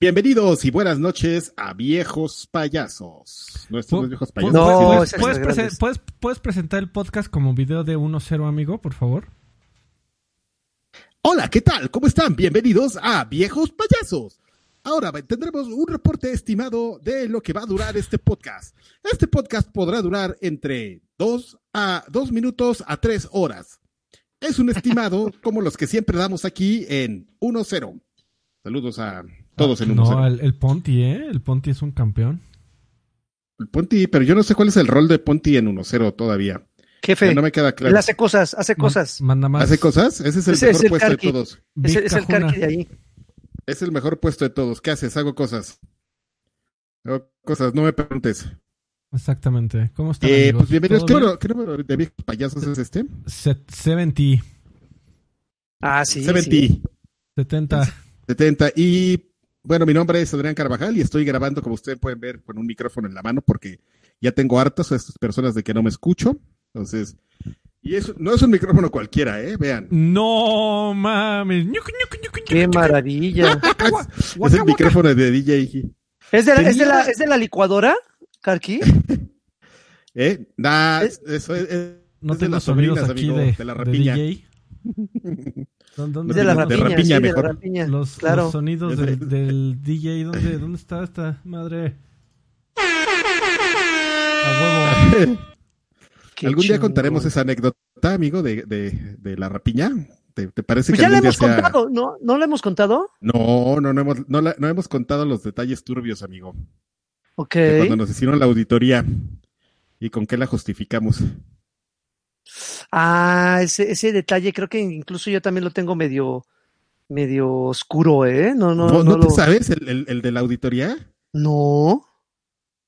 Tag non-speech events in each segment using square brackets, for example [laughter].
Bienvenidos y buenas noches a Viejos Payasos. Nuestros viejos payasos. No, ¿Puedes, esas puedes grandes. presen- puedes- puedes presentar el podcast como video de 1-0, amigo, por favor? Hola, ¿qué tal? ¿Cómo están? Bienvenidos a Viejos Payasos. Ahora tendremos un reporte estimado de lo que va a durar este podcast. Este podcast podrá durar entre dos a dos minutos a tres horas. Es un estimado [laughs] como los que siempre damos aquí en 1-0. Saludos a todos en 1-0. No, el, el Ponti, ¿eh? El Ponti es un campeón. El Ponti, pero yo no sé cuál es el rol de Ponti en 1-0 todavía. Jefe, No me queda él claro. hace cosas, hace cosas. Manda más. ¿Hace cosas? Ese es el Ese mejor es el puesto de todos. Es, es el carqui de ahí. Es el mejor puesto de todos. ¿Qué haces? Hago cosas. Hago cosas, no me preguntes. Exactamente. ¿Cómo están, Eh, amigos? pues bienvenidos. ¿Todo ¿Qué bien? número, qué número de viejos payasos es este? Set- 70, Ah, sí. 70, sí. 70. 70. Y bueno, mi nombre es Adrián Carvajal y estoy grabando, como ustedes pueden ver, con un micrófono en la mano porque ya tengo hartas a estas personas de que no me escucho. Entonces, y eso no es un micrófono cualquiera, ¿eh? Vean. No mames. Qué maravilla. Es el micrófono de DJ. ¿Es de la, es de la, es de la licuadora, Carqui? [laughs] ¿Eh? Nah, Es- eso es, es- No es de tengo las sobrinas, aquí amigo, de, de la de rapiña. DJ. [laughs] ¿Dónde- de la de rapiña, de mejor. la rapiña. Los, claro. los sonidos del, de- del DJ, ¿dónde, ¿dónde está esta madre? A huevo. [laughs] Algún día contaremos esa anécdota, amigo, de, de, de la rapiña. ¿Te, te parece Pues que ya día hemos sea- contado, ¿no? ¿No le hemos contado? No, no, no hemos, no, la- no hemos contado los detalles turbios, amigo. Ok. De cuando nos hicieron la auditoría y con qué la justificamos. Ah, ese, ese detalle creo que incluso yo también lo tengo medio, medio oscuro, ¿eh? No, no, ¿No, no. no te lo- sabes el, el- el de la auditoría? No.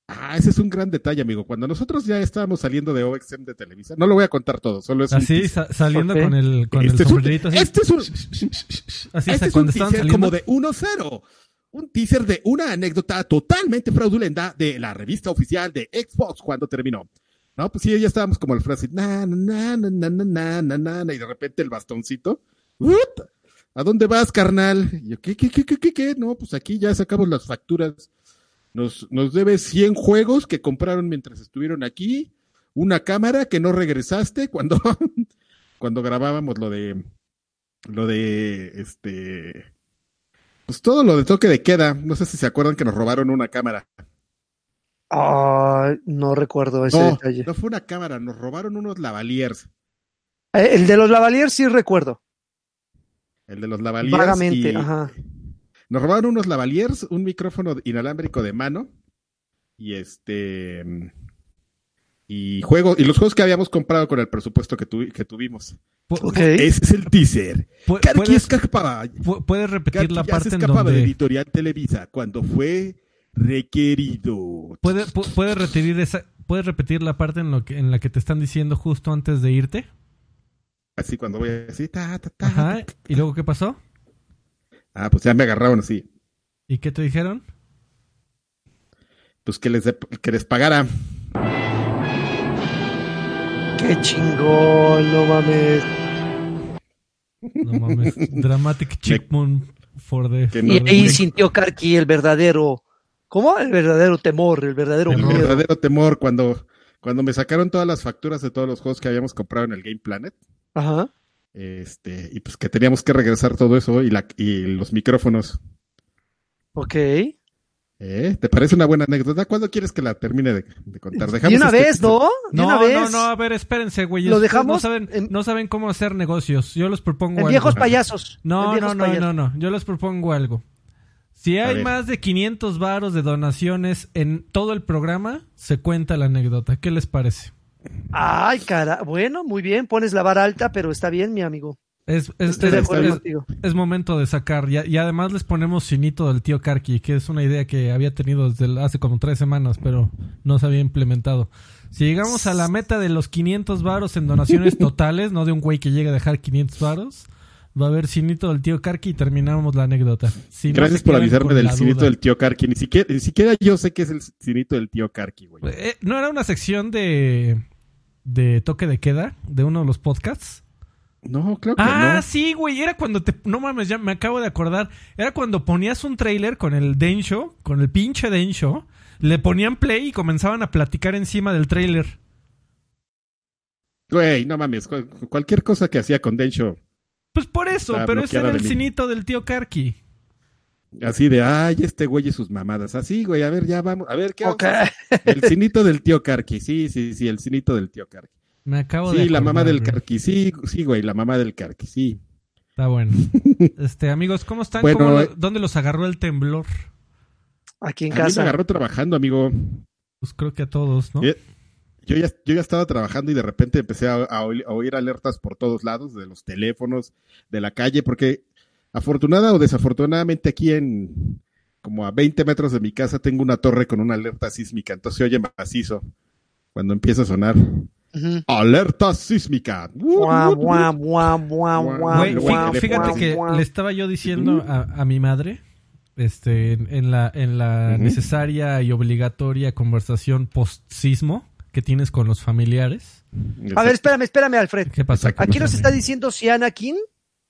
Ah, ese es un gran detalle, amigo. Cuando nosotros ya estábamos saliendo de OXM de Televisa, no lo voy a contar todo, solo es un Así, sa- saliendo con el, con Este el es un- este es un- Así este es, un teaser saliendo. como de 1-0. Un teaser de una anécdota totalmente fraudulenta de la revista oficial de Xbox cuando terminó. No, pues sí, ya estábamos como el frase, na, y de repente el bastoncito. "Ut, ¿A dónde vas, carnal? Y yo, ¿qué, qué, qué, qué, qué, qué? No, pues aquí ya sacamos las facturas. Nos, nos debes 100 juegos que compraron mientras estuvieron aquí, una cámara que no regresaste cuando, [laughs] cuando grabábamos lo de, lo de, este, pues todo lo de toque de queda. No sé si se acuerdan que nos robaron una cámara. Ah, no recuerdo ese No, detalle. no fue una cámara, nos robaron unos lavaliers. Eh, el de los lavaliers sí recuerdo. El de los lavaliers. Vagamente, y- ajá. Nos robaron unos lavaliers, un micrófono inalámbrico de mano y este y juegos y los juegos que habíamos comprado con el presupuesto que, tuvi- que tuvimos. Pu- Ok. Ese es el teaser. Karki ¿Puedes, escapaba, pu- puedes repetir Karki la parte en escapaba de donde... Editorial Televisa cuando fue requerido. ¿Puede- pu- ¿Puedes repetir, esa, ¿Puedes repetir la parte en, lo que, en la que te están diciendo justo antes de irte? Así cuando voy así, ta, ta, ta, Ajá. ta. ¿Y luego qué pasó? Ah, pues ya me agarraron así. ¿Y qué te dijeron? Pues que les, de- que les pagara. Qué chingón, no mames. No mames. Dramatic [laughs] Chickmoon for the... Que Y ahí sintió Karki el verdadero. ¿Cómo? El verdadero temor, el verdadero El miedo. verdadero temor cuando, cuando me sacaron todas las facturas de todos los juegos que habíamos comprado en el Game Planet. Ajá. Este, y pues que teníamos que regresar todo eso y, la, y los micrófonos. Ok. ¿Eh? ¿Te parece una buena anécdota? ¿Cuándo quieres que la termine de, de contar? De Dejamos una este vez. ¿no? No, una no, vez. no, a ver, espérense, güey. Lo dejamos No saben, en- no saben cómo hacer negocios. Yo les propongo En algo. viejos payasos. En No, viejos no, no, payasos. no, no. Yo les propongo algo. Si hay más de 500 varos de donaciones en todo el programa, se cuenta la anécdota. ¿Qué les parece? Ay, cara. Bueno, muy bien. Pones la vara alta, pero está bien, mi amigo. Es, es, Estoy de es- acuerdo es- contigo. es momento de sacar. Y, y además les ponemos cinito del tío Karki, que es una idea que había tenido desde hace como tres semanas, pero no se había implementado. Si llegamos a la meta de los 500 varos en donaciones [laughs] totales, no de un güey que llegue a dejar 500 varos, va a haber cinito del tío Karki y terminamos la anécdota. Si Gracias por avisarme del cinito duda. del tío Karki. Ni siquiera, ni siquiera yo sé que es el cinito del tío Karki, güey. Eh, ¿No era una sección de, de toque de queda de uno de los podcasts? No, creo que Ah, no. sí, güey, era cuando te... No mames, ya me acabo de acordar. Era cuando ponías un trailer con el Densho, con el pinche Densho, le ponían play y comenzaban a platicar encima del trailer. Güey, no mames. cu- Cualquier cosa que hacía con Densho, Pues por eso, Está pero ese era el de mí. cinito del tío Karki. así de, ay, este güey y sus mamadas. Así, güey, a ver, ya vamos. A ver, ¿qué? El cinito del tío Karki. Sí, sí, sí, el cinito del tío Karki. Me acabo de Sí, la mamá del. Karki. Sí, sí, güey, la mamá del Karki. Sí. Está bueno. [laughs] Este, amigos, ¿cómo están? Bueno, ¿Cómo lo- eh. ¿Dónde los agarró el temblor? Aquí en A mí me casa. agarró trabajando, amigo. Pues creo que a todos, ¿no? Eh, Yo ya, yo ya estaba trabajando y de repente empecé a, a oír, a oír alertas por todos lados, de los teléfonos, de la calle, porque afortunada o desafortunadamente aquí en como a 20 metros de mi casa tengo una torre con una alerta sísmica, entonces se oye macizo cuando empieza a sonar. Ujú. ¡Alerta sísmica! Fíjate que le estaba yo diciendo a, a mi madre, este, en, en la, en la necesaria y obligatoria conversación post-sismo que tienes con los familiares. A ver, espérame, espérame, Alfred. ¿Qué pasa? Aquí nos está diciendo si Anakin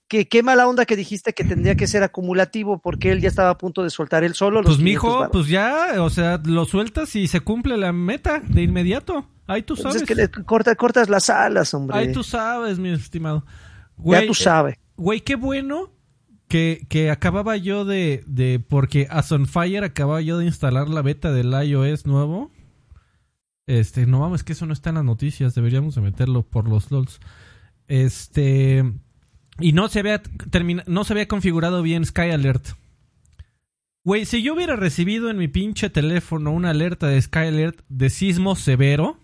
que qué mala onda que dijiste que tendría que ser acumulativo porque él ya estaba a punto de soltar él solo. los Pues 500 mijo, pues ya, o sea, lo sueltas y se cumple la meta de inmediato. Ahí tú Pues sabes. es que le corta, cortas las alas, hombre. Ahí tú sabes, mi estimado. ya tú sabes. Güey, qué bueno que, que acababa yo de, de. Porque a Sunfire acababa yo de instalar la beta del iOS nuevo. Este, no vamos, que eso no está en las noticias. Deberíamos de meterlo por los LOLs. Este. Y no se había no se había configurado bien Sky Alert. Güey, si yo hubiera recibido en mi pinche teléfono una alerta de Sky Alert de sismo severo.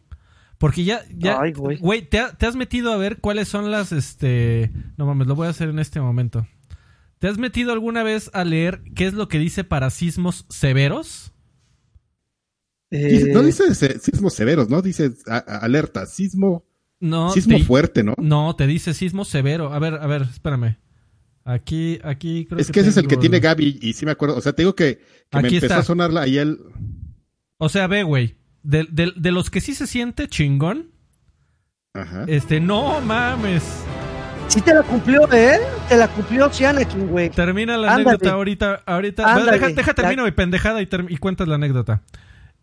Porque ya, ya, Ay, güey. güey, ¿te, ha- te has metido a ver cuáles son las, este, no mames, lo voy a hacer en este momento. ¿Te has metido alguna vez a leer qué es lo que dice para sismos severos? Dice- Eh, no dice sismos severos, ¿no? Dice a- a- alerta, sismo, No, sismo te, fuerte, ¿no? no, te dice sismo severo. A ver, a ver, espérame. Aquí, aquí creo Es que ese es el que tiene Gaby y sí me acuerdo. O sea, te digo que, que me Aquí empezó está. a sonar la- ahí el... O sea, ve, güey. De, de- de los que sí se siente chingón, Ajá. este, no mames. Sí te la cumplió, ¿eh? Te la cumplió Anakin, güey. Termina la Ándale. anécdota ahorita. ahorita Ándale. deja, deja La- termino mi pendejada y, term- y cuentas la anécdota.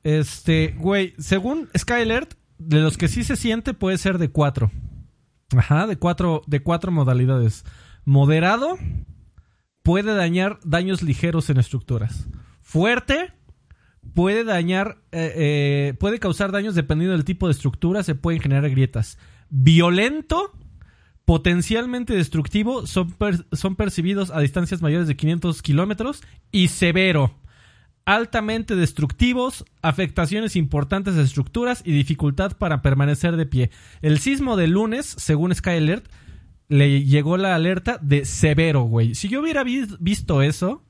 Este, güey, según Skylert, de los que sí se siente puede ser de cuatro. Ajá, de cuatro, de cuatro modalidades. Moderado, puede dañar daños ligeros en estructuras. Fuerte, puede dañar, eh, eh, puede causar daños dependiendo del tipo de estructura, se pueden generar grietas. Violento, potencialmente destructivo, son, son percibidos a distancias mayores de 500 kilómetros. Y severo, altamente destructivos, afectaciones importantes de estructuras y dificultad para permanecer de pie. El sismo de lunes, según Sky Alert, le llegó la alerta de severo, güey. Si yo hubiera vi- visto eso,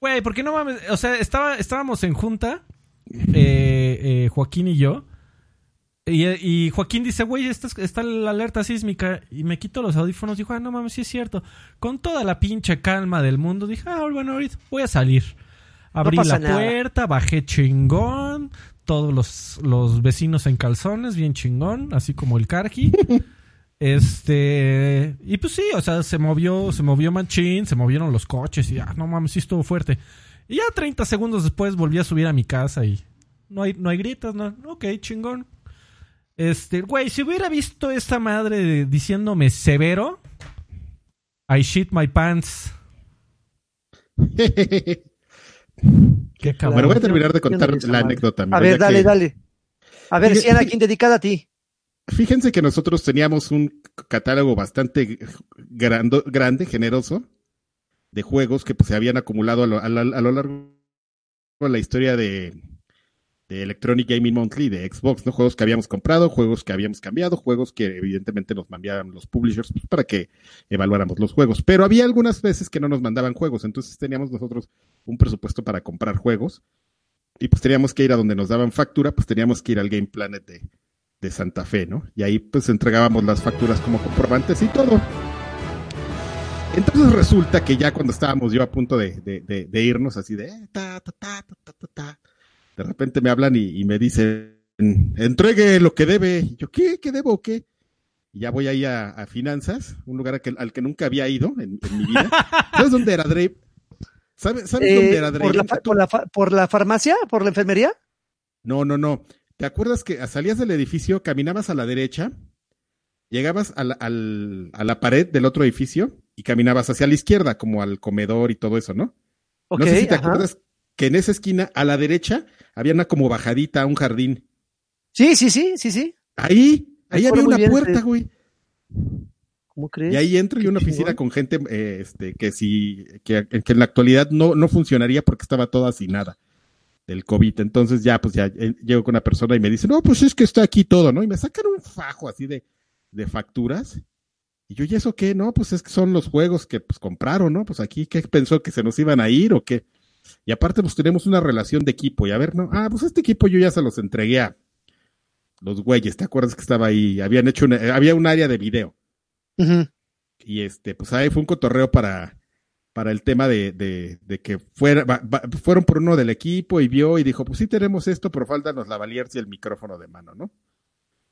güey, porque no mames, o sea, estaba, estábamos en junta, eh, eh, Joaquín y yo, y, Joaquín dice, güey, esta es- está la alerta sísmica, y me quito los audífonos, dijo, ah, no mames, sí es cierto. Con toda la pinche calma del mundo, dije, ah, bueno, ahorita voy a salir. Abrí la nada. puerta, bajé chingón, todos los, los vecinos en calzones, bien chingón, así como el Karki. [laughs] Este, y pues sí, o sea, se movió, se movió Manchín, se movieron los coches y ya, no mames, sí estuvo fuerte. Y ya 30 segundos después volví a subir a mi casa y no hay, no hay gritas, no, ok, chingón. Este, güey, si hubiera visto esta madre de- diciéndome severo, I shit my pants. [laughs] Qué cabrón. bueno, voy a terminar de contar la madre. anécdota. A ver, dale, que- dale. A ver, si Anakin, dedicada a ti. Fíjense que nosotros teníamos un catálogo bastante grando- grande, generoso, de juegos que pues, se habían acumulado a lo, a la- a lo largo de la historia de, de Electronic Gaming Monthly, de Xbox, ¿no? Juegos que habíamos comprado, juegos que habíamos cambiado, juegos que evidentemente nos mandaban los publishers pues, para que evaluáramos los juegos. Pero había algunas veces que no nos mandaban juegos, entonces teníamos nosotros un presupuesto para comprar juegos y pues teníamos que ir a donde nos daban factura, pues teníamos que ir al Game Planet de, de Santa Fe, ¿no? Y ahí pues entregábamos las facturas como comprobantes y todo. Entonces resulta que ya cuando estábamos yo a punto de, de- de- de irnos así de eh, ta, ta, ta, ta, ta, ta, de repente me hablan y, y me dicen entregue lo que debe. Y yo, ¿qué? ¿Qué debo o qué? Y ya voy ahí a, a finanzas, un lugar al que, al que nunca había ido en, en mi vida. [laughs] ¿Sabes dónde era Dre? ¿Sabes, Eh, dónde era? ¿por, la, fa- por, la fa- por la farmacia? ¿Por la enfermería? No, no, no. ¿Te acuerdas que salías del edificio, caminabas a la derecha, llegabas a la, al- a la pared del otro edificio y caminabas hacia la izquierda, como al comedor y todo eso, ¿no? No sé si te ajá. acuerdas que en esa esquina, a la derecha, había una como bajadita, un jardín. Sí, sí, sí, sí, sí. Ahí, ahí había una puerta, güey. ¿Cómo crees? Y ahí entro y Qué una oficina con gente eh, este, que sí, que, que en la actualidad no, no funcionaría porque estaba toda sin nada del COVID. Entonces ya, pues ya eh, llego con una persona y me dice, no, pues es que está aquí todo, ¿no? Y me sacan un fajo así de, de facturas. Y yo, ¿y eso qué? No, pues es que son los juegos que pues compraron, ¿no? Pues aquí, ¿qué pensó? ¿Que se nos iban a ir o qué? Y aparte, pues tenemos una relación de equipo. Y a ver, ¿no? Ah, pues este equipo yo ya se los entregué a los güeyes. ¿Te acuerdas que estaba ahí? Habían hecho, una- eh, había un área de video Y este, pues ahí fue un cotorreo para, para el tema de, de, que fuera, va- va- fueron por uno del equipo y vio y dijo, pues sí tenemos esto, pero faltanos la valierse y el micrófono de mano, ¿no?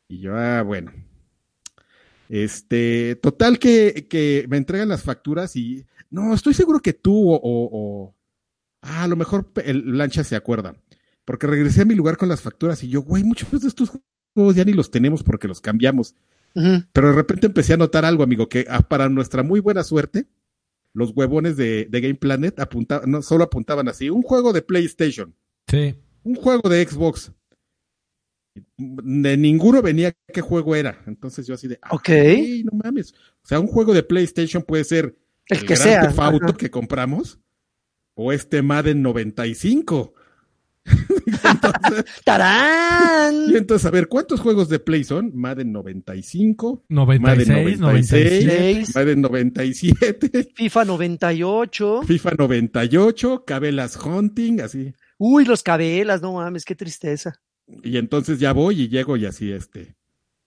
Y yo, ah, bueno. Este, total que, que me entregan las facturas y, no, estoy seguro que tú o, o- o- ah, a lo mejor el Lancha se acuerda, porque regresé a mi lugar con las facturas y yo, güey, muchos de estos juegos ya ni los tenemos porque los cambiamos. Pero de repente empecé a notar algo, amigo, que ah, para nuestra muy buena suerte, los huevones de, de Game Planet apuntaban, no solo apuntaban así, un juego de PlayStation, Sí. un juego de Xbox. De ninguno venía qué juego era. Entonces yo así de, ah, Ok. no mames. O sea, un juego de PlayStation puede ser El que Grand sea. Auto que compramos o este Madden 95. [laughs] entonces, [laughs] ¡Tarán! y entonces, a ver, ¿cuántos juegos de Play son? Madden 95, 96, 97. Madden 97, FIFA 98. FIFA 98, Cabelas Hunting, así. Uy, los cabelas, no mames, qué tristeza. Y entonces ya voy y llego y así, este,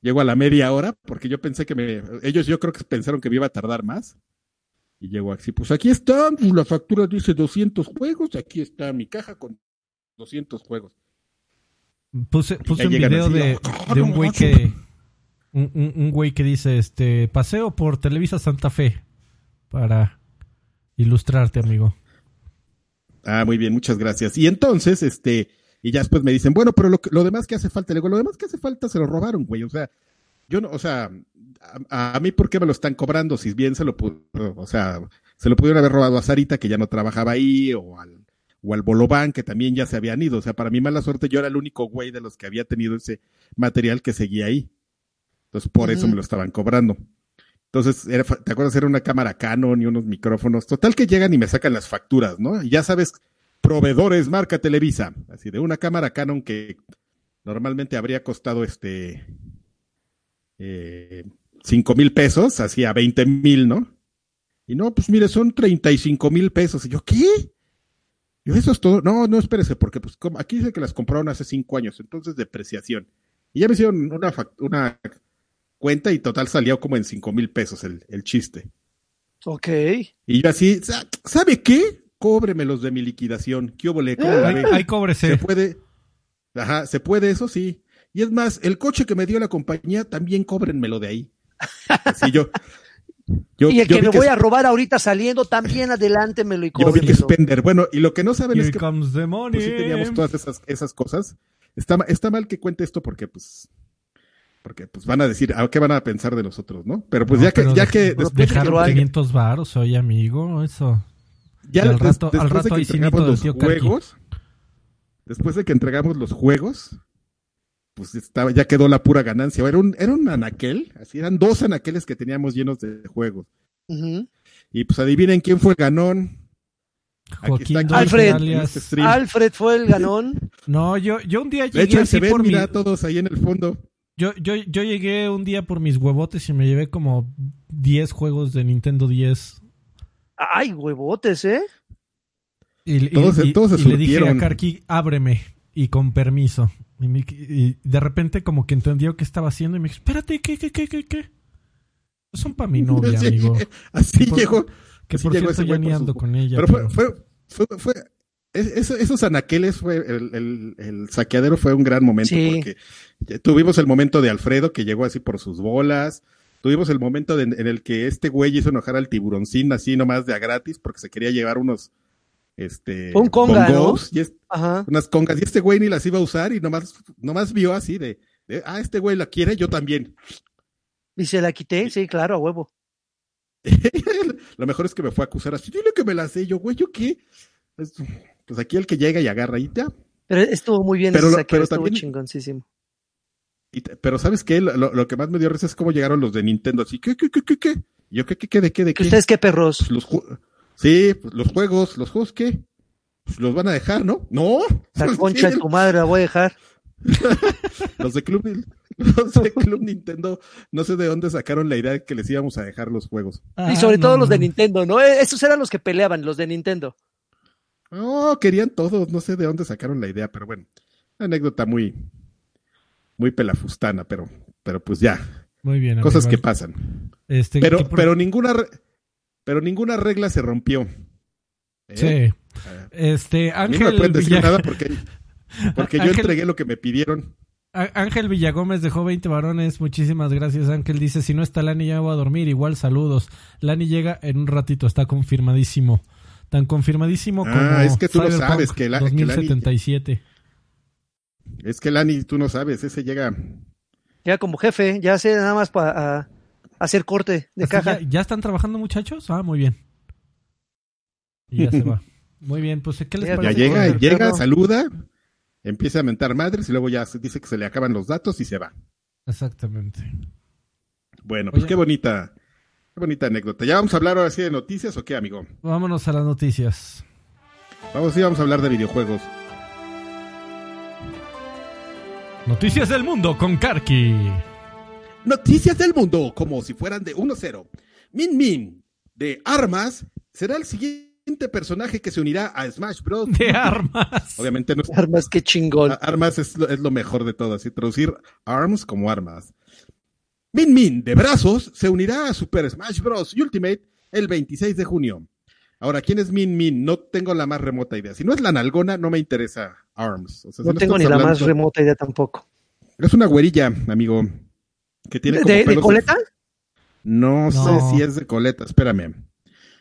llego a la media hora, porque yo pensé que me, ellos yo creo que pensaron que me iba a tardar más. Y llego así, pues aquí está, la factura dice 200 juegos, aquí está mi caja con 200 juegos. Puse, puse un video de, "Ah, de no un güey manches". que. Un, un- un güey que dice: este Paseo por Televisa Santa Fe. Para ilustrarte, amigo. Ah, muy bien, muchas gracias. Y entonces, este, y ya después me dicen, bueno, pero lo, lo demás que hace falta, le digo, lo demás que hace falta se lo robaron, güey. O sea, yo no, o sea, a, a mí, ¿por qué me lo están cobrando? Si bien se lo, o sea, se lo pudieron haber robado a Sarita, que ya no trabajaba ahí, o al, o al Bolobán, que también ya se habían ido. O sea, para mi mala suerte, yo era el único güey de los que había tenido ese material que seguía ahí. Entonces, por eso me lo estaban cobrando. Entonces, era, ¿te acuerdas? Era una cámara Canon y unos micrófonos. Total que llegan y me sacan las facturas, ¿no? Y ya sabes, proveedores marca Televisa. Así de una cámara Canon que normalmente habría costado este eh, cinco mil pesos, así a 20 mil, ¿no? Y no, pues mire, son 35 mil pesos. Y yo, ¿qué? Yo, eso es todo. No, no, espérese, porque pues como, aquí dice que las compraron hace cinco años, entonces depreciación. Y ya me hicieron una, una cuenta y total salió como en cinco mil pesos el, el chiste. Ok. Y yo así, sa- ¿sabe qué? Cóbremelos de mi liquidación. ¿Qué ve? ahí cóbrese. Se puede. Ajá, se puede, eso sí. Y es más, el coche que me dio la compañía, también cóbrenmelo de ahí. Así yo. Yo y el yo que me voy a robar ahorita saliendo, también adelántemelo y Yo vi que es cóbremelo. Pender. Bueno, y lo que no saben es Here que comes the money. pues sí teníamos todas esas, esas cosas. Está, está mal que cuente esto porque, pues, porque pues van a decir, ¿a qué van a pensar de nosotros, no? Pero pues No, ya que, pero ya dej- que después de que Dejaron Dejarlo ahí. 500 varos, oye, amigo. Eso. Ya al des- rato- al después rato de que entregamos los juegos, después de que entregamos los juegos, pues estaba, ya quedó la pura ganancia. Era un, era un anaquel, así eran dos anaqueles que teníamos llenos de juegos. Y pues adivinen quién fue el ganón. Aquí Joaquín está Dulce, Alfred. alias- Este. Alfred fue el ganón. No, yo, yo un día De llegué hecho, ahí así se ven, por mi... mira, todos ahí en el fondo. Yo, yo, yo llegué un día por mis huevotes y me llevé como 10 juegos de Nintendo 10. Ay, huevotes, ¿eh? Y, y- Todos y- todos se y le dije a. Karki, ábreme. Y con permiso. Y, me- y de repente como que entendió qué estaba haciendo y me dijo, espérate, ¿qué, qué, qué, qué, qué? Son para mi novia, Sí, amigo. Así Por- llegó. Que así por llegó cierto ya ni ando con ella. Pero fue, pero- fue, fue, fue- es- eso- esos anaqueles fue, el, el, el saqueadero fue un gran momento Sí. porque tuvimos el momento de Alfredo que llegó así por sus bolas, tuvimos el momento de- en el que este güey hizo enojar al tiburoncín así nomás de a gratis porque se quería llevar unos este Un conga, y es- Ajá. unas congas y este güey ni las iba a usar y nomás, nomás vio así de, de, ah, este güey la quiere, yo también. Y se la quité, sí, claro, a huevo. [laughs] Lo mejor es que me fue a acusar así, dile que me la sé, yo, güey, ¿yo qué? Pues, pues aquí el que llega y agarra y ya. Pero estuvo muy bien Pero ese lo- pero estuvo también- chingoncísimo. Y pero ¿sabes qué? Lo, que más me dio risa es cómo llegaron los de Nintendo así, ¿qué, qué, qué, qué, qué? Y Yo, ¿qué, qué, qué, de qué, de ¿Que qué? ustedes qué perros? Pues los sí, pues los juegos, los juegos, ¿qué? Pues los van a dejar, ¿no? No. La [laughs] concha de tu madre la voy a dejar. [laughs] Los de Club, los de Club Nintendo, no sé de dónde sacaron la idea de que les íbamos a dejar los juegos. y sobre todo los de Nintendo, ¿no? Eh, Esos eran los que peleaban, los de Nintendo. No, querían todos, no sé de dónde sacaron la idea, pero bueno, anécdota muy, muy pelafustana, pero, pero pues ya, Muy bien. cosas amigo. que pasan. Este, Pero, que por- pero ninguna, re- pero ninguna regla se rompió. ¿Eh? Sí. Ah, Este, A mí no me Ángel, pueden decir Villa- nada porque, porque yo Ángel- entregué lo que me pidieron. Ángel Villagómez dejó 20 varones. Muchísimas gracias, Ángel. Dice, si no está Lani ya voy a dormir. Igual saludos. Lani llega en un ratito, está confirmadísimo. Tan confirmadísimo Ah, como es que tú no Cyberpunk sabes que la- que Lani- 2077. Es que Lani, tú no sabes, ese llega. Ya como jefe, ya sé nada más para hacer corte de Así caja. ¿Ya, ya están trabajando, muchachos? Ah, muy bien. Y ya se va. [laughs] Muy bien, pues ¿qué les Ya Ya parece? llega, corre, llega, perro. saluda, empieza a mentar madres y luego ya se dice que se le acaban los datos y se va. Exactamente. Bueno, pues Oye. qué bonita, qué bonita anécdota. ¿Ya vamos a hablar ahora sí de noticias o qué, amigo? Vámonos a las noticias. Vamos, sí, vamos a hablar de videojuegos. Noticias del mundo con Karki. Noticias del mundo, como si fueran de 1-0. Min Min, de Armas, será el siguiente personaje que se unirá a Smash Bros. De armas. Obviamente no es Armas, qué chingón. Armas es lo, es lo mejor de todo, así traducir arms como armas. Min Min de brazos se unirá a Super Smash Bros. Ultimate el 26 de junio. Ahora, ¿quién es Min Min? No tengo la más remota idea. Si no es la nalgona, no me interesa Arms. O sea, si No tengo ni la más remota idea tampoco. Es una güerilla, amigo. Que tiene ¿De, como de- de pelos- coleta? No, No. sé si es de coleta, espérame.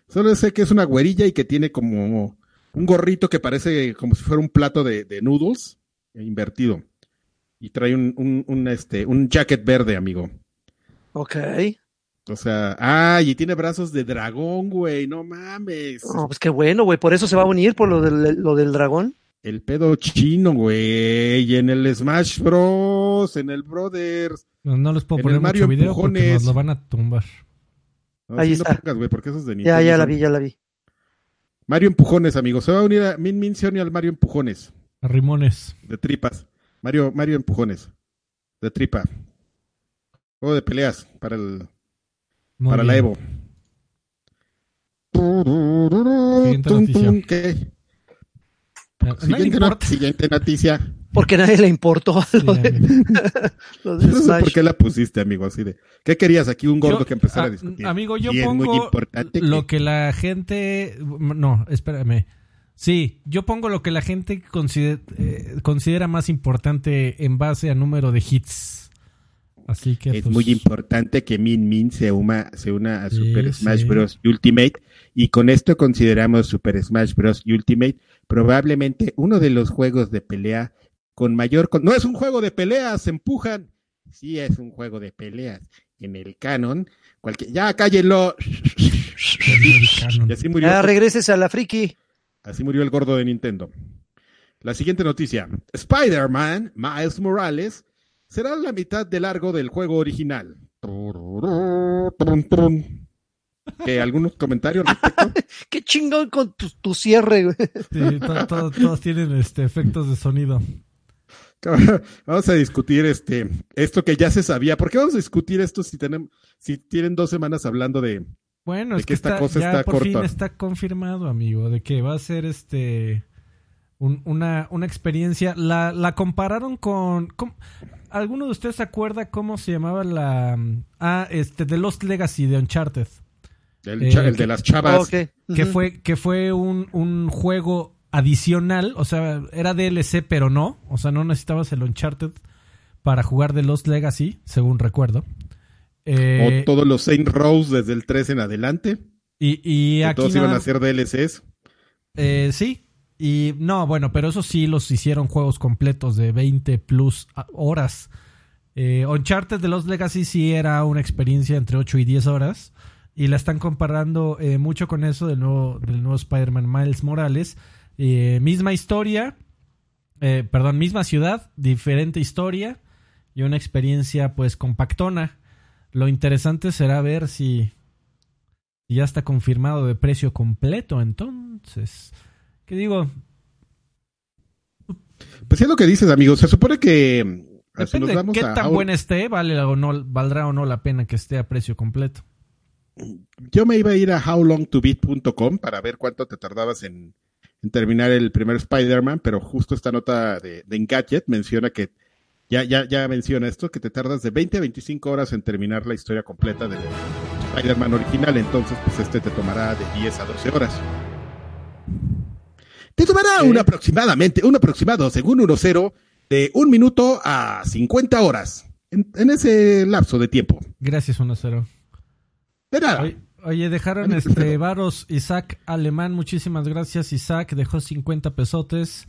Solo sé que es una güerilla y que tiene como un gorrito que parece como si fuera un plato de, de noodles invertido. Y trae un, un, un, este, un jacket verde, amigo. Ok. O sea, ah, y tiene brazos de dragón, güey, no mames. No, pues qué bueno, güey. Por eso se va a unir por lo del, lo del dragón. El pedo chino, güey. Y en el Smash Bros, en el Brothers. No, no les puedo En poner el Mario mucho video porque Empujones. nos lo van a tumbar. No, Ahí sí, no está. pongas, güey, porque eso es de Ya, Nintendo, ya la son- vi, ya la vi. Mario Empujones, amigo. Se va a unir a Min Min se al Mario Empujones. A Rimones. De tripas. Mario, Mario Empujones. De tripa. Juego de peleas para el Muy para la. Evo. ¿qué? Siguiente, no- importa. siguiente noticia. Porque a nadie le importó Sí, lo de, amigo. lo de No sé Smash. por qué la pusiste, amigo, así de. ¿Qué querías aquí? Un gordo Yo- que empezara ah, a discutir. Amigo, yo Y es muy pongo importante lo que- que la gente... No, espérame. Sí, yo pongo lo que la gente consider- eh, considera más importante en base a número de hits. Así que... Es pues, muy importante que Min Min se, uma- se una a Sí, Super Smash sí. Bros. Ultimate y con esto consideramos Super Smash Bros. Ultimate probablemente uno de los juegos de pelea con mayor... con- No es un juego de peleas, se empujan. Sí es un juego de peleas. En el canon, cualquier... ya cállenlo. [laughs] Y así murió, Ya regreses a la friki. así murió el gordo de Nintendo. La siguiente noticia. Spider-Man, Miles Morales, será la mitad de largo del juego original. ¿Qué, ¿Algún comentario al respecto? [laughs] Qué chingón con tu, tu cierre, güey. Sí, to- to- todos tienen este, efectos de sonido. [laughs] Vamos a discutir este esto que ya se sabía. ¿Por qué vamos a discutir esto si tenemos si tienen dos semanas hablando de Bueno, De es que que esta está, cosa ya está por fin corta. está confirmado, amigo, de que va a ser este un- una, una experiencia. La, la compararon con, con- ¿Alguno de ustedes se acuerda cómo se llamaba la ah este The Lost Legacy de Uncharted? El, Eh, el que- de las chavas? Que fue, que fue un, un juego adicional, o sea, era DLC, pero no. O sea, no necesitabas el Uncharted para jugar The Lost Legacy, según recuerdo. Eh, o todos los Saint Rose desde el 3 en adelante. y, y Que aquí todos iban a ser DLCs. Eh, sí. Y no, bueno, pero eso sí los hicieron juegos completos de 20 plus horas. Eh, Uncharted de los Legacy sí era una experiencia entre 8 y 10 horas. Y la están comparando eh, mucho con eso del nuevo, del nuevo Spider-Man Miles Morales. Eh, misma historia, eh, perdón, misma ciudad, diferente historia y una experiencia pues compactona. Lo interesante será ver si, si ya está confirmado de precio completo entonces. ¿Qué digo? Pues es lo que dices, amigos. Se supone que si Depende nos de qué a- tan a- buena esté, vale o no, valdrá o no la pena que esté a precio completo. Yo me iba a ir a howlongtobeat.com para ver cuánto te tardabas en, en terminar el primer Spider-Man, pero justo esta nota de, de Engadget menciona que ya, ya, ya menciona esto, que te tardas de 20 a 25 horas en terminar la historia completa del Spider-Man original, entonces pues este te tomará de 10 a 12 horas. Te tomará un aproximadamente, un aproximado, según 1.0, de un minuto a 50 horas, en, en ese lapso de tiempo. Gracias, 1-0. De nada. Oye, oye, dejaron este varos Isaac Alemán, muchísimas gracias Isaac, dejó 50 pesotes.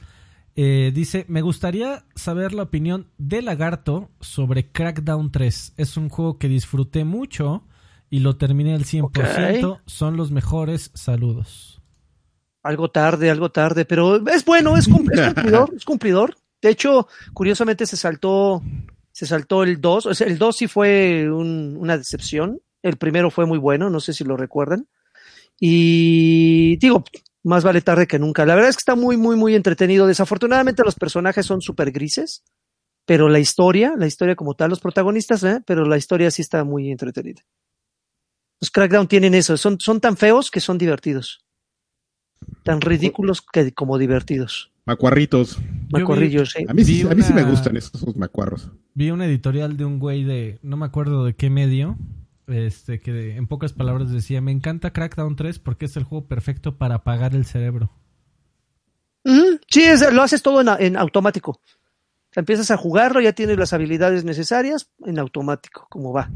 Eh, dice, me gustaría saber la opinión de Lagarto sobre Crackdown 3. Es un juego que disfruté mucho y lo terminé al 100%. Son los mejores saludos. Algo tarde, algo tarde, pero es bueno, es, cum- es cumplidor, [laughs] es cumplidor. De hecho, curiosamente se saltó, se saltó el 2. O sea, el 2 sí fue un- una decepción. El primero fue muy bueno, no sé si lo recuerdan. Y digo, más vale tarde que nunca. La verdad es que está muy, muy, muy entretenido. Desafortunadamente los personajes son súper grises, pero la historia, la historia como tal, los protagonistas, ¿eh? pero la historia sí está muy entretenida. Los Crackdown tienen eso, son, son tan feos que son divertidos. Tan ridículos que como divertidos. Macuarritos. vi- sí. A mí, sí, a mí sí me una- gustan esos macuarros. Vi un editorial de un güey de, no me acuerdo de qué medio, este que en pocas palabras decía, me encanta Crackdown 3 porque es el juego perfecto para apagar el cerebro. Sí, es- lo haces todo en, en automático. Empiezas a jugarlo, ya tienes las habilidades necesarias en automático, como va.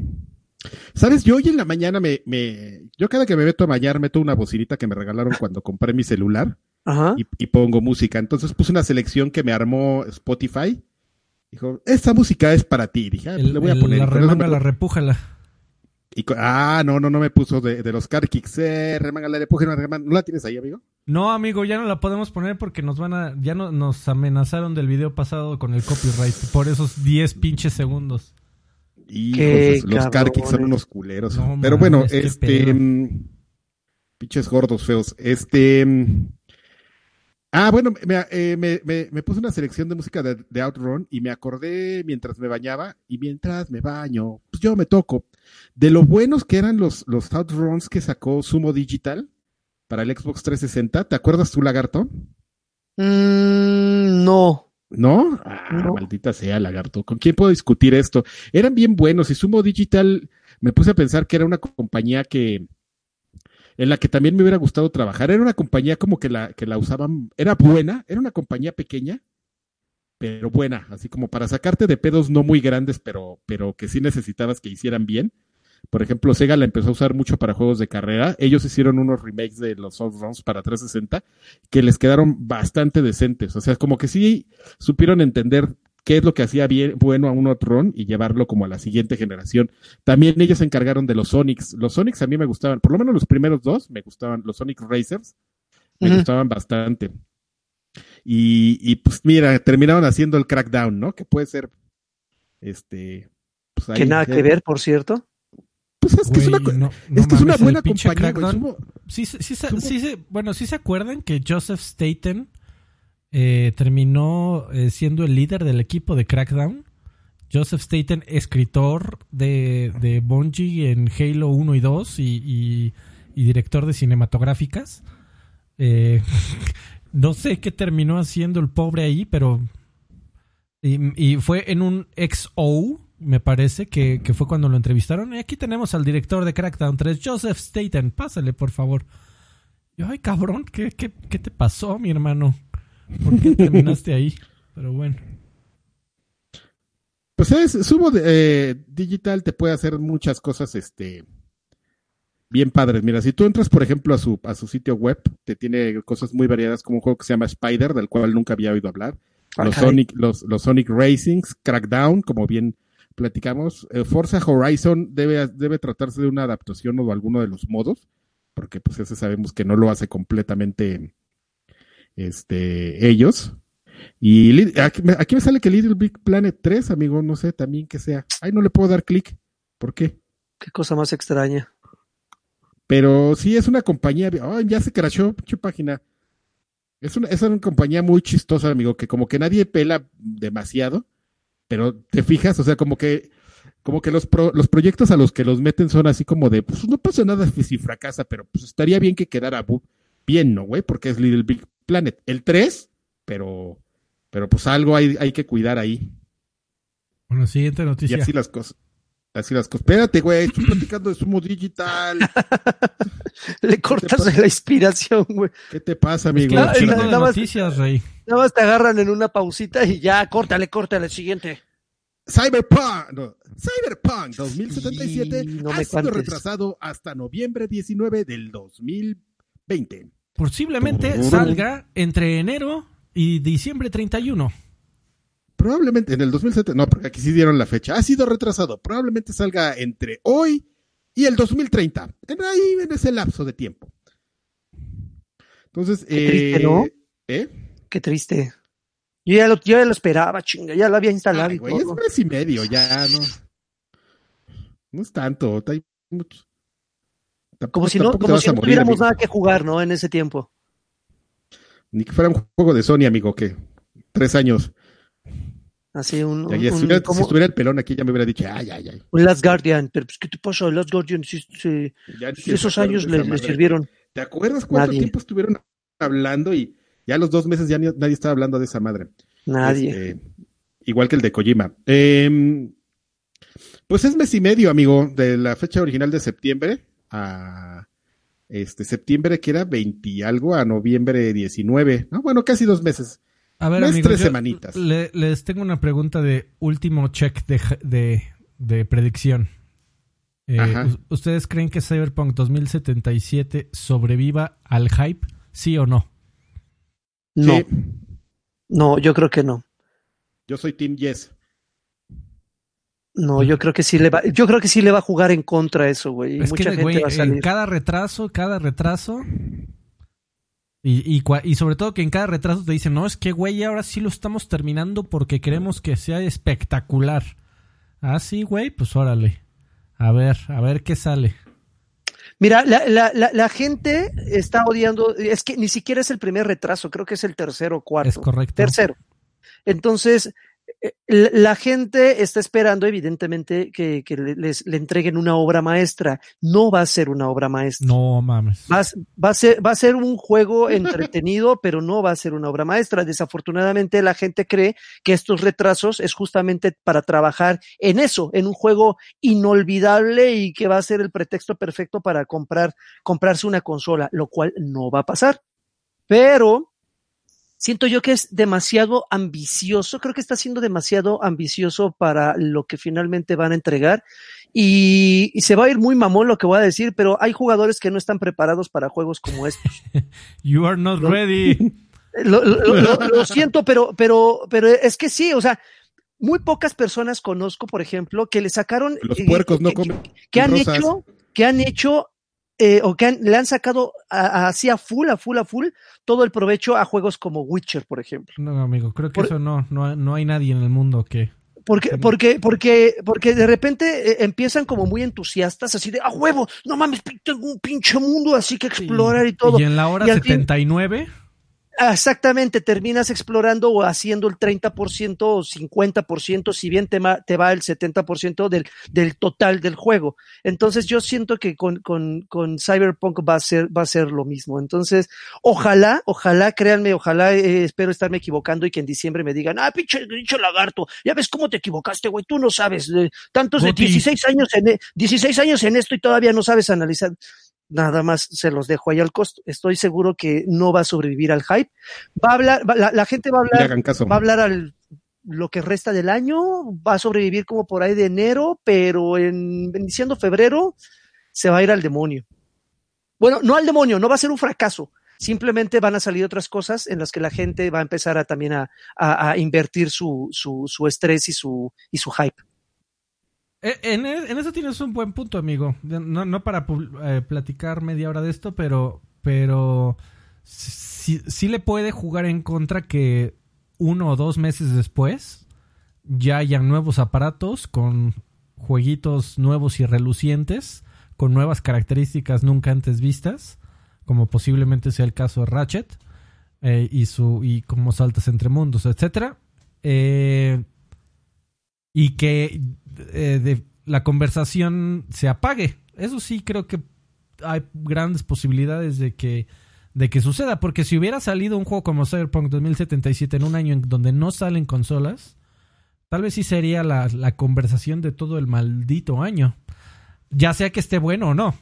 ¿Sabes? Yo hoy en la mañana me, me. Yo cada que me meto a bañar meto una bocinita que me regalaron cuando compré mi celular Ajá. y, y pongo música. Entonces puse una selección que me armó Spotify. Dijo, esta música es para ti. Dije, ah, pues El- le voy a el- poner. la remanga, la repújala. Y ah, no, no, no me puso de, de los car kicks. Eh, remanga, la repújala, remanga. ¿No la tienes ahí, amigo? No, amigo, ya no la podemos poner porque nos van a, ya no, nos amenazaron del video pasado con el copyright por esos 10 pinches segundos. Hijos, Qué los car kicks son unos culeros. No Pero bueno, este. mm, Pinches gordos feos. Este. Ah, bueno, me, eh, me, me- me puse una selección de música de, de Outrun y me acordé mientras me bañaba y mientras me baño, pues yo me toco. De lo buenos que eran los, los Outruns que sacó Sumo Digital para el Xbox 360. ¿Te acuerdas tú, Lagarto? Mm, no. ¿No? Ah, No. maldita sea, lagarto. ¿Con quién puedo discutir esto? Eran bien buenos y Sumo Digital me puse a pensar que era una compañía que en la que también me hubiera gustado trabajar. Era una compañía como que la que la usaban, era buena, era una compañía pequeña, pero buena, así como para sacarte de pedos no muy grandes, pero pero que sí necesitabas que hicieran bien. Por ejemplo, Sega la empezó a usar mucho para juegos de carrera. Ellos hicieron unos remakes de los Outruns para 360 que les quedaron bastante decentes. O sea, como que sí supieron entender qué es lo que hacía bien, bueno a un Outrun y llevarlo como a la siguiente generación. También ellos se encargaron de los Sonics. Los Sonics a mí me gustaban, por lo menos los primeros dos me gustaban, los Sonic Racers me gustaban bastante. Y, y pues mira, terminaron haciendo el Crackdown, ¿no? Que puede ser, este, pues ahí, Que nada que ver, por cierto. Pues es que es una, no- es que es una buena compañía. Sumo- Sí, Sumo- bueno, sí se acuerdan que Joseph Staten eh, terminó eh, siendo el líder del equipo de Crackdown. Joseph Staten, escritor de, de Bungie en Halo 1 y 2 y, y- director de cinematográficas. Eh, [laughs] no sé qué terminó haciendo el pobre ahí, pero... Y, y fue en un XO, me parece, que, que fue cuando lo entrevistaron. Y aquí tenemos al director de Crackdown 3, Joseph Staten. Pásale, por favor. Yo, ay, cabrón, ¿qué, qué, qué te pasó, mi hermano? ¿Por qué terminaste ahí? Pero bueno. pues es, Sumo eh, Digital te puede hacer muchas cosas, este, bien padres. Mira, si tú entras, por ejemplo, a su, a su sitio web, te tiene cosas muy variadas, como un juego que se llama Spider, del cual nunca había oído hablar. Los Sonic, los, los Sonic Racings, Crackdown, como bien platicamos. Eh, Forza Horizon debe, debe tratarse de una adaptación o de alguno de los modos, porque pues ese sabemos que no lo hace completamente este, ellos. Y aquí, me sale que Little Big Planet 3, amigo, no sé también que sea. Ay, no le puedo dar clic. ¿Por qué? Qué cosa más extraña. Pero sí es una compañía. Ay, ya se crashó, pinche página. Es una, es una compañía muy chistosa, amigo, que como que nadie pela demasiado, pero te fijas, o sea, como que como que los, los proyectos a los que los meten son así como de, pues no pasa nada si fracasa, pero pues estaría bien que quedara bien, ¿no, güey? Porque es Little Big Planet. El 3, pero, pero pues algo hay, hay que cuidar ahí. Bueno, siguiente noticia. Y así las cosas. Así las cosas. Espérate, güey, estoy platicando de sumo digital. [laughs] Le cortas la inspiración, güey. ¿Qué te pasa, amigo? Es que nada, noticias, Rey. Nada más te agarran en una pausita y ya, córtale, córtale, siguiente. Cyberpunk, no, Cyberpunk 2077 no ha sido retrasado hasta noviembre 19 del 2020. Posiblemente salga entre enero y diciembre 31. Probablemente en el 2007, no, porque aquí sí dieron la fecha. Ha sido retrasado. Probablemente salga entre hoy y el 2030. En ahí en ese lapso de tiempo. Entonces, Qué triste, eh, ¿no? ¿eh? Qué triste. Yo ya lo, yo ya lo esperaba, chinga, ya lo había instalado. Ay, güey, es mes y medio, ya no. No es tanto, hay mucho. Como si no, como si no tuviéramos nada que jugar, ¿no? En ese tiempo. Ni que fuera un juego de Sony, amigo, que tres años. Así un. si, estuviera, el pelón aquí ya me hubiera dicho, ay, ay, ay. Un Last Guardian, pero pues, ¿qué te pasa? Last Guardian, esos años le, sirvieron. ¿Te acuerdas cuánto tiempo estuvieron hablando y ya a los dos meses ya nadie estaba hablando de esa madre? Nadie. Este, igual que el de Kojima. Eh, pues es mes y medio, amigo, de la fecha original de septiembre a este septiembre que era 20 y algo a noviembre 19, ¿no? Bueno, casi dos meses. A ver, amigo, tres semanitas. les tengo una pregunta de último check de, de, predicción. Eh, ¿Ustedes creen que Cyberpunk 2077 sobreviva al hype? ¿Sí o no? No. No, yo creo que no. Yo soy Team Yes. No, yo creo que sí le va, yo creo que sí le va a jugar en contra eso, güey. Mucha gente va a salir. cada retraso, cada retraso. Y, y, y, sobre todo que en cada retraso te dicen, no, es que, güey, ahora sí lo estamos terminando porque queremos que sea espectacular. Ah, sí, güey, pues órale. A ver, a ver qué sale. Mira, la, la, la, la, gente está odiando, es que ni siquiera es el primer retraso, creo que es el tercero o cuarto. Es correcto. Tercero. Entonces, la gente está esperando, evidentemente, que, les, le entreguen una obra maestra. No va a ser una obra maestra. No mames. Va, va, a ser, va a ser un juego [laughs] entretenido, pero no va a ser una obra maestra. Desafortunadamente, la gente cree que estos retrasos es justamente para trabajar en eso, en un juego inolvidable y que va a ser el pretexto perfecto para comprar, comprarse una consola, lo cual no va a pasar. Pero siento yo que es demasiado ambicioso, creo que está siendo demasiado ambicioso para lo que finalmente van a entregar y, se va a ir muy mamón lo que voy a decir, pero hay jugadores que no están preparados para juegos como estos. [laughs] you are not ready. [laughs] Lo, siento, pero, pero, pero es que sí, o sea, muy pocas personas conozco, por ejemplo, que le sacaron. Los puercos no comen. Que, han hecho, que han hecho eh, o que le han sacado así a, full, a full, a full, todo el provecho a juegos como Witcher, por ejemplo. No, amigo, creo que eso no, no, no hay nadie en el mundo que... Porque, porque, porque, porque de repente eh, empiezan como muy entusiastas, así de, a huevo, no mames, tengo un pinche mundo así que explorar y todo. Y en la hora 79... Exactamente, terminas explorando o haciendo el 30% o 50%, si bien te, te va el 70% del, del total del juego. Entonces yo siento que con, con, con, Cyberpunk va a ser, va a ser lo mismo. Entonces, ojalá, ojalá, créanme, ojalá, eh, espero estarme equivocando y que en diciembre me digan, ah, pinche, pinche lagarto, ya ves cómo te equivocaste, güey, tú no sabes, tantos de 16 años en, 16 años en esto y todavía no sabes analizar nada más se los dejo ahí al costo. Estoy seguro que no va a sobrevivir al hype. Va a hablar, la, gente va a hablar, va a hablar al lo que resta del año, va a sobrevivir como por ahí de enero, pero en, en diciembre, febrero, se va a ir al demonio. Bueno, no al demonio, no va a ser un fracaso. Simplemente van a salir otras cosas en las que la gente va a empezar a también a, a, a invertir su, su, su estrés y su, y su hype. Eh, En, en eso tienes un buen punto, amigo. No, para eh, platicar media hora de esto, pero, pero sí, le puede jugar en contra que uno o dos meses después ya hayan nuevos aparatos con jueguitos nuevos y relucientes, con nuevas características nunca antes vistas, como posiblemente sea el caso de Ratchet eh, y su y como saltas entre mundos. Eh, y que eh, de, la conversación se apague. Eso sí creo que hay grandes posibilidades de que de que suceda, porque si hubiera salido un juego como Cyberpunk 2077 en un año en donde no salen consolas, tal vez sí sería la, la conversación de todo el maldito año. Ya sea que esté bueno o no.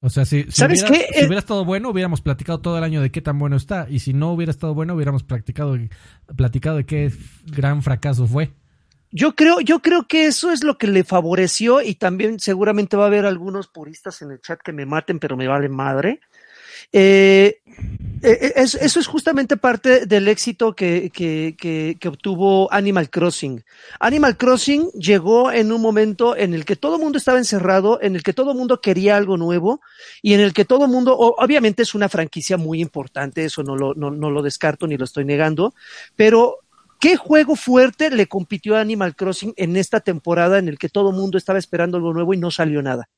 O sea, si, si ¿Sabes qué? si hubiera estado bueno, hubiéramos platicado todo el año de qué tan bueno está. Y si no hubiera estado bueno, hubiéramos practicado, platicado de qué gran fracaso fue. Yo creo, yo creo que eso es lo que le favoreció y también seguramente va a haber algunos puristas en el chat que me maten, pero me vale madre. Eh, eh, es- eso es justamente parte del éxito que, que, que, que obtuvo Animal Crossing. Animal Crossing llegó en un momento en el que todo el mundo estaba encerrado, en el que todo el mundo quería algo nuevo y en el que todo el mundo, obviamente es una franquicia muy importante, eso no lo, no, no lo descarto ni lo estoy negando, pero ¿Qué juego fuerte le compitió a Animal Crossing en esta temporada en el que todo el mundo estaba esperando algo nuevo y no salió nada?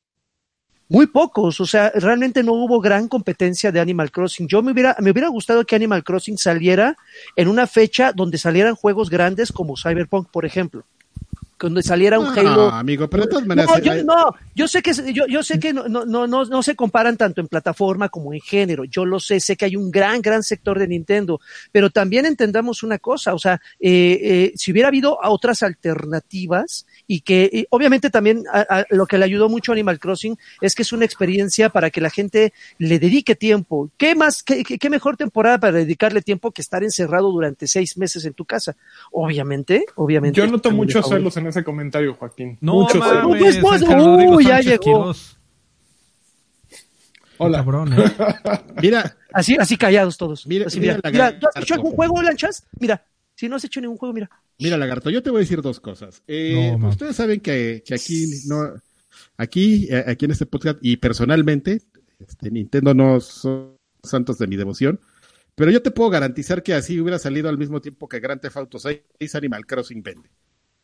Muy pocos, o sea, realmente no hubo gran competencia de Animal Crossing. Yo me hubiera, me hubiera gustado que Animal Crossing saliera en una fecha donde salieran juegos grandes como Cyberpunk, por ejemplo. Donde saliera un No, Halo. amigo, pero de todas maneras. No, yo, no, yo sé que, yo, yo sé que no, no, no, no, se comparan tanto en plataforma como en género. Yo lo sé, sé que hay un gran, gran sector de Nintendo, pero también entendamos una cosa, o sea, eh, eh, si hubiera habido otras alternativas y que y obviamente también a- a- lo que le ayudó mucho a Animal Crossing es que es una experiencia para que la gente le dedique tiempo. ¿Qué más, qué, qué- qué mejor temporada para dedicarle tiempo que estar encerrado durante seis meses en tu casa? Obviamente, obviamente. Yo noto muchos celos en ese comentario, Joaquín. No Muchos mames, celos. Pues, pues, uh, ya Sánchez llegó. Hola. Cabrón, ¿eh? [laughs] Mira, Así, así callados todos. Mira- Así, mira mira, ¿tú has hecho algún juego, Lanchas? Mira, si no has hecho ningún juego, mira. Mira, Lagarto, yo te voy a decir dos cosas. Eh, No, ustedes saben que, que aquí no, aquí, eh, aquí en este podcast y personalmente, este, Nintendo no son santos de mi devoción, pero yo te puedo garantizar que así hubiera salido al mismo tiempo que Grand Theft Auto 6 Animal Crossing vende,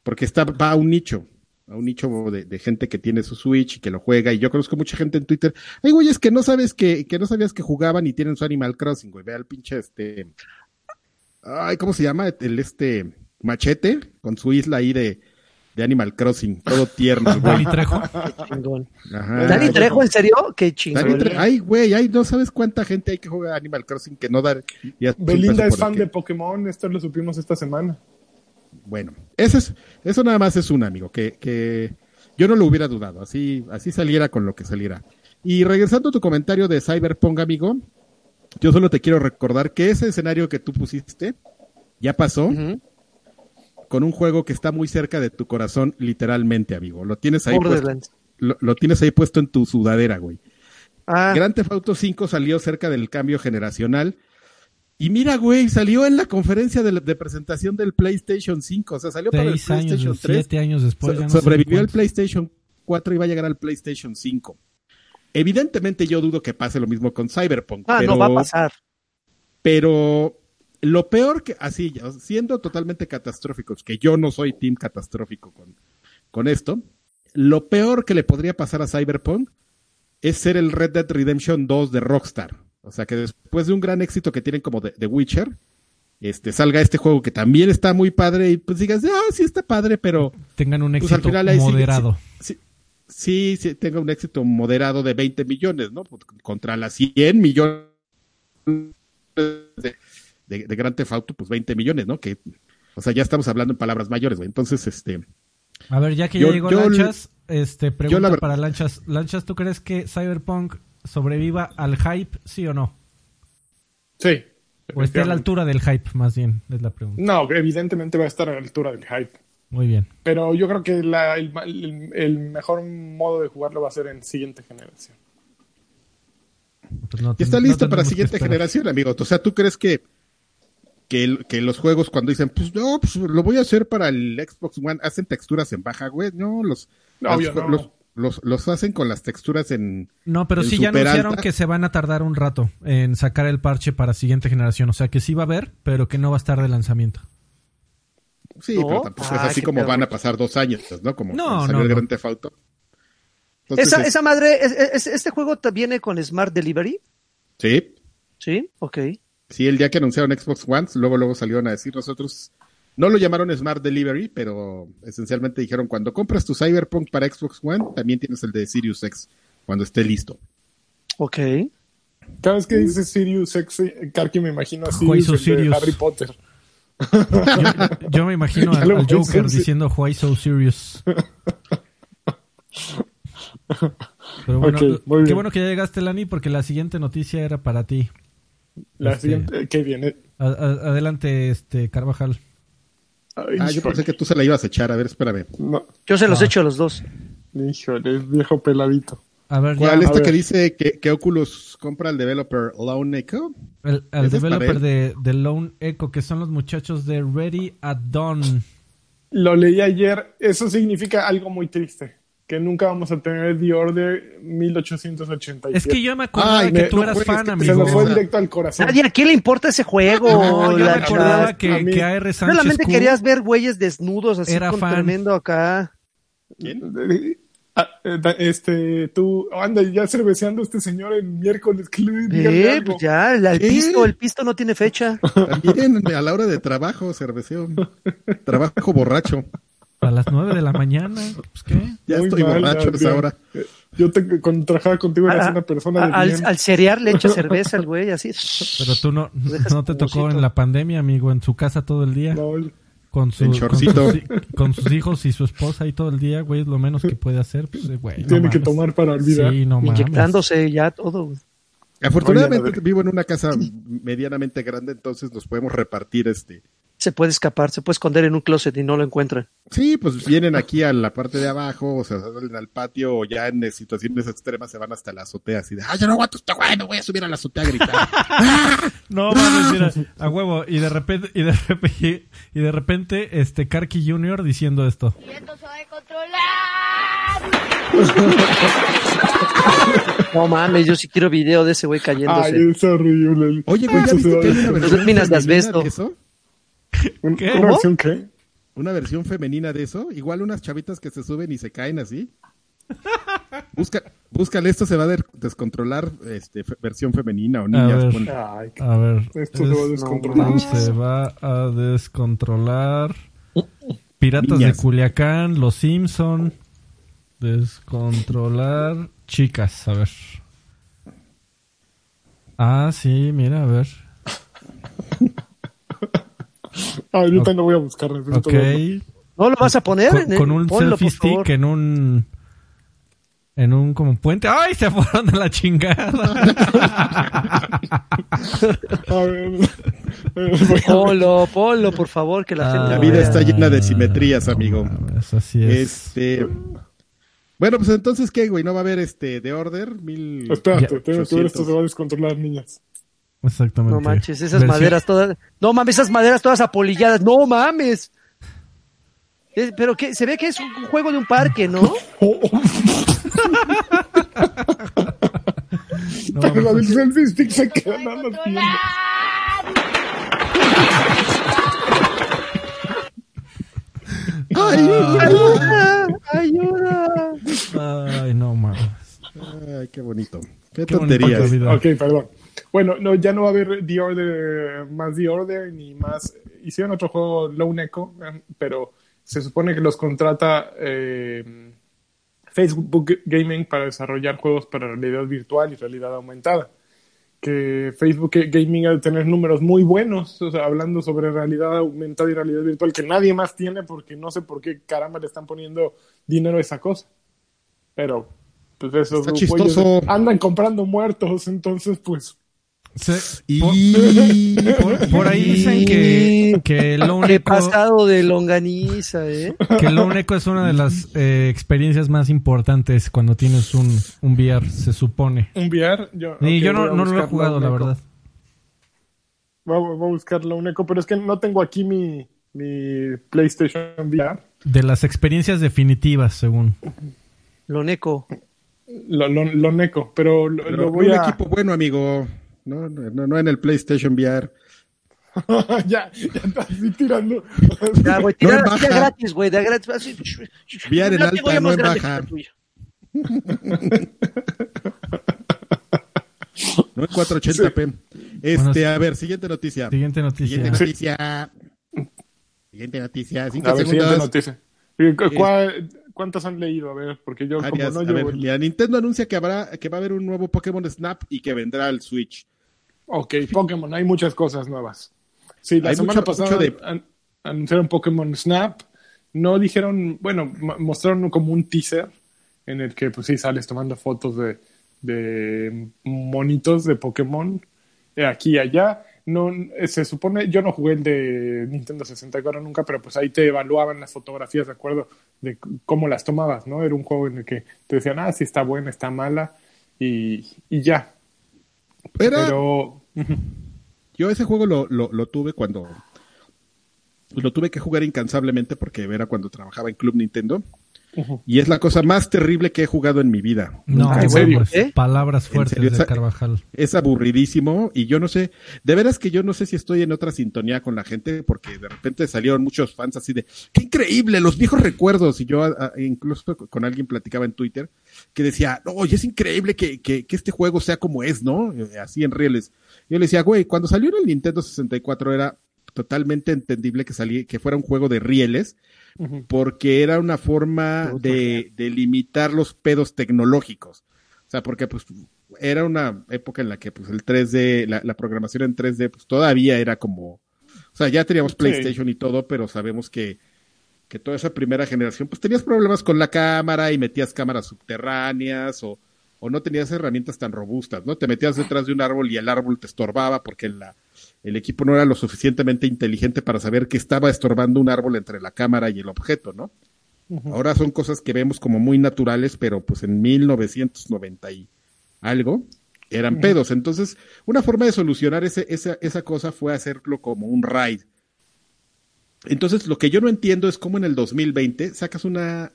porque está va a un nicho, a un nicho de, de gente que tiene su Switch y que lo juega y yo conozco mucha gente en Twitter. Ay, güey, es que no sabes que, que no sabías que jugaban y tienen su Animal Crossing, güey. Ve al pinche este, ay, ¿cómo se llama? El este machete con su isla ahí de, de Animal Crossing, todo tierno. [laughs] Dani Trejo. Chingón. Ajá. Dani Trejo, ¿en serio? Qué chingón. Ay, güey, ay, no sabes cuánta gente hay que juega Animal Crossing que no da. Belinda es fan que- de Pokémon, esto lo supimos esta semana. Bueno, eso es, eso nada más es un amigo, que, que yo no lo hubiera dudado, así, así saliera con lo que saliera. Y regresando a tu comentario de Cyberpunk, amigo, yo solo te quiero recordar que ese escenario que tú pusiste ya pasó con un juego que está muy cerca de tu corazón, literalmente, amigo. Lo tienes ahí puesto, lo, lo tienes ahí puesto en tu sudadera, güey. Ah, Grand Theft Auto 5 salió cerca del cambio generacional. Y mira, güey, salió en la conferencia de, la- de presentación del PlayStation 5. O sea, salió para el años, PlayStation 3. siete años después. So- ya no sé sobrevivió el cuántos. PlayStation 4 y va a llegar al PlayStation 5. Evidentemente yo dudo que pase lo mismo con Cyberpunk. ah, pero, no va a pasar. Pero lo peor que, así, siendo totalmente catastróficos, que yo no soy team catastrófico con, con esto, lo peor que le podría pasar a Cyberpunk es ser el Red Dead Redemption 2 de Rockstar. O sea, que después de un gran éxito que tienen como de, de Witcher, este, salga este juego que también está muy padre y pues digas, ah, sí está padde, pero Tengan un Pues al éxito final moderado. sí, sí, sí, tenga un éxito moderado de 20 millones, ¿no? Pues, Contra las 100 millones de, de, de Grand Theft Auto, pues 20 millones, ¿no? Que, o sea, ya estamos hablando en palabras mayores, güey. Entonces, este, A ver, ya que Yo- ya llegó yo- Lanchas, este, pregunta la para Lanchas. Lanchas, ¿tú crees que Cyberpunk sobreviva al hype, sí o no? Sí, O esté a la altura del hype, más bien, es la pregunta. No, evidentemente va a estar a la altura del hype. Muy bien. Pero yo creo que la- el, el- el mejor modo de jugarlo va a ser en siguiente generación. Pues no Y está no listo para siguiente generación, amigo. O sea, ¿tú crees que, que, los juegos cuando dicen, pues no, pues lo voy a hacer para el Xbox One, hacen texturas en baja, güey? No, los, No, los, obvio, no. los, los- los hacen con las texturas en... No, pero en sí ya anunciaron alta. que se van a tardar un rato en sacar el parche para siguiente generación. O sea que sí va a haber, pero que no va a estar de lanzamiento. Sí, ¿No? pero tampoco Ah, es así como van a pasar dos años, ¿no? Como No, salió no, el no. Grand Theft Auto. Entonces, Esa, es- esa madre, es- es- ¿este juego viene con Smart Delivery? Sí, Sí, ok. sí, el día que anunciaron Xbox One, luego luego salieron a decir nosotros, no lo llamaron Smart Delivery, pero esencialmente dijeron, cuando compras tu Cyberpunk para Xbox One, también tienes el de Sirius X, cuando esté listo. Ok. Cada vez que dices Sirius X, Karki me imagino a Sirius, el de? Harry Potter. Yo, yo me imagino [laughs] al, Joker diciendo Why so serious. Pero bueno, qué bien. bueno que ya llegaste, Lani, porque la siguiente noticia era para ti. La Este- siguiente, ¿qué viene? A- a- adelante, este Carvajal. Ay, Ah, yo pensé que tú se la ibas a echar, a ver, espérame. No, Yo se los Ah. echo a los dos. híjole, viejo peladito. A ver, ya, ¿Cuál a esta ver. que dice que, que Oculus compra al developer Lone Echo? el, al ¿Ese es para developer de, de Lone Echo, que son los muchachos de Ready at Dawn. Lo leí ayer, eso significa algo muy triste, que nunca vamos a tener The Order 1887. Es que yo me acordaba Ay, que me- tú no eras juegues, fan, amigo. Se nos fue directo al corazón. Nadie, ¿a quién le importa ese juego? No, yo me acordaba que, que A.R. Sánchez Solamente Q querías ver güeyes desnudos así Era con fan. tremendo acá. ¿Quién? Eh, ah, eh, Este, tú, anda ya cerveceando a este señor el miércoles, que le Eh, algo. pues ya, el, el ¿Qué? pisto, el pisto no tiene fecha. También [laughs] a la hora de trabajo, cerveceo. Trabajo borracho. a las 9 de la mañana. Pues, ¿qué? Ya Muy estoy mal, borracho a esa hora. Eh, Yo te, cuando trabajaba contigo eras A- una persona de a- al, bien. al cereal le echa [laughs] cerveza al güey, así. Pero tú no, no te tocó en la pandemia, amigo, en su casa todo el día. No, Con, su, sus, hi- con sus hijos y su esposa ahí todo el día, güey, es lo menos que puede hacer. Pues, eh, güey, no tiene que tomar para olvidar. Sí, no mames. Inyectándose ya todo. güey. Afortunadamente Oye, vivo en una casa medianamente grande, entonces nos podemos repartir este. Se puede escapar, se puede esconder en un closet y no lo encuentran. Sí, pues vienen aquí a la parte de abajo, o sea, salen al patio, o ya en situaciones extremas se van hasta la azotea, así de, ay, yo no aguanto este güey, me voy a subir a la azotea a gritar. [laughs] No mames, mira, a huevo. Y de repente, y de repente, y de repente, este Karki Jr. diciendo esto. Y esto se va a controlar. No mames, yo sí quiero video de ese güey Ay, cayéndose. es horrible. Oye, güey, ¿ya viste que hay una minas de asbesto. de eso? ¿Un- ¿Qué? ¿Una versión qué? Una versión femenina de eso, igual unas chavitas que se suben y se caen así. [laughs] Busca, búscale, esto se va a descontrolar, este, fe- versión femenina o niñas. ver. pon- Ay, A ver. Esto se va a descontrolar. esto se va a descontrolar. Piratas Niñas. de Culiacán, Los Simpson. Descontrolar. Chicas, a ver. Ah, sí, mira, a ver. [laughs] Ah, ahorita no voy a buscar. Ok. verlo. ¿No lo vas a poner? Con, En el- con un ponlo, selfie stick en un. En un como puente. ¡Ay! Se fueron de la chingada. [laughs] A ver, [laughs] eh, a- Ponlo, ponlo, por favor, que la Ah, gente La lo vida está llena de simetrías, amigo. mames, así es. Este. Bueno, pues entonces, ¿qué, güey? ¿No va a haber este de Order? Mil... Espérate, Ya. tengo que ver, esto 800. se va a descontrolar, niñas. Exactamente. No manches, esas Versión- maderas todas. No mames, esas maderas todas apolilladas. No mames. Eh, pero que se ve que es un juego de un parque, ¿no? [laughs] [laughs] No, Pero la mames, del selfie stick se queda Va a nada más viendo. controlar. ¡Ayuda! ¡Ayuda! Ay, no mames. Ay, qué bonito. Qué tonterías. vida. Ok, perdón. Bueno, no, ya no va a haber The Order, más The Order, ni más. Hicieron otro juego, Lone Echo, eh, pero se supone que los contrata eh, Facebook Gaming para desarrollar juegos para realidad virtual y realidad aumentada. Que Facebook Gaming ha de tener números muy buenos, o sea, hablando sobre realidad aumentada y realidad virtual, que nadie más tiene porque no sé por qué caramba le están poniendo dinero a esa cosa. Pero, pues esos andan comprando muertos, [laughs] entonces, pues, Se- Y por, por ahí dicen que, que lo único, pasado de longaniza, ¿eh? que lo único es una de las eh, experiencias más importantes cuando tienes un, un VR, se supone. Un VR. Yo, yo no, no lo he buscar jugado, la verdad. Voy, a- voy a buscarlo un eco, pero es que no tengo aquí mi, mi PlayStation VR. De las experiencias definitivas, según. Loneco. Lo, lo, lo neco, pero lo, Pero lo voy un a. equipo bueno, amigo. No, no, no, no en el PlayStation VR. [laughs] ya, ya estás así tirando. Ya, güey, No tira, tira gratis, güey, de gratis. Así, VR en alta, no en baja. [laughs] No en 480p. Este, Bueno, a ver, siguiente noticia. Siguiente noticia. Siguiente noticia. Siguiente noticia. Cinco A ver, siguiente segundos. noticia. ¿Y cu- cuál- ¿Cuántas han leído? A ver, porque yo Arias, como no a llevo... ver, mira, Nintendo anuncia que habrá que va a haber un nuevo Pokémon Snap y que vendrá al Switch. Ok, Pokémon, hay muchas cosas nuevas. Sí, la Hay semana mucho- pasada mucho de- an- anunciaron Pokémon Snap. No dijeron, bueno, mostraron como un teaser en el que, pues sí, sales tomando fotos de, de monitos de Pokémon eh, aquí y allá. No, eh, se supone, yo no jugué el de Nintendo 64 nunca, pero pues ahí te evaluaban las fotografías de acuerdo de cómo las tomabas, ¿no? Era un juego en el que te decían, ah, si está buena, está mala, y, y ya. Pero, Pero, [laughs] yo ese juego lo, lo, lo tuve cuando lo tuve que jugar incansablemente porque era cuando trabajaba en Club Nintendo y es la cosa más terrible que he jugado en mi vida. No, ¿En serio? ¿Eh? palabras ¿En fuertes serio? de Carvajal. Es aburridísimo y yo no sé, de veras que yo no sé si estoy en otra sintonía con la gente porque de repente salieron muchos fans así de, qué increíble, los viejos recuerdos y yo a- a- incluso con alguien platicaba en Twitter que decía, no, y es increíble que, que, que este juego sea como es, ¿no? Eh, Así en rieles. Yo le decía, güey, cuando salió en el Nintendo 64 era totalmente entendible que que fuera un juego de rieles porque era una forma de, de limitar los pedos tecnológicos. O sea, porque pues era una época en la que pues el 3D, la, la programación en 3D pues todavía era como, o sea, ya teníamos PlayStation y todo, pero sabemos que, que toda esa primera generación pues tenías problemas con la cámara y metías cámaras subterráneas o, o no tenías herramientas tan robustas, ¿no? Te metías detrás de un árbol y el árbol te estorbaba porque la, el equipo no era lo suficientemente inteligente para saber que estaba estorbando un árbol entre la cámara y el objeto, ¿no? Ahora son cosas que vemos como muy naturales, pero pues en 1990 y algo eran pedos. Entonces, una forma de solucionar ese, esa, esa cosa fue hacerlo como un raid. Entonces, lo que yo no entiendo es cómo en el 2020 sacas una,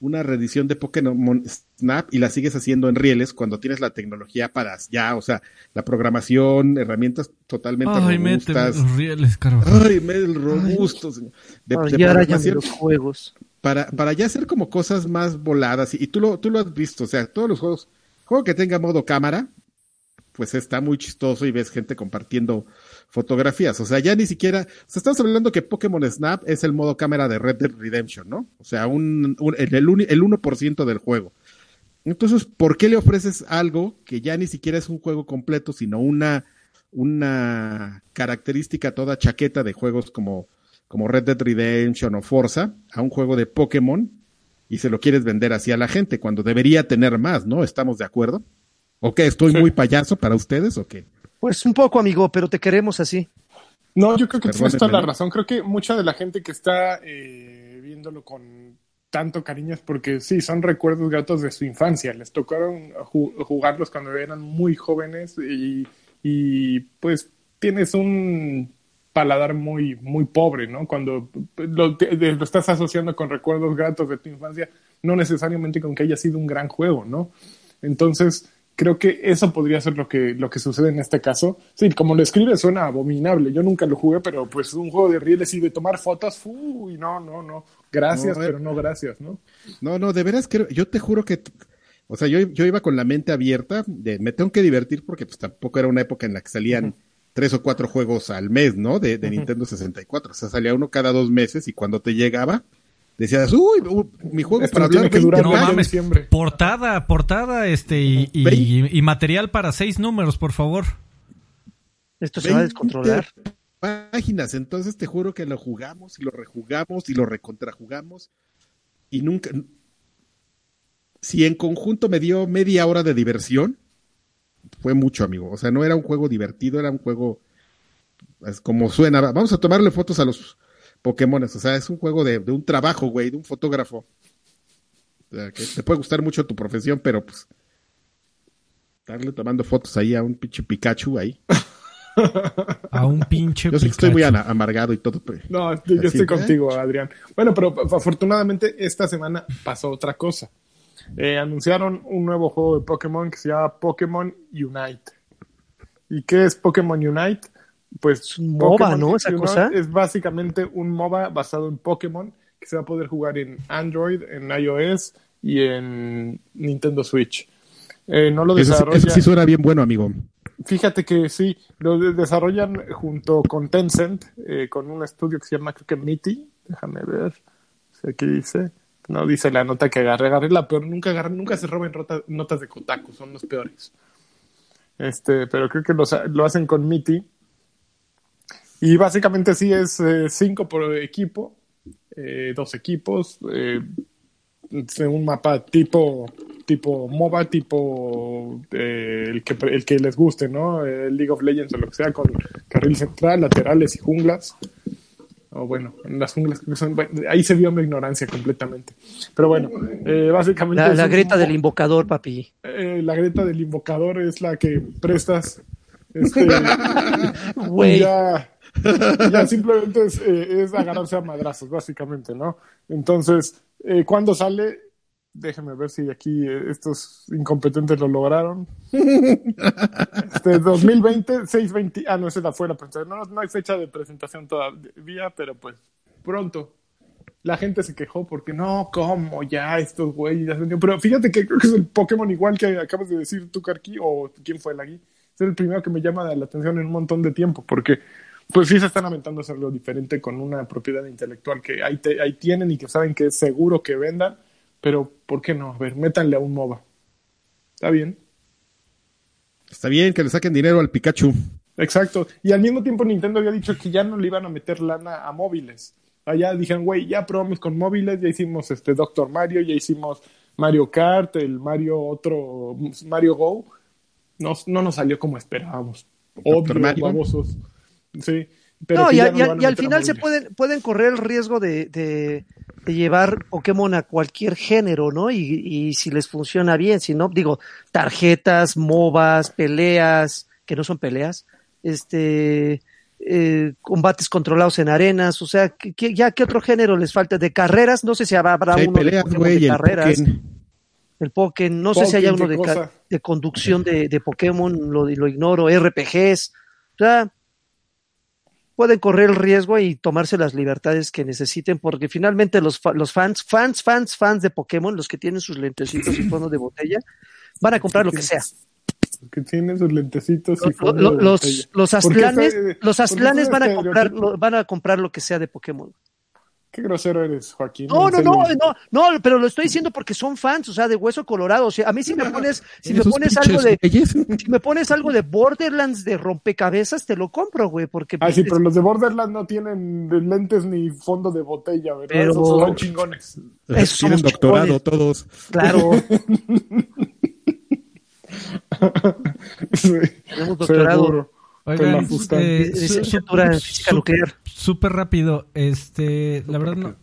una reedición de Pokémon Snap y la sigues haciendo en rieles cuando tienes la tecnología para ya, o sea, la programación, herramientas totalmente Ay, robustas. los rieles, Carvajal. Ay, me el robusto, señor. De, Ay, de ya arañame programación los juegos. para, para ya hacer como cosas más voladas. Y, y tú, lo, tú lo has visto, o sea, todos los juegos, juego que tenga modo cámara, pues está muy chistoso y ves gente compartiendo fotografías. O sea, ya ni siquiera, o sea, estamos hablando que Pokémon Snap es el modo cámara de Red Dead Redemption, ¿no? O sea, un, un- el, el, el 1% del juego. Entonces, ¿por qué le ofreces algo que ya ni siquiera es un juego completo, sino una, una característica toda chaqueta de juegos como, como Red Dead Redemption o Forza a un juego de Pokémon y se lo quieres vender así a la gente cuando debería tener más, ¿no? ¿Estamos de acuerdo? ¿O qué? ¿Estoy Sí. muy payaso para ustedes o qué? Pues un poco, amigo, pero te queremos así. No, yo creo que tienes toda la razón. Creo que mucha de la gente que está eh, viéndolo con tanto cariño es porque sí, son recuerdos gratos de su infancia. Les tocaron ju- jugarlos cuando eran muy jóvenes y, y, pues tienes un paladar muy, muy pobre, ¿no? Cuando lo, te- lo estás asociando con recuerdos gratos de tu infancia, no necesariamente con que haya sido un gran juego, ¿no? Entonces, creo que eso podría ser lo que, lo que sucede en este caso. Sí, como lo escribe suena abominable. Yo nunca lo jugué, pero pues un juego de rieles y de tomar fotos, uy, no, no, no. Gracias, No, eh. pero no gracias, ¿no? No, no, de veras que yo te juro que, o sea, yo, yo iba con la mente abierta de me tengo que divertir porque pues tampoco era una época en la que salían tres o cuatro juegos al mes, ¿no? De, de Nintendo 64. O sea, salía uno cada dos meses y cuando te llegaba, decías, uy, uy, mi juego Esto para hablar que 20 durar No mames, diciembre. portada, portada, este, y, y- material para seis números, por favor. Esto se va a 20 descontrolar. páginas. Entonces te juro que lo jugamos y lo rejugamos y lo recontrajugamos y nunca. Si en conjunto me dio media hora de diversión, fue mucho, amigo. O sea, no era un juego divertido, era un juego es como suena. Vamos a tomarle fotos a los Pokémones. O sea, es un juego de, de un trabajo, güey, de un fotógrafo. O sea, que te puede gustar mucho tu profesión, pero pues estarle tomando fotos ahí a un pinche Pikachu ahí. A un pinche Yo sé que estoy muy amargado y todo. pero- No, yo Así, estoy ¿eh? contigo, Adrián. Bueno, pero afortunadamente esta semana pasó otra cosa. Eh, anunciaron un nuevo juego de Pokémon que se llama Pokémon Unite. ¿Y qué es Pokémon Unite? Pues un MOBA, Pokémon ¿no? Esa cosa. Es básicamente un MOBA basado en Pokémon que se va a poder jugar en Android, en iOS y en Nintendo Switch. Eh, no lo Eso, sí- desarrolla. eso sí suena bien bueno, amigo. Fíjate que sí, lo de- desarrollan junto con Tencent, eh, con un estudio que se llama, creo que MITI. Déjame ver. si Aquí dice. No dice la nota que agarré. Agarré la peor. Nunca, agarré, nunca se roben rota- notas de Kotaku. Son los peores. Este, pero creo que los lo hacen con MITI. Y básicamente sí es eh, cinco por equipo. eh, dos equipos. eh, un mapa tipo tipo MOBA, tipo eh, el, que, el que les guste, ¿no? League of Legends o lo que sea, con carril central, laterales y junglas. O bueno, en las junglas creo que son, bueno, ahí se vio mi ignorancia completamente. Pero bueno, eh, básicamente... La, la un mo- del invocador, papi. la grieta del invocador es la que prestas este, [laughs] ya, [laughs] ya simplemente es, eh, es agarrarse a madrazos, básicamente, ¿no? Entonces, eh, ¿cuándo sale? Déjenme ver si aquí eh, estos incompetentes lo lograron. Este 2020, 620. Ah, no, esa la presentación. No, hay fecha de presentación todavía, pero pues pronto. La gente se quejó porque no, ¿cómo? Ya estos güeyes. ya se vendieron". Pero fíjate que creo que es el Pokémon igual que acabas de decir tú, Karki, o quién fue el aquí. Es el primero que me llama la atención en un montón de tiempo, porque pues sí se están aventando a hacer algo diferente con una propiedad intelectual que ahí, te- ahí tienen y que saben que es seguro que vendan, pero ¿por qué no? A ver, métanle a un MOBA. Está bien. Está bien que le saquen dinero al Pikachu. Exacto. Y al mismo tiempo Nintendo había dicho que ya no le iban a meter lana a móviles. Allá dijeron, güey, ya probamos con móviles, ya hicimos este Doctor Mario, ya hicimos Mario Kart, el Mario otro, Mario Go. No, no nos salió como esperábamos. Obvio, Mario. babosos. Sí. Pero No, y, ya no al final se pueden, pueden correr el riesgo de, de- de llevar Pokémon a cualquier género, ¿no? Y, y si les funciona bien, si no, digo, tarjetas, MOBAs, peleas, que no son peleas, este, eh, combates controlados en arenas, o sea, ¿qué- qué- ya qué otro género les falta? De carreras, no sé si habrá hay uno de peleas, de carreras. Pokémon. El Pokémon, no sé si haya uno ¿qué de, conducción de, de Pokémon, lo, lo ignoro, RPGs, o sea, pueden correr el riesgo y tomarse las libertades que necesiten, porque finalmente los, fa- los fans, fans, fans, fans de Pokémon, los que tienen sus lentecitos y [clears throat] fondo de botella, van a comprar lo que sea. Que tiene sus lentecitos y fondo lo- de los, botella. los ¿Por qué aztlanes, los aztlanes van a comprar, van a comprar lo que sea de Pokémon. Qué grosero eres, Joaquín. No, no, no, no, no, pero lo estoy diciendo porque son fans, o sea, de hueso colorado. O sea, a mí si me pones, si me pones algo de, si me pones algo de Borderlands de rompecabezas, te lo compro, güey, porque Ah, sí, pero los de Borderlands no tienen lentes ni fondo de botella, ¿verdad? Pero- Esos son chingones. Esos Tienen doctorado chingones. todos. claro, [laughs] Sí, tenemos doctorado. Oigan, eh, de su- su- física su- nuclear. Súper rápido, este, la verdad no,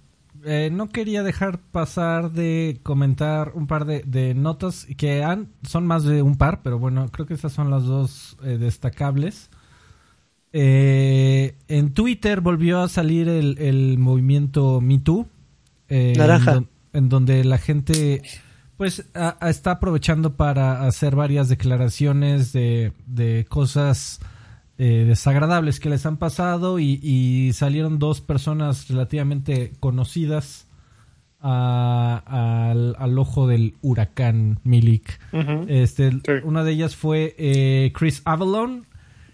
eh, no quería dejar pasar de comentar un par de, de notas que han, son más de un par, pero bueno, creo que estas son las dos eh, destacables. Eh, en Twitter volvió a salir el, el movimiento Me Too, eh, Naranja. En, don- en donde la gente pues a- a- está aprovechando para hacer varias declaraciones de, de cosas eh, desagradables que les han pasado y, y salieron dos personas relativamente conocidas a- al, al ojo del huracán Milik. Este, Sí. Una de ellas fue eh, Chris Avalon.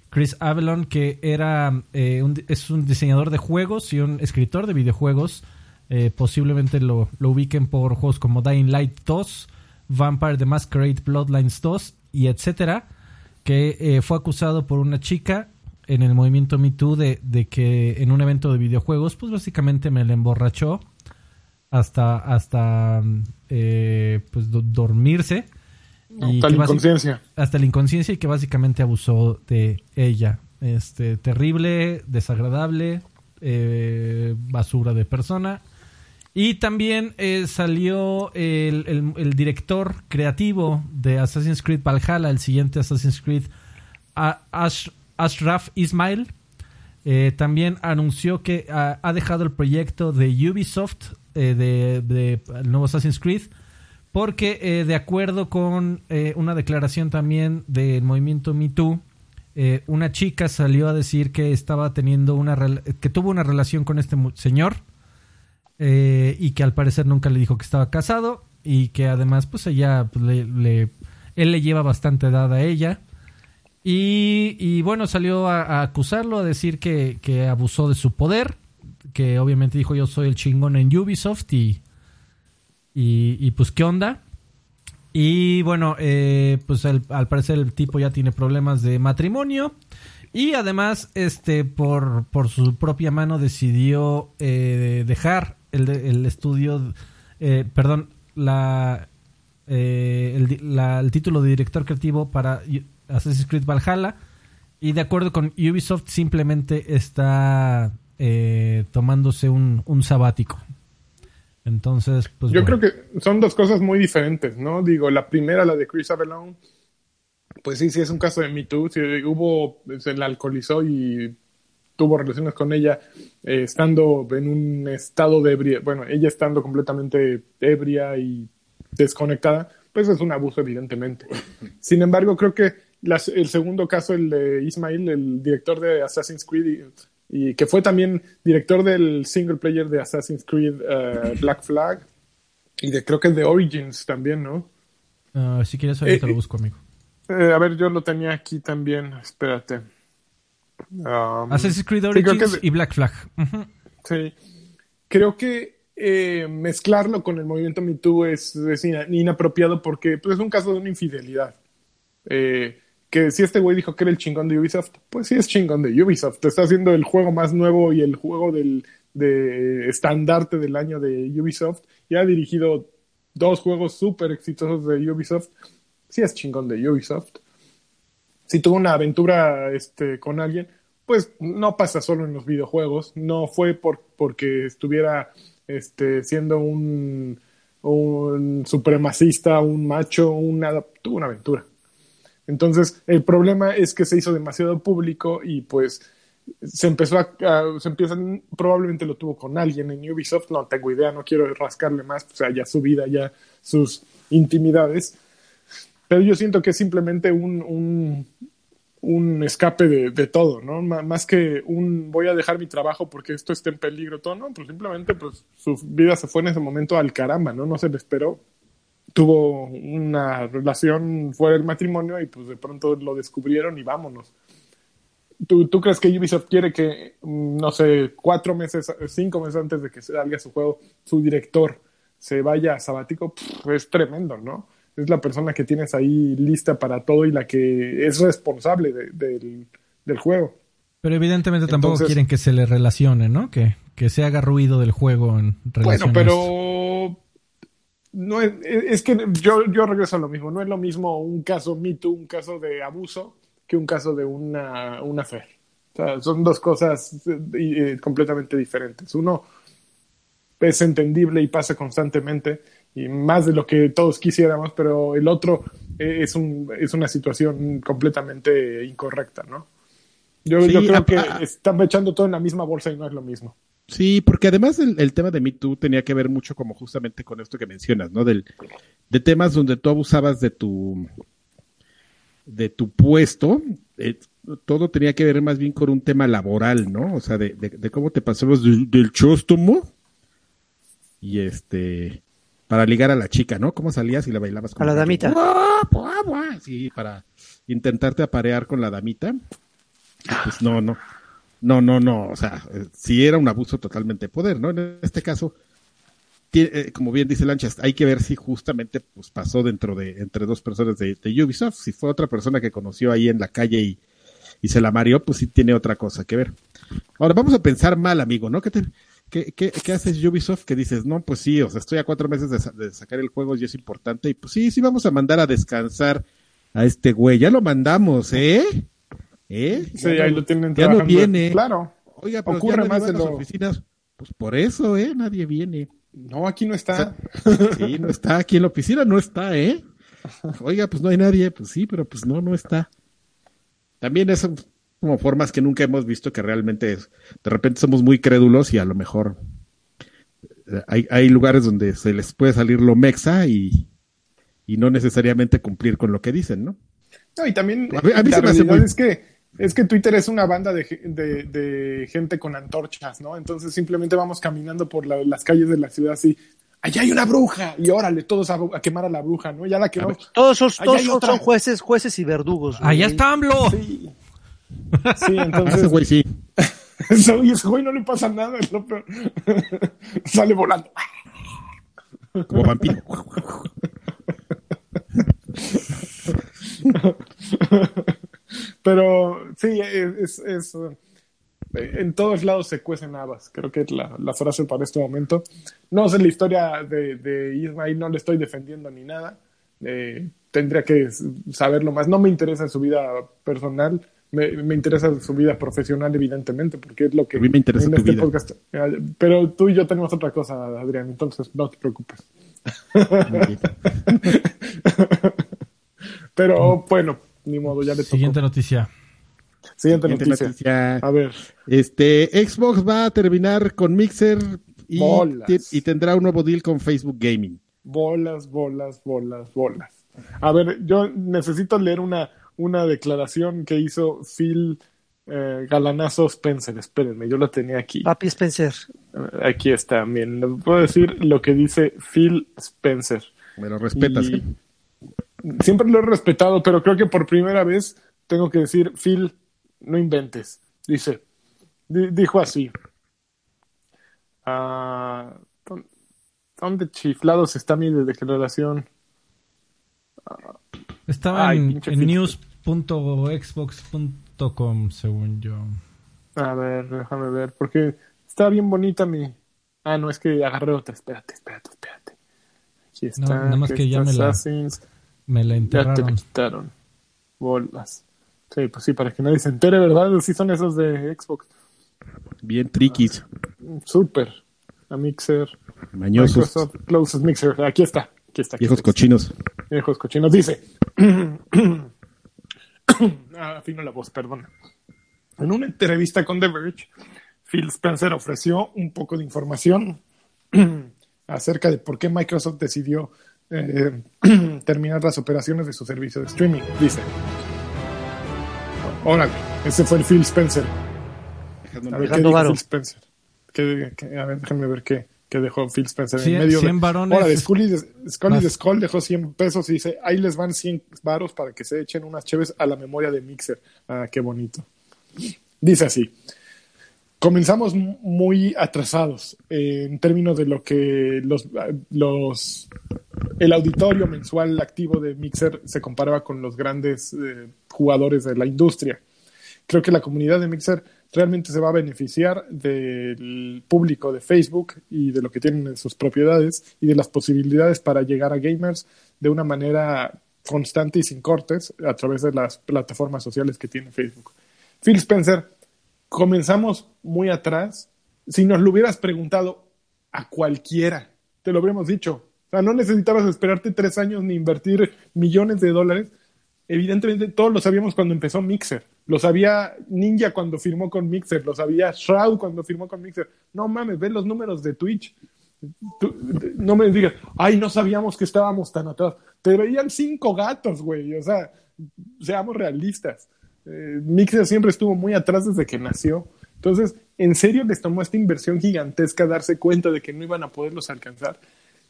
Chris Avalon, que era eh, un- es un diseñador de juegos y un escritor de videojuegos. Posiblemente lo, lo ubiquen por juegos como Dying Light 2, Vampire the Masquerade Bloodlines 2 y etcétera. Que eh, fue acusado por una chica en el movimiento Me Too de, de que en un evento de videojuegos, pues básicamente me la emborrachó hasta, hasta eh, pues do- dormirse. Y que basi- inconsciencia. hasta la inconsciencia y que básicamente abusó de ella. Este, terrible, desagradable, eh, basura de persona. Y también eh, salió el, director creativo de Assassin's Creed Valhalla, el siguiente Assassin's Creed, Ashraf Ismail. Eh, también anunció que ha dejado el proyecto de Ubisoft eh, de, nuevo Assassin's Creed porque eh, de acuerdo con eh, una declaración también del movimiento Me Too, una chica salió a decir que estaba teniendo una que tuvo una relación con este señor eh, y que al parecer nunca le dijo que estaba casado y que además pues ella pues, le, él le lleva bastante edad a ella. Y, y, bueno salió a, acusarlo a decir que, que abusó de su poder que obviamente dijo yo soy el chingón en Ubisoft y y, pues qué onda y bueno eh, pues al parecer el tipo ya tiene problemas de matrimonio y además este por, por su propia mano decidió eh, dejar el, de- el estudio eh, perdón la, eh, el, la- el título de director creativo para Assassin's Creed Valhalla y de acuerdo con Ubisoft simplemente está eh, tomándose un, un sabático entonces pues Yo bueno. creo que son dos cosas muy diferentes, ¿no? Digo, la primera, la de Chris Avellone, pues sí, sí es un caso de Me Too. Sí, hubo, se la alcoholizó y tuvo relaciones con ella eh, estando en un estado de ebria, bueno, ella estando completamente ebria y desconectada, pues es un abuso evidentemente. [laughs] Sin embargo, creo que las- el segundo caso, el de Ismail, el director de Assassin's Creed, y, y que fue también director del single player de Assassin's Creed eh, [laughs] Black Flag, y de creo que de Origins también, ¿no? Ah, si quieres ahorita Eh, lo eh, busco amigo Eh, a ver, yo lo tenía aquí también, espérate. Um, Assassin's Creed sí, Origins que- y Black Flag. Sí. Creo que eh, mezclarlo con el movimiento Me Too es, es ina- inapropiado porque pues, es un caso de una infidelidad. Eh, que si este güey dijo que era el chingón de Ubisoft, pues sí es chingón de Ubisoft. Te está haciendo el juego más nuevo y el juego del de estandarte del año de Ubisoft. Y ha dirigido dos juegos súper exitosos de Ubisoft. Sí es chingón de Ubisoft si tuvo una aventura este, con alguien, pues no pasa solo en los videojuegos, no fue por, porque estuviera este, siendo un, un supremacista, un macho, una, tuvo una aventura. Entonces, el problema es que se hizo demasiado público y pues se empezó a, se empiezan, probablemente lo tuvo con alguien en Ubisoft, no tengo idea, no quiero rascarle más, o sea, ya su vida, ya sus intimidades, pero yo siento que es simplemente un, un, un escape de, de todo, ¿no? Más que un voy a dejar mi trabajo porque esto está en peligro, todo, ¿no? Pues simplemente pues su vida se fue en ese momento al caramba, ¿no? No se le esperó. Tuvo una relación fuera del matrimonio y pues de pronto lo descubrieron y vámonos. ¿Tú, ¿Tú crees que Ubisoft quiere que, mm, no sé, cuatro meses, cinco meses antes de que salga su juego, su director se vaya a sabático? Pff, es tremendo, ¿no? Es la persona que tienes ahí lista para todo y la que es responsable de- del, del juego. Pero evidentemente tampoco Entonces- quieren que se le relacione, ¿no? Que, que se haga ruido del juego en relación Bueno, pero no es, es que yo, yo regreso a lo mismo. No es lo mismo un caso Me Too, un caso de abuso, que un caso de una, una fe. O sea, son dos cosas eh, eh, completamente diferentes. Uno es entendible y pasa constantemente y más de lo que todos quisiéramos, pero el otro eh, es, un, es una situación completamente incorrecta, ¿no? Yo, Sí, yo creo que están echando todo en la misma bolsa y no es lo mismo. Sí, porque además el, el tema de Me Too tenía que ver mucho como justamente con esto que mencionas, ¿no? Del, de temas donde tú abusabas de tu de tu puesto, eh, todo tenía que ver más bien con un tema laboral, ¿no? O sea, de, de, de cómo te pasabas del, del chóstomo y este para ligar a la chica, ¿no? Cómo salías y la bailabas con A la damita. Sí, para intentarte aparear con la damita. Pues no, no. No, no, no. O sea, eh, sí era un abuso totalmente de poder, ¿no? En este caso, eh, como bien dice Lanchas, hay que ver si justamente pues pasó dentro de entre dos personas de, de Ubisoft. Si fue otra persona que conoció ahí en la calle y, y se la mareó, pues sí tiene otra cosa que ver. Ahora vamos a pensar mal, amigo, ¿no? ¿Qué te, ¿qué, qué, qué haces Ubisoft? Que dices, no, pues sí, o sea, estoy a cuatro meses de, sa- de sacar el juego y es importante. Y pues sí, sí vamos a mandar a descansar a este güey. Ya lo mandamos, ¿eh? ¿Eh? Sí, Ya ahí lo tienen ya no viene. Claro. Oiga, pero ocurre ya más a las lo- oficinas. Pues por eso, ¿eh? Nadie viene. No, aquí no está. Sí, no está. Aquí en la oficina no está, ¿eh? Oiga, pues no hay nadie. Pues sí, pero pues no, no está. También es como formas que nunca hemos visto que realmente es- de repente somos muy crédulos y a lo mejor eh, hay, hay lugares donde se les puede salir lo mexa y, y no necesariamente cumplir con lo que dicen, ¿no? No, y también A mí- a mí la se me hace realidad muy- es que es que Twitter es una banda de, de- de gente con antorchas, ¿no? Entonces simplemente vamos caminando por la- las calles de la ciudad así, allá hay una bruja y órale, todos a, a quemar a la bruja, ¿no? Ya la quemamos. Todos, todos hay son, jueces, jueces y verdugos. Allá está AMLO. Sí. Sí, [laughs] entonces ese güey sí. [laughs] Eso, y ese güey no le pasa nada, es lo peor. [laughs] Sale volando. Como vampiro. Pero sí, es, es, eh, en todos lados se cuecen habas. Creo que es la, la frase para este momento. No sé la historia de, de Ismail, no le estoy defendiendo ni nada. Eh, tendría que saberlo más. No me interesa su vida personal. Me, me interesa su vida profesional, evidentemente, porque es lo que A mí me interesa en tu este vida. podcast. eh, Pero tú y yo tenemos otra cosa, Adrián, entonces no te preocupes. [laughs] Pero bueno, ni modo, ya le tocó. Siguiente noticia. Siguiente Siguiente noticia. noticia. A ver. Este, Xbox va a terminar con Mixer y, y tendrá un nuevo deal con Facebook Gaming. Bolas, bolas, bolas, bolas. A ver, yo necesito leer una, una declaración que hizo Phil eh, Galanazo Spencer. Espérenme, yo la tenía aquí. Papi Spencer. Aquí está, bien. Les puedo decir lo que dice Phil Spencer. Me lo respetas, Y-. Siempre lo he respetado, pero creo que por primera vez tengo que decir, Phil, no inventes. Dice, di- dijo así. ¿dó- ¿Dónde chiflados está mi declaración? Estaba Ay, en, en Phil. news.xbox.com, según yo. A ver, déjame ver, porque está bien bonita mi... Ah, no, es que agarré otra. Espérate, espérate, espérate. Aquí está. nada más que ya me la- Assassins. Me la Ya te enterraron. la quitaron. Bolas. Sí, pues sí, para que nadie se entere, ¿verdad? Sí son esos de Xbox. Bien triquis, Súper. A Mixer. mañosos, Microsoft Closest Mixer. Aquí está. Aquí está. aquí viejos está. cochinos. Viejos cochinos. Dice. [clears throat] [coughs] ah, afino la voz, perdona. En una entrevista con The Verge, Phil Spencer ofreció un poco de información [clears throat] acerca de por qué Microsoft decidió eh, [clears throat] terminar las operaciones de su servicio de streaming. Dice. Órale, ese fue el Phil Spencer. A ver, ¿qué dijo. Phil Spencer? ¿Qué- qué- a ver, déjenme ver qué, qué dejó Phil Spencer en medio. 100 de, varones Ahora, de Scully, de, Scully más. de Skull dejó 100 pesos y dice, ahí les van 100 varos para que se echen unas cheves a la memoria de Mixer. Ah, qué bonito. Dice así. Comenzamos muy atrasados eh, en términos de lo que los, los el auditorio mensual activo de Mixer se comparaba con los grandes eh, jugadores de la industria. Creo que la comunidad de Mixer realmente se va a beneficiar del público de Facebook y de lo que tienen en sus propiedades y de las posibilidades para llegar a gamers de una manera constante y sin cortes a través de las plataformas sociales que tiene Facebook. Phil Spencer, comenzamos muy atrás. Si nos lo hubieras preguntado a cualquiera, te lo habríamos dicho. O sea, no necesitabas esperarte tres años ni invertir millones de dólares. Evidentemente, todos lo sabíamos cuando empezó Mixer. Lo sabía Ninja cuando firmó con Mixer. Lo sabía Shroud cuando firmó con Mixer. No mames, ve los números de Twitch. No me digas, ay, no sabíamos que estábamos tan atrás. Te veían cinco gatos, güey. O sea, seamos realistas. Eh, Mixer siempre estuvo muy atrás desde que nació. Entonces, ¿en serio les tomó esta inversión gigantesca darse cuenta de que no iban a poderlos alcanzar?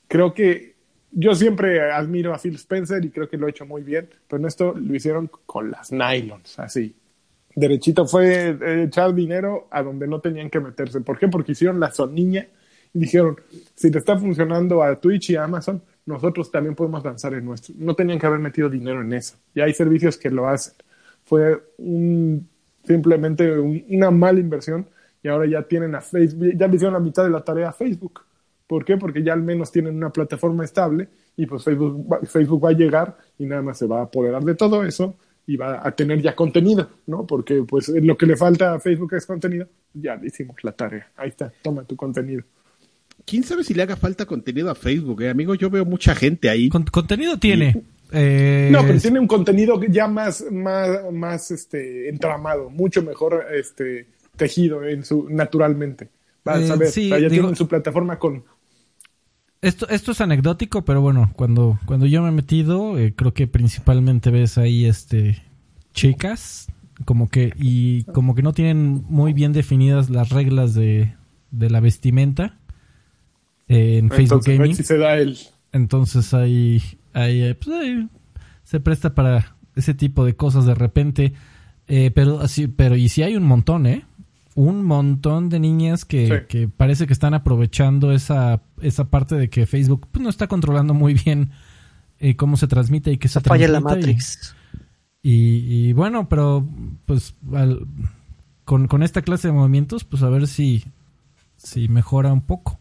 Creo que yo siempre admiro a Phil Spencer y creo que lo ha hecho muy bien, pero en esto lo hicieron con las nylons, así. Derechito fue eh, echar dinero a donde no tenían que meterse. ¿Por qué? Porque hicieron la soniña y dijeron, si le está funcionando a Twitch y a Amazon, nosotros también podemos lanzar el nuestro. No tenían que haber metido dinero en eso. Y hay servicios que lo hacen. Fue un, simplemente un- una mala inversión y ahora ya tienen a Facebook, ya le hicieron la mitad de la tarea a Facebook. ¿Por qué? Porque ya al menos tienen una plataforma estable y pues Facebook Facebook va a llegar y nada más se va a apoderar de todo eso y va a tener ya contenido, ¿no? Porque pues lo que le falta a Facebook es contenido, ya le hicimos la tarea. Ahí está, toma tu contenido. ¿Quién sabe si le haga falta contenido a Facebook, eh? amigo? Yo veo mucha gente ahí. Con- contenido tiene. Eh, No, pero es- tiene un contenido ya más, más, más este, entramado, mucho mejor este, tejido en su, naturalmente. Vas Eh, a ver, sí, o sea, ya digo- tienen su plataforma con... Esto, esto es anecdótico, pero bueno, cuando, cuando yo me he metido, eh, creo que principalmente ves ahí este chicas, como que, y como que no tienen muy bien definidas las reglas de, de la vestimenta eh, en Facebook Entonces, Gaming. si se da el... Entonces ahí, ahí, eh, pues, ahí se presta para ese tipo de cosas de repente. Eh, pero así, pero y sí hay un montón, ¿eh? Un montón de niñas que, Sí. que parece que están aprovechando esa, esa parte de que Facebook pues, no está controlando muy bien eh, cómo se transmite y que se Falla la y- Matrix. Y, y bueno, pero pues al- con, con esta clase de movimientos, pues a ver si, si mejora un poco.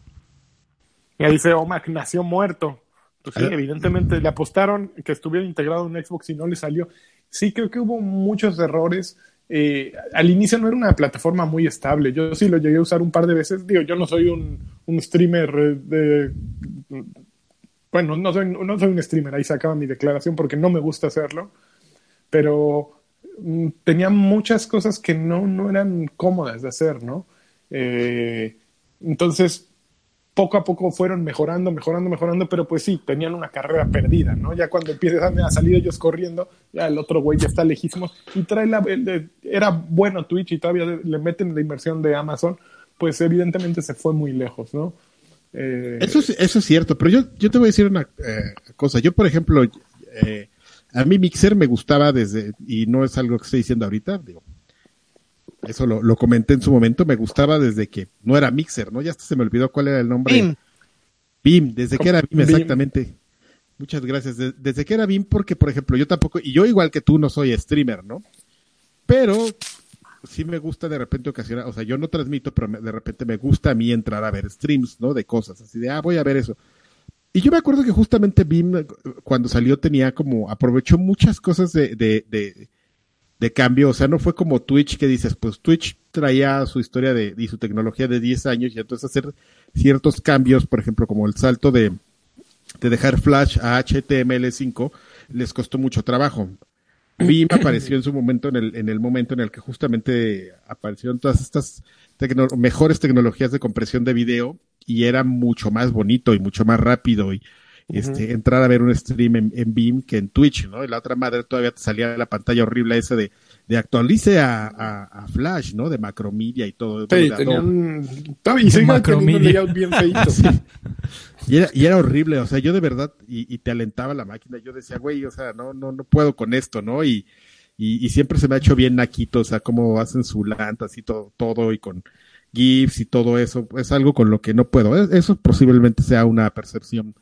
Y ahí dice, Omac nació muerto. Pues sí, Ah. evidentemente le apostaron que estuviera integrado en Xbox y no le salió. Sí, creo que hubo muchos errores. Eh, al inicio no era una plataforma muy estable. Yo sí lo llegué a usar un par de veces. Digo, yo no soy un, streamer. Bueno, no soy, no soy un streamer, ahí se acaba mi declaración porque no me gusta hacerlo. Pero mm, tenía muchas cosas que no, no eran cómodas de hacer, ¿no? Eh, entonces, poco a poco fueron mejorando, mejorando, mejorando, pero pues sí, tenían una carrera perdida, ¿no? Ya cuando empiezan a salir ellos corriendo, ya el otro güey ya está lejísimos y trae la... era bueno Twitch y todavía le meten la inversión de Amazon, pues evidentemente se fue muy lejos, ¿no? Eh, Eso es, eso es cierto, pero yo, yo te voy a decir una eh, cosa. Yo, por ejemplo, eh, a mí Mixer me gustaba desde, y no es algo que estoy diciendo ahorita, digo, eso lo, lo comenté en su momento, me gustaba desde que no era Mixer, ¿no? Ya hasta se me olvidó cuál era el nombre. Bim. BIM, desde que era BIM, Bim. exactamente. Muchas gracias. De- desde que era BIM, porque, por ejemplo, yo tampoco, y yo igual que tú no soy streamer, ¿no? Pero sí me gusta de repente ocasionar, o sea, yo no transmito, pero me- de repente me gusta a mí entrar a ver streams, ¿no? De cosas, así de, ah, voy a ver eso. Y yo me acuerdo que justamente BIM, eh, cuando salió, tenía como, aprovechó muchas cosas de, de, de, de cambio, o sea, no fue como Twitch que dices, pues Twitch traía su historia de, y su tecnología de 10 años y entonces hacer ciertos cambios, por ejemplo, como el salto de, de dejar Flash a HTML5, les costó mucho trabajo. BIM apareció en su momento, en el, en el momento en el que justamente aparecieron todas estas mejores tecnologías de compresión de video y era mucho más bonito y mucho más rápido y este, entrar a ver un stream en, en Beam que en Twitch, ¿no? Y la otra madre todavía te salía la pantalla horrible esa de, de actualice a, a, a Flash, ¿no? De Macromedia y todo. sí, tenían y un Macromedia. bien [laughs] feito. Y era, y era horrible, o sea, yo de verdad, y, y te alentaba la máquina, yo decía, güey, o sea, no, no, no puedo con esto, ¿no? Y, y, y siempre se me ha hecho bien naquito, o sea, cómo hacen su lanta, así todo, todo, y con GIFs y todo eso, es algo con lo que no puedo. Es- Eso posiblemente sea una percepción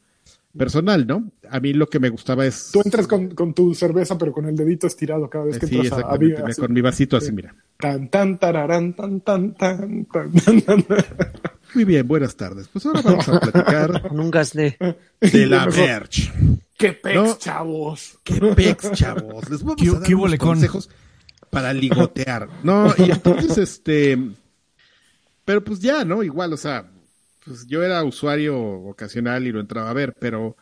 personal, ¿no? A mí lo que me gustaba es... Tú entras con, con tu cerveza, pero con el dedito estirado cada vez que Sí, entras a- a, así. con mi vasito así, Sí. mira. Tan, tan, tararán, tan, tan, tan, tan, tan, tan, tan. Muy bien, buenas tardes. Pues ahora vamos a platicar [laughs] Con un gasné. de la Verge. ¡Qué pex, No. chavos! ¡Qué pex, chavos! Les vamos ¿Qué- a dar qué unos consejos para ligotear. No, y entonces, este... Pero pues ya, ¿no? Igual, o sea, pues yo era usuario ocasional y lo entraba a ver, pero...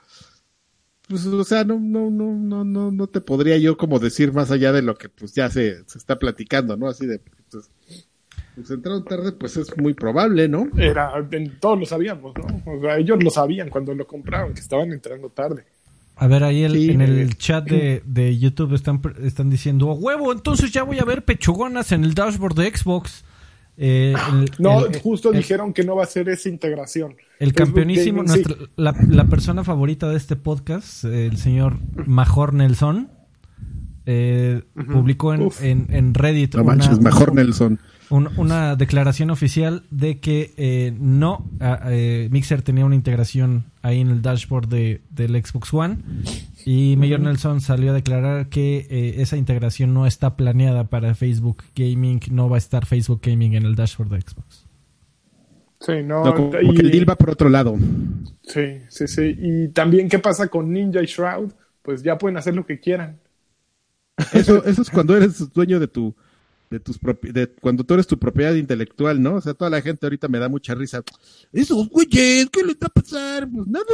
Pues, o sea, no, no, no, no, no, no te podría yo como decir más allá de lo que pues ya se, se está platicando, ¿no? Así de, pues, pues entraron tarde, pues es muy probable, ¿no? Era, en- todos lo sabíamos, ¿no? O sea, ellos lo sabían cuando lo compraron, que estaban entrando tarde. A ver, ahí el- Sí, en el chat de, de YouTube están, están diciendo, "¡A huevo, entonces ya voy a ver pechugonas en el dashboard de Xbox. Eh, el, [laughs] No, el- justo el- dijeron que no va a ser esa integración. El Facebook campeonísimo, Gaming, sí. nuestra- la, la persona favorita de este podcast, eh, el señor Major Nelson, eh, publicó en, en, en Reddit No una, manches, mejor Nelson. Un- una declaración oficial de que eh, no, eh, Mixer tenía una integración ahí en el dashboard de, del Xbox One y Mayor Nelson salió a declarar que eh, esa integración no está planeada para Facebook Gaming, no va a estar Facebook Gaming en el dashboard de Xbox. Sí, no. No, como y- que el deal va por otro lado. Sí, sí, sí. Y también, ¿qué pasa con Ninja y Shroud? Pues ya pueden hacer lo que quieran. Eso, eso es cuando eres dueño de tu, de tus de cuando tú eres tu propiedad intelectual, ¿no? O sea, toda la gente ahorita me da mucha risa. Esos güeyes, ¿qué les va a pasar? Pues nada.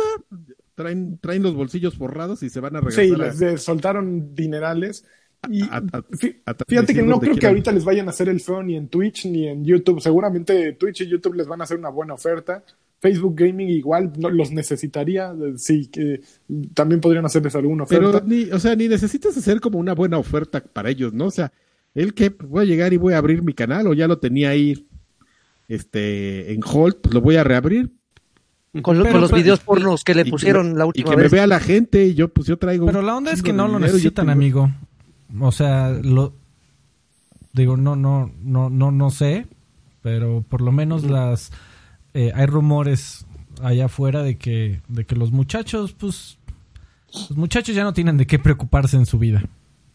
Traen, traen los bolsillos forrados y se van a regresar. Sí, les de- soltaron dinerales. Y a- a- fí- a- a- fíjate que no creo que ahorita les vayan a hacer el feo ni en Twitch ni en YouTube. Seguramente Twitch y YouTube les van a hacer una buena oferta. Facebook Gaming igual no, los necesitaría. Sí, que también podrían hacerles alguna oferta. Pero ni, o sea, ni necesitas hacer como una buena oferta para ellos, ¿no? O sea, el que pues, voy a llegar y voy a abrir mi canal o ya lo tenía ahí este en hold, pues lo voy a reabrir Con, lo- Pero- con los pero- videos pornos que le y que pusieron me- la y última que me vez. vea la gente y yo pues yo traigo Pero la onda es que no lo necesitan, tengo- amigo. O sea, lo digo, no, no, no, no, no sé, pero por lo menos las eh, hay rumores allá afuera de que, de que los muchachos, pues, los muchachos ya no tienen de qué preocuparse en su vida,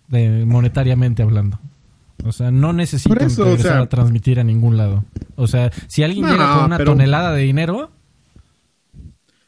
de monetariamente hablando. O sea, no necesitan eso, o regresar sea- a transmitir a ningún lado. O sea, si alguien No, llega con una pero- tonelada de dinero,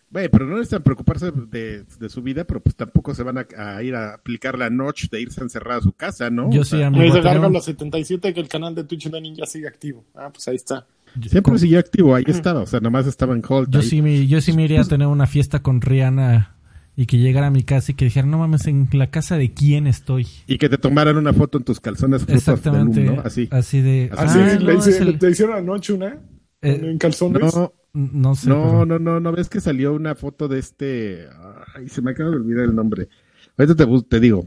Güey, pero no necesitan preocuparse de, de su vida, pero pues tampoco se van a, a ir a aplicar la noche de irse a encerrar a su casa, ¿no? yo O sí, sea, amigo. Me tenemos- Gargalo 77 que el canal de Twitch de Ninja sigue activo. Ah, pues ahí está. Siempre siguió activo, ahí estaba, o sea, nomás estaba en hold. Yo ahí. sí, me, yo sí me iría a tener una fiesta con Rihanna y que llegara a mi casa y que dijera, no mames, ¿en la casa de quién estoy? Y que te tomaran una foto en tus calzones Fruit of the Exactamente. Loom, ¿no? Así. Así de... Así, ah, le, no, hice- es el- le hicieron anoche una Eh, en calzones. No, no sé. no, pero- no, no, no, ves que salió una foto de este. Ay, se me acaba de olvidar el nombre. Ahorita te, te digo.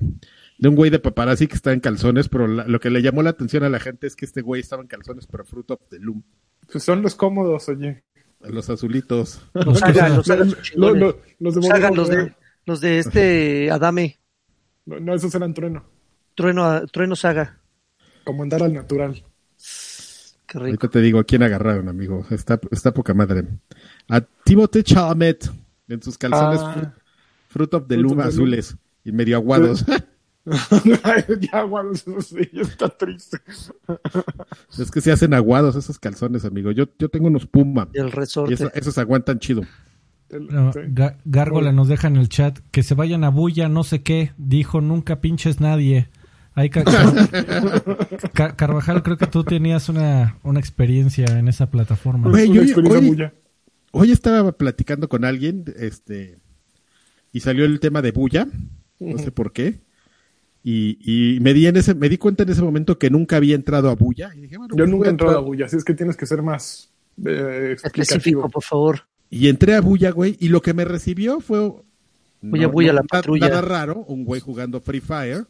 De un güey de paparazzi que está en calzones, pero la- lo que le llamó la atención a la gente es que este güey estaba en calzones, pero fruto of the loom. Pues son los cómodos, oye. Los azulitos. Los los los de Los de. Los de este [laughs] Adame, No, no, esos eran trueno. Trueno, Trueno Saga. Como andar al natural. Qué rico. Ahorita te digo a quién agarraron, amigo. Está, está poca madre. A Timothée Chalamet, en sus calzones Ah. fru- Fruit of the Fruit Loom of the azules y medio aguados. [laughs] ya, guau, eso sí, está triste. es que se hacen aguados esos calzones, amigo. Yo, yo tengo unos Puma El y resorte. eso- esos aguantan chido. No, Gárgola nos deja en el chat que se vayan a bulla, no sé qué. Dijo, nunca pinches nadie. Ahí Ca- Ca- [laughs] Carvajal, creo que tú tenías una, una experiencia en esa plataforma. Yo- hoy- estaba platicando con alguien, este, y salió el tema de bulla, no sé por qué, y, y me di en ese, me di cuenta en ese momento que nunca había entrado a bulla, y dije, bueno, Yo pues nunca he entrado a bulla, así es que tienes que ser más eh, Específico, explicativo. por favor. Y entré a bulla, güey, y lo que me recibió fue Bulla, bulla, la nada- patrulla. Nada raro, un güey jugando Free Fire.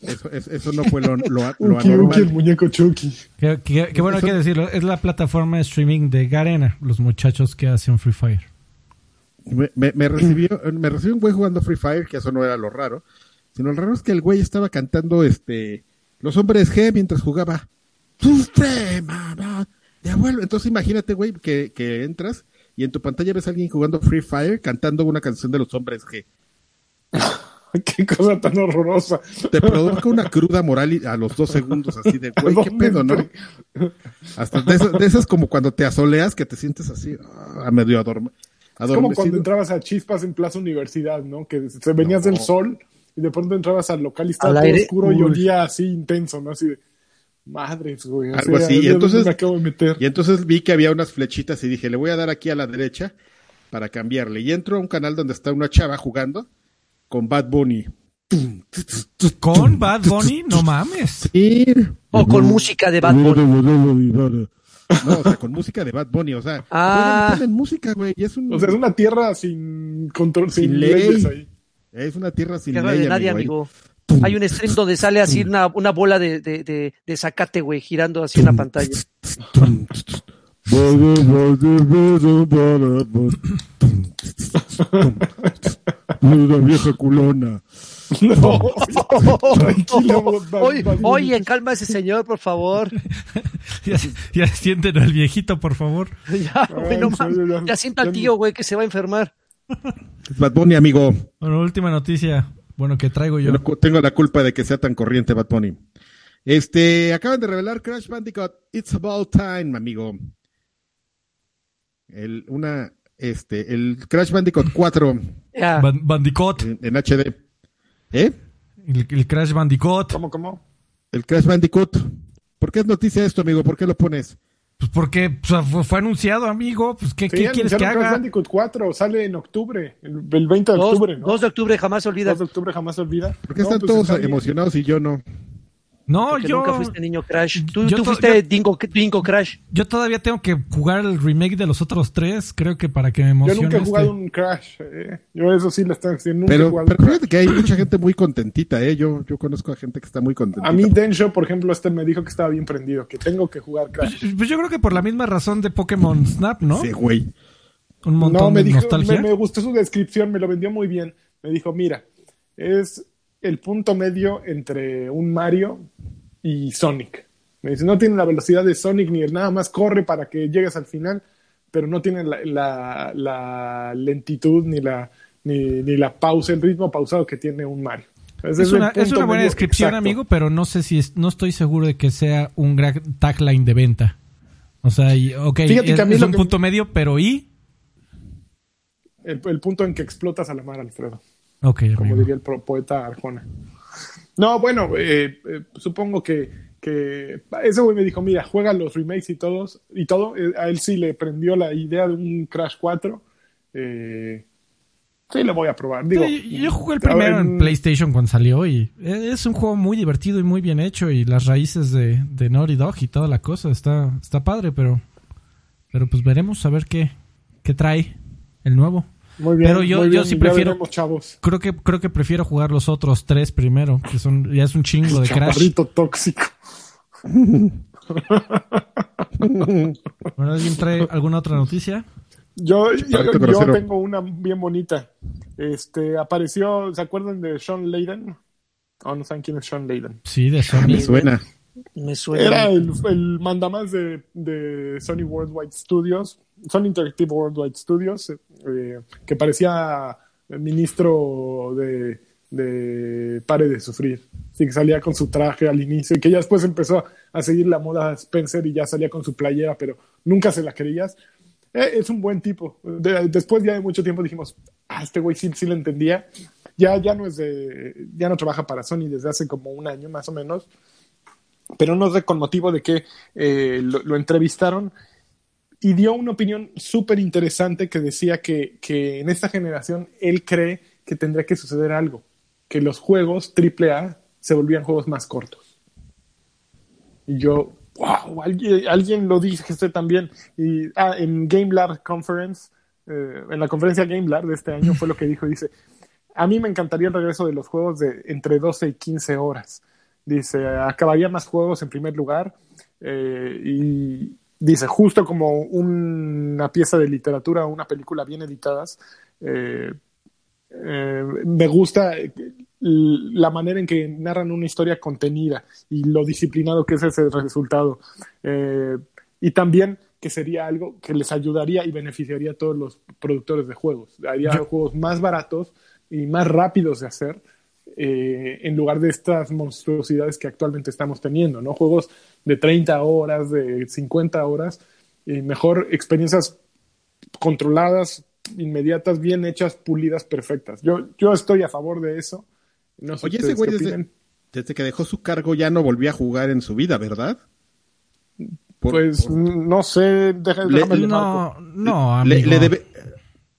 Eso, eso, eso no fue lo, [laughs] lo, lo Uki, Uki, el muñeco Chucky. Que, que- que bueno, hay que decirlo, es la plataforma de streaming de Garena, los muchachos que hacen Free Fire. Me, me, me recibió, [clears throat] me recibió un güey jugando Free Fire, que eso no era lo raro, sino lo raro es que el güey estaba cantando este Los Hombres G mientras jugaba Suprema de abuelo. Entonces imagínate, güey, que, que entras y en tu pantalla ves a alguien jugando Free Fire cantando una canción de Los Hombres G. [laughs] Qué cosa tan horrorosa. Te provoca una cruda moral y- a los dos segundos, así de, güey, qué [laughs] ¿Dónde pedo, ¿no? Hasta de esas, de esas como cuando te asoleas que te sientes así, ah, medio adorme, Es como cuando entrabas a Chispas en Plaza Universidad, ¿no? Que se venías No. del sol y de pronto entrabas al local y estaba Al todo aire. oscuro y olía así intenso, ¿no? Así de, madres, güey. Algo así, ¿a y entonces- me acabo de meter. Y entonces vi que había unas flechitas y dije, le voy a dar aquí a la derecha para cambiarle. Y entro a un canal donde está una chava jugando con Bad Bunny. ¿Con Bad Bunny? No mames. Sí. O con música de Bad Bunny. No, o sea, con música de Bad Bunny, o sea, Ah. ponen, ponen música, güey, y es un O sea, es una tierra sin control, sin, Sin leyes ley. ahí. es una tierra sin Tierra ley, de nadie, amigo, amigo. Hay un stream donde sale así una, una bola de, de, de, de zacate, güey, girando así en la pantalla. La vieja culona. No, [laughs] Oye, oye, calma ese señor, por favor. [laughs] Ya, ya sienten al viejito, por favor. [laughs] ya, güey, no mames. ya- Ya sienta al tío, güey, que se va a enfermar. Bad Bunny, amigo. Bueno, última noticia. Bueno, que traigo yo. Tengo la culpa de que sea tan corriente Bad Bunny. Este, acaban de revelar Crash Bandicoot It's About Time, amigo. El, una, este, el Crash Bandicoot 4 [laughs] Ya. Ban- Bandicoot. en, en HD. ¿Eh? El, el Crash Bandicoot. ¿Cómo, cómo? El Crash Bandicoot. ¿Por qué es noticia esto, amigo? ¿Por qué lo pones? Pues porque pues, fue, fue anunciado, amigo. Pues, ¿qué, Sí, qué quieres que haga? Bandicoot 4 sale en octubre, el, el 20 de Dos, octubre, ¿no? 2 de octubre jamás se olvida. 2 de octubre jamás se olvida. ¿Por qué No, están pues todos está emocionados y yo no? No, Porque yo, nunca fuiste niño Crash. Tú, yo fuiste yo- Dingo, Dingo Crash. yo todavía tengo que jugar el remake de los otros tres. Creo que para que me Yo emocione. nunca he este. jugado un Crash. eh. Yo eso sí lo estoy diciendo. Nunca he Pero, jugado fíjate que hay mucha gente muy contentita, ¿eh? Yo, yo conozco a gente que está muy contentita. A mí Densho, por ejemplo, este me dijo que estaba bien prendido, que tengo que jugar Crash. Pues yo creo que por la misma razón de Pokémon Snap, ¿no? Sí, güey. Un montón No, me de dijo, nostalgia. me, me gustó su descripción, me lo vendió muy bien. Me dijo, mira, es el punto medio entre un Mario y Sonic. Me dice, no tiene la velocidad de Sonic ni el nada más corre para que llegues al final, pero no tiene la, la- la lentitud ni la, ni, ni la pausa, el ritmo pausado que tiene un Mario. Es una, es punto una buena descripción, exacto. amigo, pero no sé si es, no estoy seguro de que sea un gran tagline de venta. O sea, y, ok, Fíjate es, que un que- punto medio, pero ¿y? El, el punto en que explotas a la mar, Alfredo. Ok, como amigo. diría el poeta Arjona. No, bueno, eh, eh, supongo que, que ese güey me dijo, mira, juega los remakes y todos y todo. Eh, a él sí le prendió la idea de un Crash 4. Eh, sí, le voy a probar. Digo, Sí, yo, jugué el ver, primero en mm, PlayStation cuando salió y es un juego muy divertido y muy bien hecho y las raíces de, de Naughty Dog y toda la cosa está, está padre, pero, pero pues veremos a ver qué, qué trae el nuevo. Muy bien, pero yo- muy yo sí prefiero- veremos, chavos. Creo que, creo que prefiero jugar los otros tres primero, que son, ya es un chingo [laughs] de Crash. Chaparrito tóxico. [laughs] Bueno, ¿Alguien trae alguna otra noticia? Yo, yo, tengo una bien bonita. Este, apareció, ¿se acuerdan de Sean Layden? Oh, no saben quién es Sean Layden. Sí, de Sony. Me suena. Me suena. Era el, el mandamás de, de Sony Worldwide Studios, Sony Interactive Worldwide Studios, eh, que parecía ministro de, de Pare de Sufrir. Así que salía con su traje al inicio y que ya después empezó a seguir la moda Spencer y ya salía con su playera, pero nunca se la creías. Eh, es un buen tipo. De- después ya de mucho tiempo dijimos, ah, este güey sí, sí lo entendía. Ya, ya no es de, ya no trabaja para Sony desde hace como un año más o menos pero no sé con motivo de que eh, lo, entrevistaron y dio una opinión súper interesante que decía que, que en esta generación él cree que tendría que suceder algo, que los juegos AAA se volvían juegos más cortos. Y yo, wow, alguien, lo dice también. Y ah, en Game Lab Conference, eh, en la conferencia Game Lab de este año fue lo que dijo, dice, a mí me encantaría el regreso de los juegos de entre 12 y 15 horas. Dice, acabaría más juegos en primer lugar. eh, y dice, justo como una pieza de literatura o una película bien editadas, eh, eh, me gusta la manera en que narran una historia contenida y lo disciplinado que es ese resultado. Y también que sería algo que les ayudaría y beneficiaría a todos los productores de juegos. Haría Yo- juegos más baratos y más rápidos de hacer eh, en lugar de estas monstruosidades que actualmente estamos teniendo, ¿no? Juegos de 30 horas, de 50 horas, y mejor experiencias controladas, inmediatas, bien hechas, pulidas, perfectas. Yo, yo estoy a favor de eso. No sé Oye, ese güey desde, desde que dejó su cargo ya no volvió a jugar en su vida, ¿verdad? Por- Pues por- no sé, Le- déjame le. No, no, le, amigo. le debe-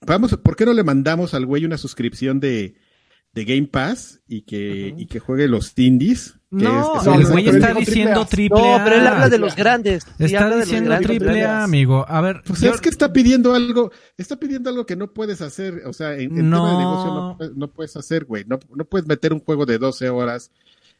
Vamos, ¿por qué no le mandamos al güey una suscripción de, de Game Pass y que, y que juegue los indies? Que No, es- que el güey está diciendo triple triple No, pero él A. habla de los grandes. Está habla de los diciendo grandes triple A, A. amigo. A ver, Pues yo- es que está pidiendo algo, está pidiendo algo que no puedes hacer, o sea, en, en No. tema de negocio no, puedes- no puedes hacer, güey, no, no puedes meter un juego de 12 horas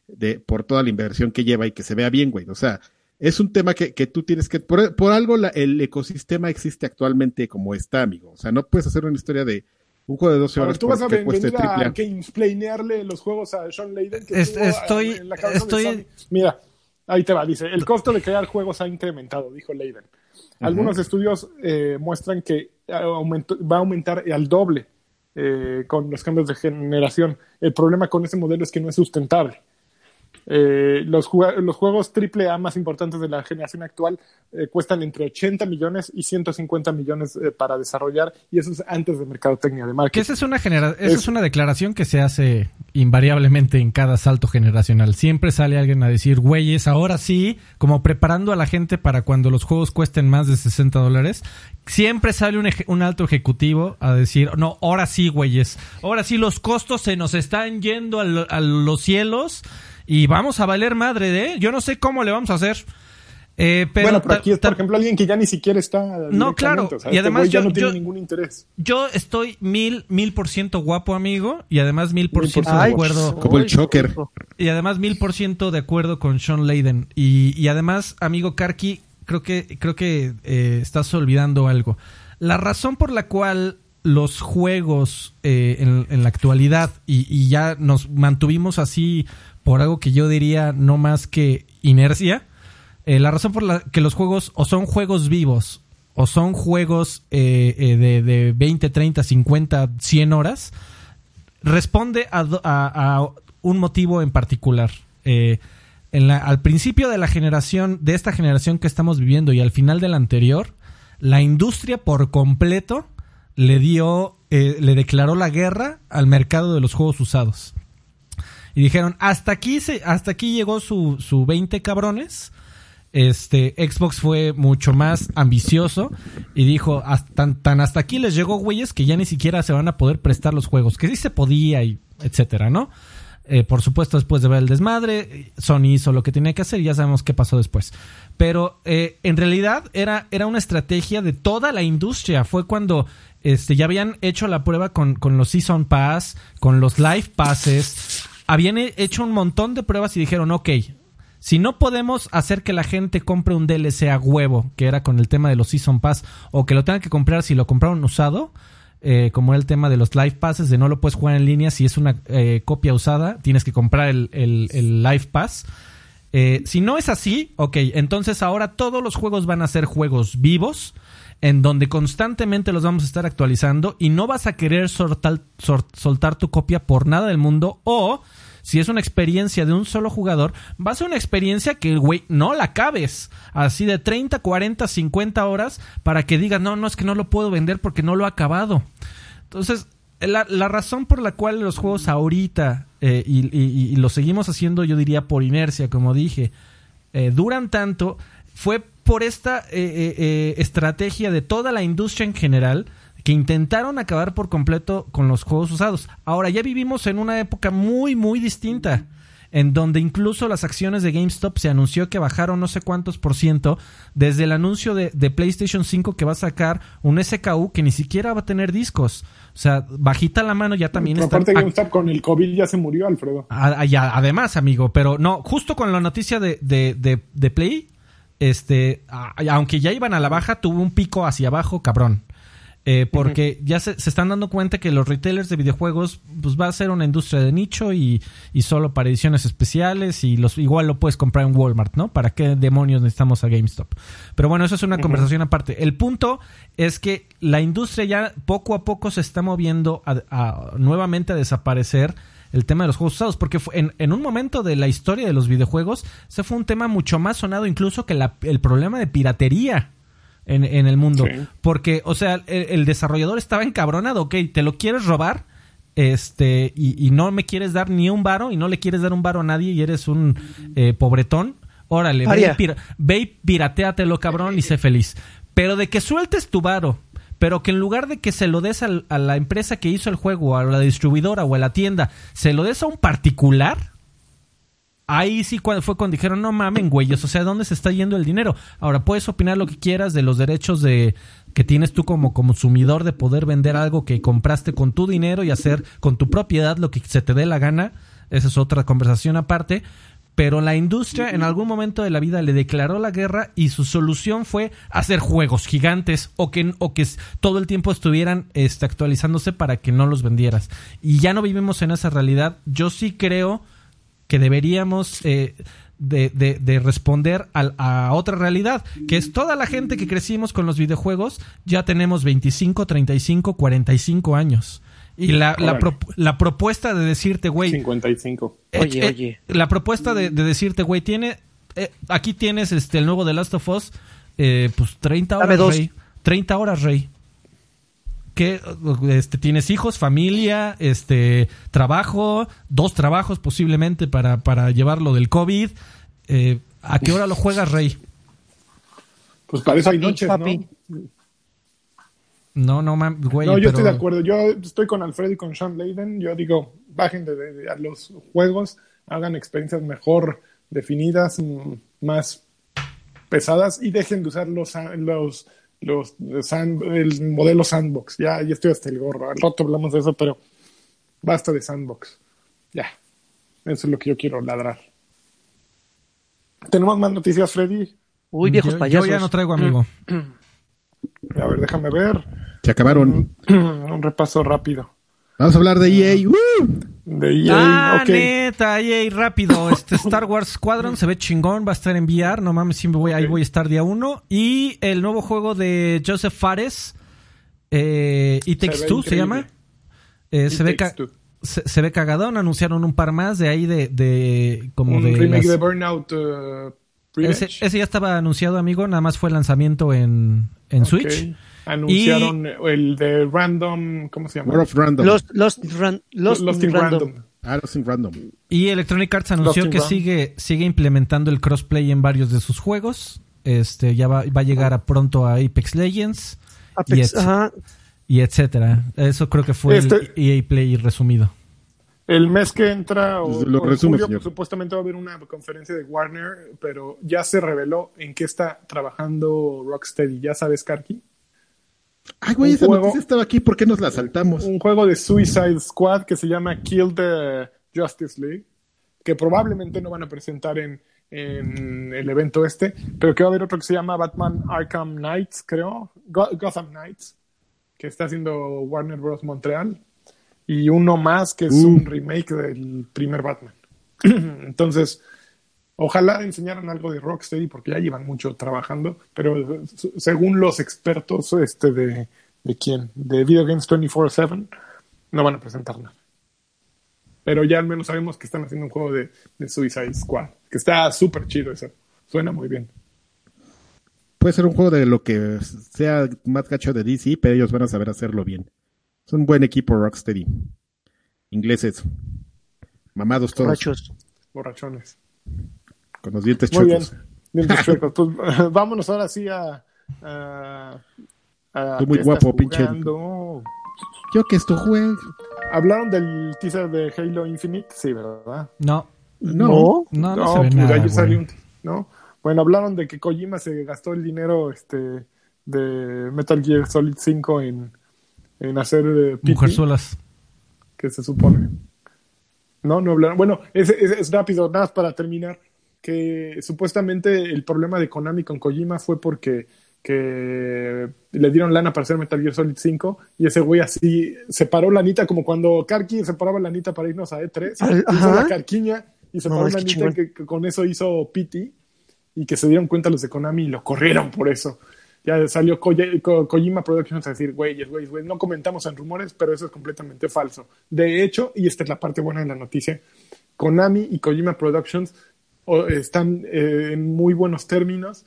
de, por toda la inversión que lleva y que se vea bien, güey, o sea, es un tema que, que tú tienes que, por, por algo la- el ecosistema existe actualmente como está, amigo, o sea, no puedes hacer una historia de, Un juego de 12 Ahora, horas tú vas a venir triple a gamesplanearle los juegos a Sean Layden. que Es- eh, estoy- en la cabeza de estoy- Sony. Mira, ahí te va, dice, el costo de crear juegos ha incrementado, dijo Layden. Algunos estudios eh, muestran que aumentó- va a aumentar al doble eh, con los cambios de generación. El problema con ese modelo es que no es sustentable. Eh, los, jue- los juegos AAA más importantes de la generación actual eh, cuestan entre 80 millones y 150 millones eh, para desarrollar y eso es antes de mercadotecnia de Que marketing. esa es una genera esa es... Una declaración que se hace invariablemente en cada salto generacional. Siempre sale alguien a decir, güeyes, ahora sí, como preparando a la gente para cuando los juegos cuesten más de 60 dólares. Siempre sale un, eje- un alto ejecutivo a decir, no, ahora sí, güeyes, ahora sí los costos se nos están yendo a, lo- a los cielos y vamos a valer madre de, yo no sé cómo le vamos a hacer. Eh, pero bueno, pero aquí es, por ejemplo, alguien que ya ni siquiera está. No, claro, directamente, o sea, y este además ya yo- no tiene yo- ningún interés. yo estoy mil, mil por ciento guapo, amigo, y además mil por ciento de Ay, acuerdo. Como el hijo. Y además mil por ciento de acuerdo con Sean Layden. Y, y además, amigo Karki, creo que, creo que eh, estás olvidando algo. La razón por la cual los juegos eh, en, en la actualidad, y, y ya nos mantuvimos así por algo que yo diría no más que inercia, eh, la razón por la que los juegos o son juegos vivos o son juegos eh, eh, de, de 20, 30, 50, 100 horas, responde a, un motivo en particular. Eh, en la- al principio de la generación, de esta generación que estamos viviendo y al final de la anterior, la industria por completo le dio, eh, le declaró la guerra al mercado de los juegos usados. Y dijeron, hasta aquí, se, hasta aquí llegó su, su 20 cabrones. Este, Xbox fue mucho más ambicioso y dijo, "Hasta- tan, tan hasta aquí les llegó, güeyes, que ya ni siquiera se van a poder prestar los juegos, que sí se podía y etcétera, ¿no? Eh, por supuesto, después de ver el desmadre, Sony hizo lo que tenía que hacer y ya sabemos qué pasó después. Pero eh, en realidad era, era una estrategia de toda la industria. Fue cuando este, ya habían hecho la prueba con, con los Season Pass, con los Live Passes. Habían he- hecho un montón de pruebas y dijeron, ok, si no podemos hacer que la gente compre un DLC a huevo, que era con el tema de los Season Pass, o que lo tengan que comprar si lo compraron usado, eh, como era el tema de los Live Passes, de no lo puedes jugar en línea si es una eh, copia usada, tienes que comprar el, el- el Live Pass. Eh, si no es así, ok, entonces ahora todos los juegos van a ser juegos vivos, en donde constantemente los vamos a estar actualizando y no vas a querer sor- soltar tu copia por nada del mundo o si es una experiencia de un solo jugador, va a ser una experiencia que, güey, no la acabes. Así de 30, 40, 50 horas para que digas, no, no, es que no lo puedo vender porque no lo he acabado. Entonces, la, razón por la cual los juegos ahorita, eh, y lo seguimos haciendo, yo diría por inercia, como dije, eh, duran tanto, fue por esta eh, eh, eh, estrategia de toda la industria en general que intentaron acabar por completo con los juegos usados. Ahora ya vivimos en una época muy, muy distinta, en donde incluso las acciones de GameStop se anunció que bajaron no sé cuántos por ciento desde el anuncio de, de PlayStation 5 que va a sacar un SKU que ni siquiera va a tener discos. O sea, bajita la mano ya también Pero están aparte GameStop con el COVID ya se murió, Alfredo. a- ya, además, amigo, pero no, justo con la noticia de, de, de Play, este, a- aunque ya iban a la baja, tuvo un pico hacia abajo, cabrón. Eh, porque ya se, se están dando cuenta que los retailers de videojuegos pues va a ser una industria de nicho y, y solo para ediciones especiales y los igual lo puedes comprar en Walmart, ¿no? ¿Para qué demonios necesitamos a GameStop? Pero bueno, eso es una conversación aparte. El punto es que la industria ya poco a poco se está moviendo a, a- nuevamente a desaparecer el tema de los juegos usados, porque fue- en, en un momento de la historia de los videojuegos, se fue un tema mucho más sonado incluso que la- el problema de piratería en, en el mundo. Sí. Porque, o sea, el, el desarrollador estaba encabronado, ok, te lo quieres robar, este, y, y no me quieres dar ni un varo, y no le quieres dar un varo a nadie, y eres un eh, pobretón. Órale, Paria. ve y pirateatelo, cabrón, y sé feliz. Pero de que sueltes tu varo, pero que en lugar de que se lo des a la empresa que hizo el juego, a la distribuidora o a la tienda, se lo des a un particular, Ahí sí fue cuando dijeron, no mamen, güeyes, o sea, ¿dónde se está yendo el dinero? Ahora, puedes opinar lo que quieras de los derechos de que tienes tú como consumidor de poder vender algo que compraste con tu dinero y hacer con tu propiedad lo que se te dé la gana. Esa es otra conversación aparte. Pero la industria en algún momento de la vida le declaró la guerra y su solución fue hacer juegos gigantes o que, o que todo el tiempo estuvieran este, actualizándose para que no los vendieras. Y ya no vivimos en esa realidad. Yo sí creo que deberíamos eh, de, de- de responder a otra realidad, que es toda la gente que crecimos con los videojuegos, ya tenemos 25, 35, 45 años. Y la, la, pro- la propuesta de decirte, güey, 55. eh, Oye, eh, oye. La propuesta de, de decirte, güey, tiene. eh, aquí tienes este el nuevo The Last of Us. eh, pues 30 Dame horas, dos. rey. 30 horas, rey. Que este, tienes hijos, familia, este trabajo, dos trabajos posiblemente para, para llevarlo del COVID. Eh, ¿A qué hora lo juegas, rey? Pues para eso hay noches, papi. ¿no? No, no, mam, güey. No, yo pero- estoy de acuerdo. Yo estoy con Alfredo y con Sean Layden. Yo digo, bajen de, de- a los juegos, hagan experiencias mejor definidas, más pesadas y dejen de usar los los los sand- el modelo sandbox. Ya, ya estoy hasta el gorro. Al rato hablamos de eso, pero basta de sandbox. Ya. Eso es lo que yo quiero ladrar. ¿Tenemos más noticias, Freddy? Uy, viejos yo, yo payasos. ya no traigo, amigo. A ver, déjame ver. Se acabaron. Un repaso rápido. Vamos a hablar de EA. ¡Woo! De EA. Ah, ok. neta, yay, rápido. Este Star Wars Squadron se ve chingón, va a estar en VR. No mames, me voy, ahí voy a estar día uno. Y el nuevo juego de Joseph Fares, eh, It Takes ve Two, se llama. Eh, It se, ve se, se ve cagadón. Anunciaron un par más de ahí de, de como un de. remake las- de Burnout uh, ese, ya estaba anunciado, amigo. Nada más fue lanzamiento en, en Ok. Switch. Anunciaron el de Random, ¿cómo se llama? War of Random. Lost, Lost, Ran- Lost, Lost in Random. Random. Ah, Lost in Random. Y Electronic Arts anunció Lost que sigue, sigue implementando el crossplay en varios de sus juegos. Este ya va, va a llegar a pronto a Apex Legends Apex, y, etc- ajá. y etcétera. Eso creo que fue Este- el EA Play resumido. El mes que entra, o, Lo o en resume, julio, señor. pues, supuestamente va a haber una conferencia de Warner, pero ya se reveló en qué está trabajando Rocksteady. ¿Ya sabes, Karki? Ay, güey, Un esa juego- noticia estaba aquí. ¿Por qué nos la saltamos? Un juego de Suicide Squad que se llama Kill the Justice League, que probablemente no van a presentar en, en el evento este, pero que va a haber otro que se llama Batman Arkham Knights, creo, Go- Gotham Knights, que está haciendo Warner Bros. Montreal, y uno más que es Uh. un remake del primer Batman. [clears throat] Entonces, ojalá enseñaran algo de Rocksteady porque ya llevan mucho trabajando, pero eh, según los expertos este de, de quién, de Video Games 24/7, no van a presentar nada. Pero ya al menos sabemos que están haciendo un juego de, de Suicide Squad, que está súper chido eso. Suena muy bien. Puede ser un juego de lo que sea más gacho de DC, pero ellos van a saber hacerlo bien. Es un buen equipo Rocksteady. Ingleses. Mamados todos. Borrachos. Borrachones. Con los dientes Muy bien. chuecos. Dientes chuecos. Pues [laughs] vámonos ahora sí a. a, a Tú muy ¿qué guapo, pinche. Yo que esto juegue. ¿Hablaron del teaser de Halo Infinite? Sí, ¿verdad? No, No. no, no, se ve pues nada. ayer salió un- ¿no? Bueno, hablaron de que Kojima se gastó el dinero este de Metal Gear Solid 5 en, en hacer eh, PT, Mujerzuelas. que se supone. No, no hablaron. Bueno, es, es- es rápido, nada más para terminar. Que supuestamente el problema de Konami con Kojima fue porque que le dieron lana para hacer Metal Gear Solid 5 y ese güey así separó lanita como cuando Karki separaba lanita para irnos a E3 Al- hizo la carquiña y separó No, lanita chingón. que, que con eso hizo Pity y que se dieron cuenta los de Konami y lo corrieron por eso ya salió Ko- Kojima Productions a decir, güey, güey, güey, no comentamos en rumores, pero eso es completamente falso. De hecho, y esta es la parte buena de la noticia, Konami y Kojima Productions o, están eh, en muy buenos términos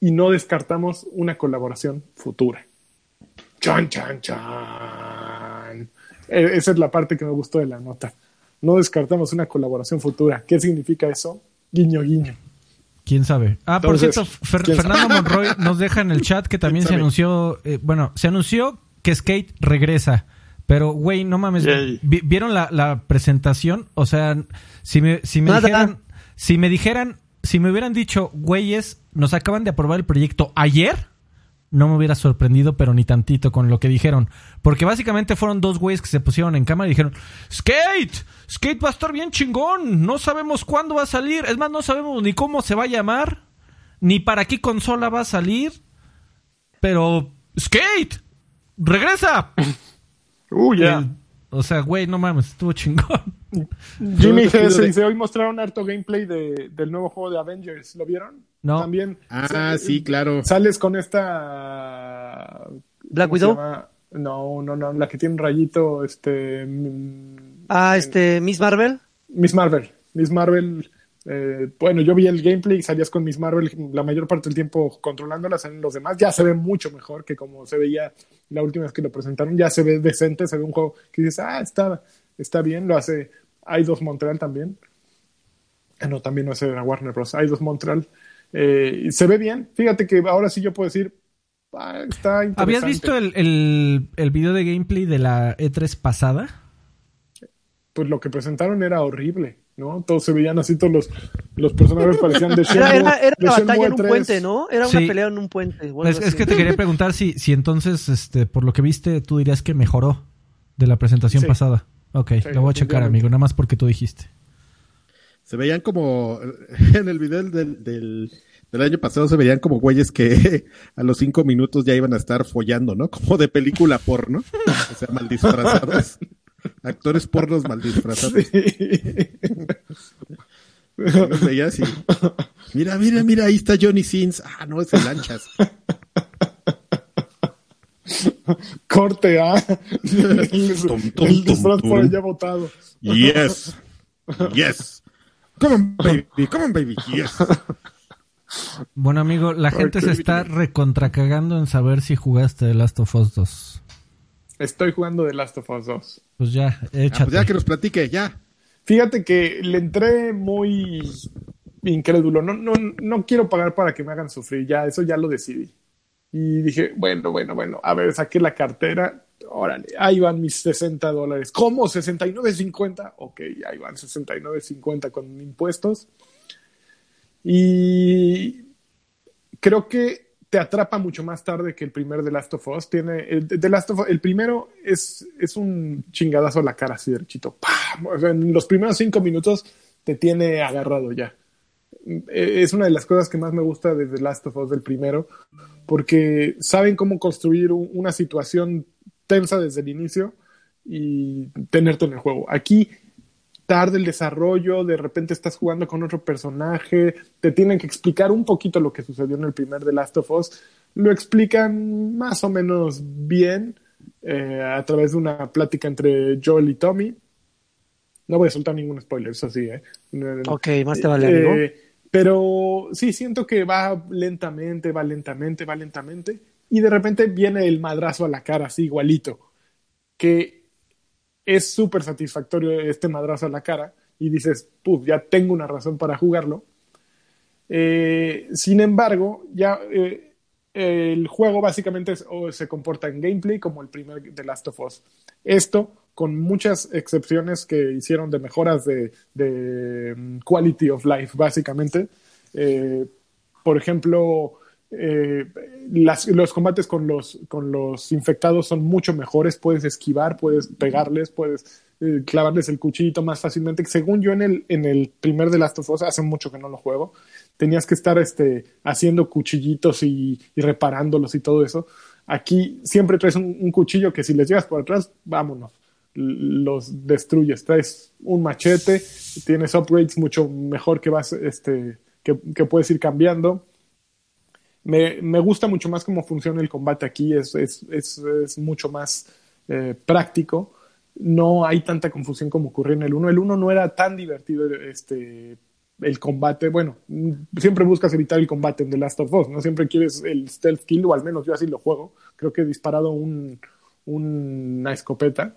y no descartamos una colaboración futura. Chan, chan, chan. Eh, esa es la parte que me gustó de la nota. No descartamos una colaboración futura. ¿Qué significa eso? Guiño, guiño. ¿Quién sabe? Ah, por cierto, Fer- ¿quién sabe? Fernando Monroy nos deja en el chat que [laughs] también se sabe? anunció, eh, bueno, se anunció que Skate regresa. Pero, güey, no mames, ¿vieron la, la presentación? O sea, si me, si me dijeran, si me dijeran, si me hubieran dicho, güeyes, nos acaban de aprobar el proyecto ayer, no me hubiera sorprendido, pero ni tantito con lo que dijeron. Porque básicamente fueron dos güeyes que se pusieron en cámara y dijeron, Skate, Skate va a estar bien chingón, no sabemos cuándo va a salir, es más, no sabemos ni cómo se va a llamar, ni para qué consola va a salir, pero Skate, regresa. [laughs] Uh, ya. O sea, güey, no mames, estuvo chingón. Jimmy G se de- dice, hoy mostraron harto gameplay de, del nuevo juego de Avengers. ¿Lo vieron? No. También. Ah, se- sí, claro. Sales con esta... Black ¿cómo se Widow. No, no, no, la que tiene un rayito, este... mm, Ah, este, Miss Marvel. Miss Marvel. Miss Marvel. eh, bueno, yo vi el gameplay y salías con Miss Marvel la mayor parte del tiempo controlándolas en los demás. Ya se ve mucho mejor que como se veía la última vez que lo presentaron. Ya se ve decente, se ve un juego que dices, ah, está, está bien. Lo hace dos Montreal también. Ah, no, también no hace Warner Bros. dos Montreal. Eh, y se ve bien. Fíjate que ahora sí yo puedo decir, ah, está interesante. ¿Habías visto el, el, el video de gameplay de la E3 pasada? Pues lo que presentaron era horrible, ¿no? Todos se veían así, todos los, los personajes parecían de [laughs] Era, Shenmue- era, era de una batalla en un 3. puente, ¿no? Era una Sí. pelea en un puente. Es, es que te quería preguntar si, si entonces, este, por lo que viste, tú dirías que mejoró de la presentación Sí. pasada. Ok, Sí, lo voy a checar, amigo, nada más porque tú dijiste. Se veían como, [laughs] en el video del, del, del año pasado se veían como güeyes que [laughs] a los cinco minutos ya iban a estar follando, ¿no? Como de película porno. O sea, mal disfrazados. [laughs] Actores pornos mal disfrazados. Los veías y, mira, mira, mira, ahí está Johnny Sins. Ah, no, es el lanchas. [laughs] Corte, ¿ah? [laughs] el, el disfraz por allá botado. Yes. Yes. Come on, [laughs] baby. Come on, baby. Yes. Bueno, amigo, la gente se está recontracagando en saber si jugaste The Last of Us 2. Estoy jugando The Last of Us 2. Pues ya, Ah, échate. pues ya que nos platique, ya. Fíjate que le entré muy incrédulo. No, no, no quiero pagar para que me hagan sufrir. Ya, eso ya lo decidí. Y dije, bueno, bueno, bueno. A ver, saqué la cartera. Órale, ahí van mis 60 dólares. ¿Cómo? ¿69.50? Ok, ahí van 69.50 con impuestos. Y creo que te atrapa mucho más tarde que el primer The Last of Us. Tiene el, The Last of Us- el primero es, es un chingadazo a la cara así derechito. ¡Pam! En los primeros cinco minutos te tiene agarrado ya. Eh, Es una de las cosas que más me gusta de The Last of Us del primero, porque saben cómo construir un- una situación tensa desde el inicio y tenerte en el juego. Aquí tarde el desarrollo, de repente estás jugando con otro personaje, te tienen que explicar un poquito lo que sucedió en el primer The Last of Us, lo explican más o menos bien eh, a través de una plática entre Joel y Tommy. No voy a soltar ningún spoiler, eso sí, ¿eh? Ok, más te vale. Eh, pero sí, siento que va lentamente, va lentamente, va lentamente, y de repente viene el madrazo a la cara, así igualito, que es súper satisfactorio este madrazo a la cara, y dices, puf, ya tengo una razón para jugarlo. Eh, sin embargo, ya eh, el juego básicamente se comporta en gameplay como el primer The Last of Us. Esto con muchas excepciones que hicieron de mejoras de, mm, quality of life, básicamente. Eh, por ejemplo, eh, los combates con los, con los infectados son mucho mejores. Puedes esquivar, puedes pegarles, puedes eh, clavarles el cuchillito más fácilmente. Según yo en el, en el primer de Last of Us, hace mucho que no lo juego, tenías que estar este, haciendo cuchillitos y, y reparándolos y todo eso. Aquí siempre traes un, cuchillo que si les llegas por atrás, vámonos los destruyes. Traes un machete, tienes upgrades mucho mejor que vas, este, que, que puedes ir cambiando. Me, me, gusta mucho más cómo funciona el combate aquí, es, es, es, es mucho más eh, práctico. No hay tanta confusión como ocurrió en el 1. El 1 no era tan divertido este, el combate. Bueno, siempre buscas evitar el combate en The Last of Us, ¿no? Siempre quieres el stealth kill, o al menos yo así lo juego. Creo que he disparado un, un, una escopeta.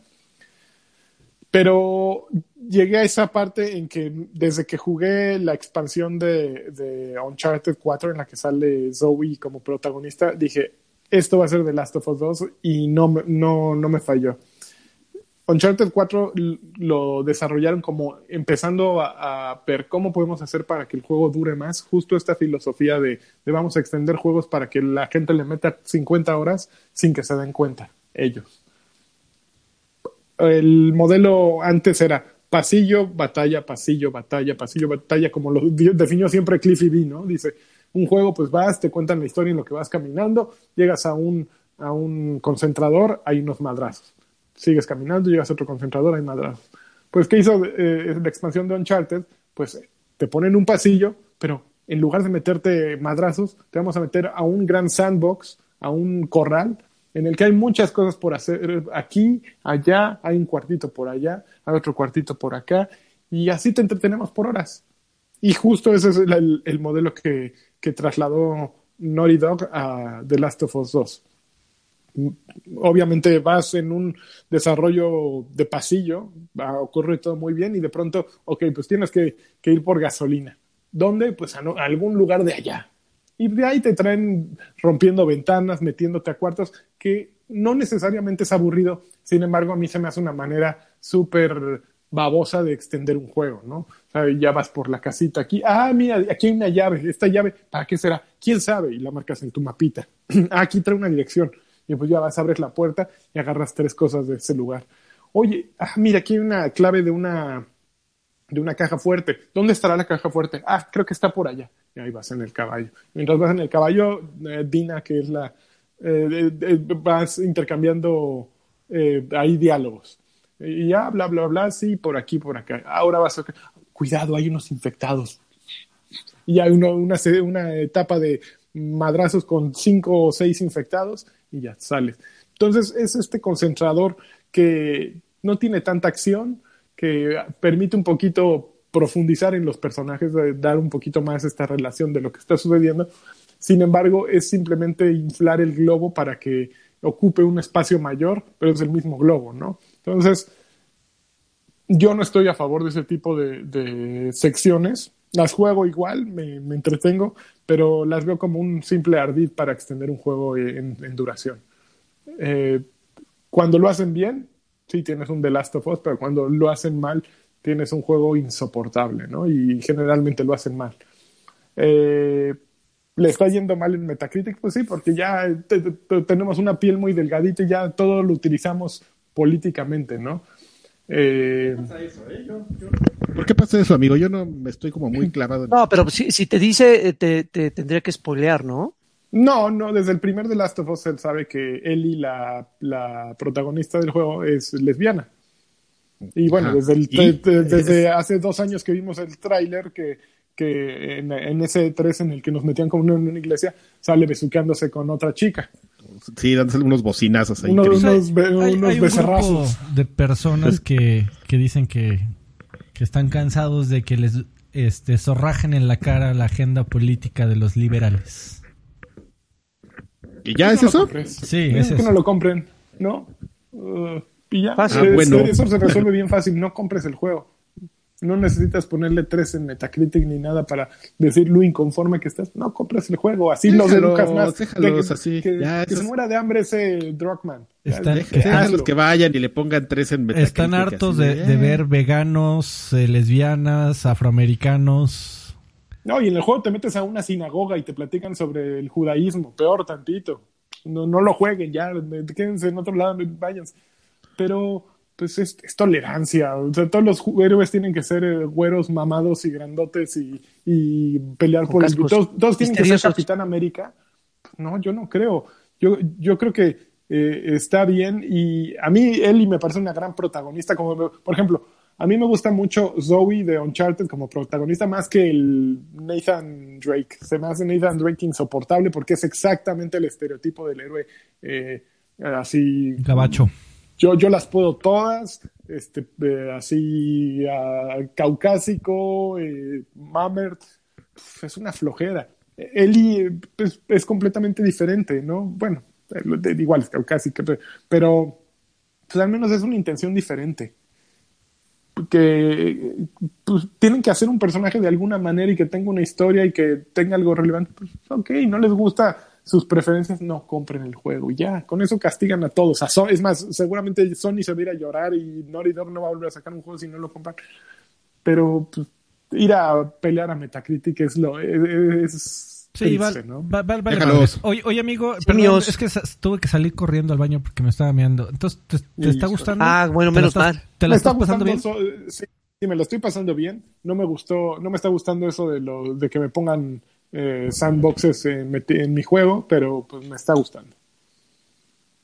Pero llegué a esa parte en que desde que jugué la expansión de, de, Uncharted 4 en la que sale Zoe como protagonista, dije, esto va a ser The Last of Us 2 y no, no, no me falló. Uncharted 4 l- lo desarrollaron como empezando a, ver cómo podemos hacer para que el juego dure más. Justo esta filosofía de, vamos a extender juegos para que la gente le meta 50 horas sin que se den cuenta ellos. El modelo antes era pasillo, batalla, pasillo, batalla, pasillo, batalla, como lo definió siempre Cliffy B, ¿no? Dice, un juego, pues vas, te cuentan la historia en lo que vas caminando, llegas a un, a un concentrador, hay unos madrazos. Sigues caminando, llegas a otro concentrador, hay madrazos. Pues, ¿qué hizo eh, la expansión de Uncharted? Pues te ponen un pasillo, pero en lugar de meterte madrazos, te vamos a meter a un gran sandbox, a un corral, en el que hay muchas cosas por hacer. Aquí, allá, hay un cuartito por allá, hay otro cuartito por acá, y así te entretenemos por horas. Y justo ese es el, el- el modelo que, que trasladó Naughty Dog a The Last of Us 2. Obviamente vas en un desarrollo de pasillo, va a ocurrir todo muy bien y de pronto, ok, pues tienes que, ir por gasolina. ¿Dónde? Pues a, algún lugar de allá. Y de ahí te traen rompiendo ventanas, metiéndote a cuartos, que no necesariamente es aburrido, sin embargo a mí se me hace una manera súper babosa de extender un juego, ¿no? Ya vas por la casita aquí, ah, mira, aquí hay una llave, esta llave, ¿para qué será? ¿Quién sabe? Y la marcas en tu mapita. [clears throat] ah, aquí trae una dirección. Y pues ya vas, abres la puerta y agarras tres cosas de ese lugar. Oye, ah, mira, aquí hay una clave de una, de una caja fuerte. ¿Dónde estará la caja fuerte? Ah, creo que está por allá. Y ahí vas en el caballo. Mientras vas en el caballo, eh, Dina, que es la... eh, vas intercambiando eh, ahí diálogos. Y ya, bla, bla, bla, sí, por aquí, por acá. Ahora vas a... Cuidado, hay unos infectados. Y hay una, una etapa de madrazos con cinco o seis infectados y ya sales. Entonces es este concentrador que no tiene tanta acción, que permite un poquito profundizar en los personajes, dar un poquito más esta relación de lo que está sucediendo. Sin embargo, es simplemente inflar el globo para que ocupe un espacio mayor, pero es el mismo globo, ¿no? Entonces, yo no estoy a favor de ese tipo de, de secciones. Las juego igual, me, me entretengo, pero las veo como un simple ardid para extender un juego en, en duración. Eh, cuando lo hacen bien, sí tienes un The Last of Us, pero cuando lo hacen mal, tienes un juego insoportable, ¿no? Y generalmente lo hacen mal. Eh, ¿Le está yendo mal en Metacritic? Pues sí, porque ya te- te- tenemos una piel muy delgadita y ya todo lo utilizamos políticamente, ¿no? Eh, ¿Por qué pasa eso, amigo? Yo no me estoy como muy clavado en No, pero si, si te dice, eh, te, te tendría que spoilear, ¿no? No, no, desde el primer The Last of Us él sabe que Ellie, la, la protagonista del juego, es lesbiana. Y bueno, Ajá. desde, el, ¿Y? te- te- desde hace dos años que vimos el tráiler, que, que en, en ese 3 en el que nos metían como en una iglesia, sale besuqueándose con otra chica. Sí, dándole unos bocinazos ahí. Uno- unos be- hay, unos hay un grupo de personas [laughs] que, que dicen que, que están cansados de que les este, zorrajen en la cara la agenda política de los liberales. ¿Y ya es No eso? Sí, Es es que eso. no lo compren, ¿no? Uh, y ya, Ah, bueno. eso se resuelve [laughs] bien fácil, no compres el juego. No necesitas ponerle 3 en Metacritic ni nada para decir lo inconforme que estás. No compres el juego, así los Déjalos, educas más. déjalos que, así. Que, Ya, que esos- se muera de hambre ese Druckmann. Están- los que vayan y le pongan tres en Metacritic. Están hartos de, de "Eh". ver veganos, eh, lesbianas, afroamericanos. No, y en el juego te metes a una sinagoga y te platican sobre el judaísmo, peor tantito. No, no lo jueguen, ya, quédense en otro lado, váyanse. Pero, pues es, es tolerancia. O sea, todos los héroes tienen que ser eh, güeros mamados y grandotes y, y pelear Con por el. cascos Todos, todos tienen que ser. Capitán América. No, yo no creo. Yo, yo creo que eh, está bien y a mí Ellie me parece una gran protagonista. Como, por ejemplo, a mí me gusta mucho Zoe de Uncharted como protagonista más que el Nathan Drake. Se me hace Nathan Drake insoportable porque es exactamente el estereotipo del héroe eh, así. Gabacho. Yo, yo las puedo todas, este, eh, así caucásico, eh, Mamert, es una flojera. Eli eh, pues, es completamente diferente, ¿no? Bueno, eh, igual es caucásica, pero, pero pues, al menos es una intención diferente. Que pues, tienen que hacer un personaje de alguna manera y que tenga una historia y que tenga algo relevante. Pues, ok, no les gusta sus preferencias, no compren el juego. Y ya, con eso castigan a todos. A Son- es más, seguramente Sony se va a ir a llorar y Naughty Dog no va a volver a sacar un juego si no lo compran. Pero pues, ir a pelear a Metacritic es lo es, es Sí, triste, vale, ¿no? vale. Oye, oye, amigo, perdón, míos. es que tuve que salir corriendo al baño porque me estaba meando. Entonces, ¿te, te está gustando? Ah, bueno, ¿Te la menos estás- mal. ¿Te la me estás está pasando bien? eso, eh, sí, sí, me lo estoy pasando bien. No me gustó, no me está gustando eso de lo de que me pongan eh, sandboxes en, mi juego, pero pues me está gustando.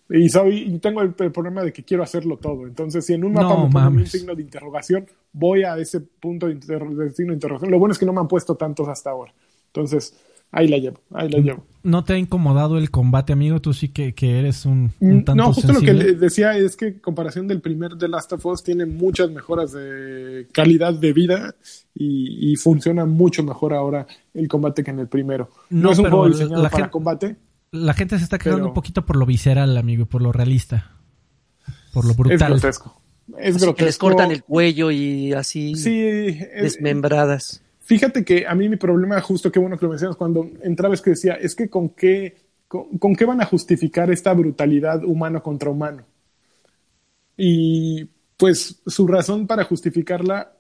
Y soy, y tengo el, el problema de que quiero hacerlo todo. Entonces, si en un mapa No, me ponen un signo de interrogación, voy a ese punto de, de signo de interrogación. Lo bueno es que no me han puesto tantos hasta ahora. Entonces, ahí la llevo, ahí la llevo. ¿No te ha incomodado el combate, amigo? Tú sí que, que eres un, un tanto Mm, No, justo lo que decía es que en comparación del primer The Last of Us tiene muchas mejoras de calidad de vida y, y funciona mucho mejor ahora el combate que en el primero. No, No, es un pero juego la- diseñado la para gente- combate. La gente se está quejando Pero- un poquito por lo visceral, amigo, por lo realista. Por lo Es brutal. grotesco. Es grotesco. que les cortan el cuello y así Sí, es- desmembradas. Fíjate que a mí mi problema, justo qué bueno que lo mencionas, cuando entraba es que decía, es que con qué, con, con qué van a justificar esta brutalidad humano contra humano. Y pues su razón para justificarla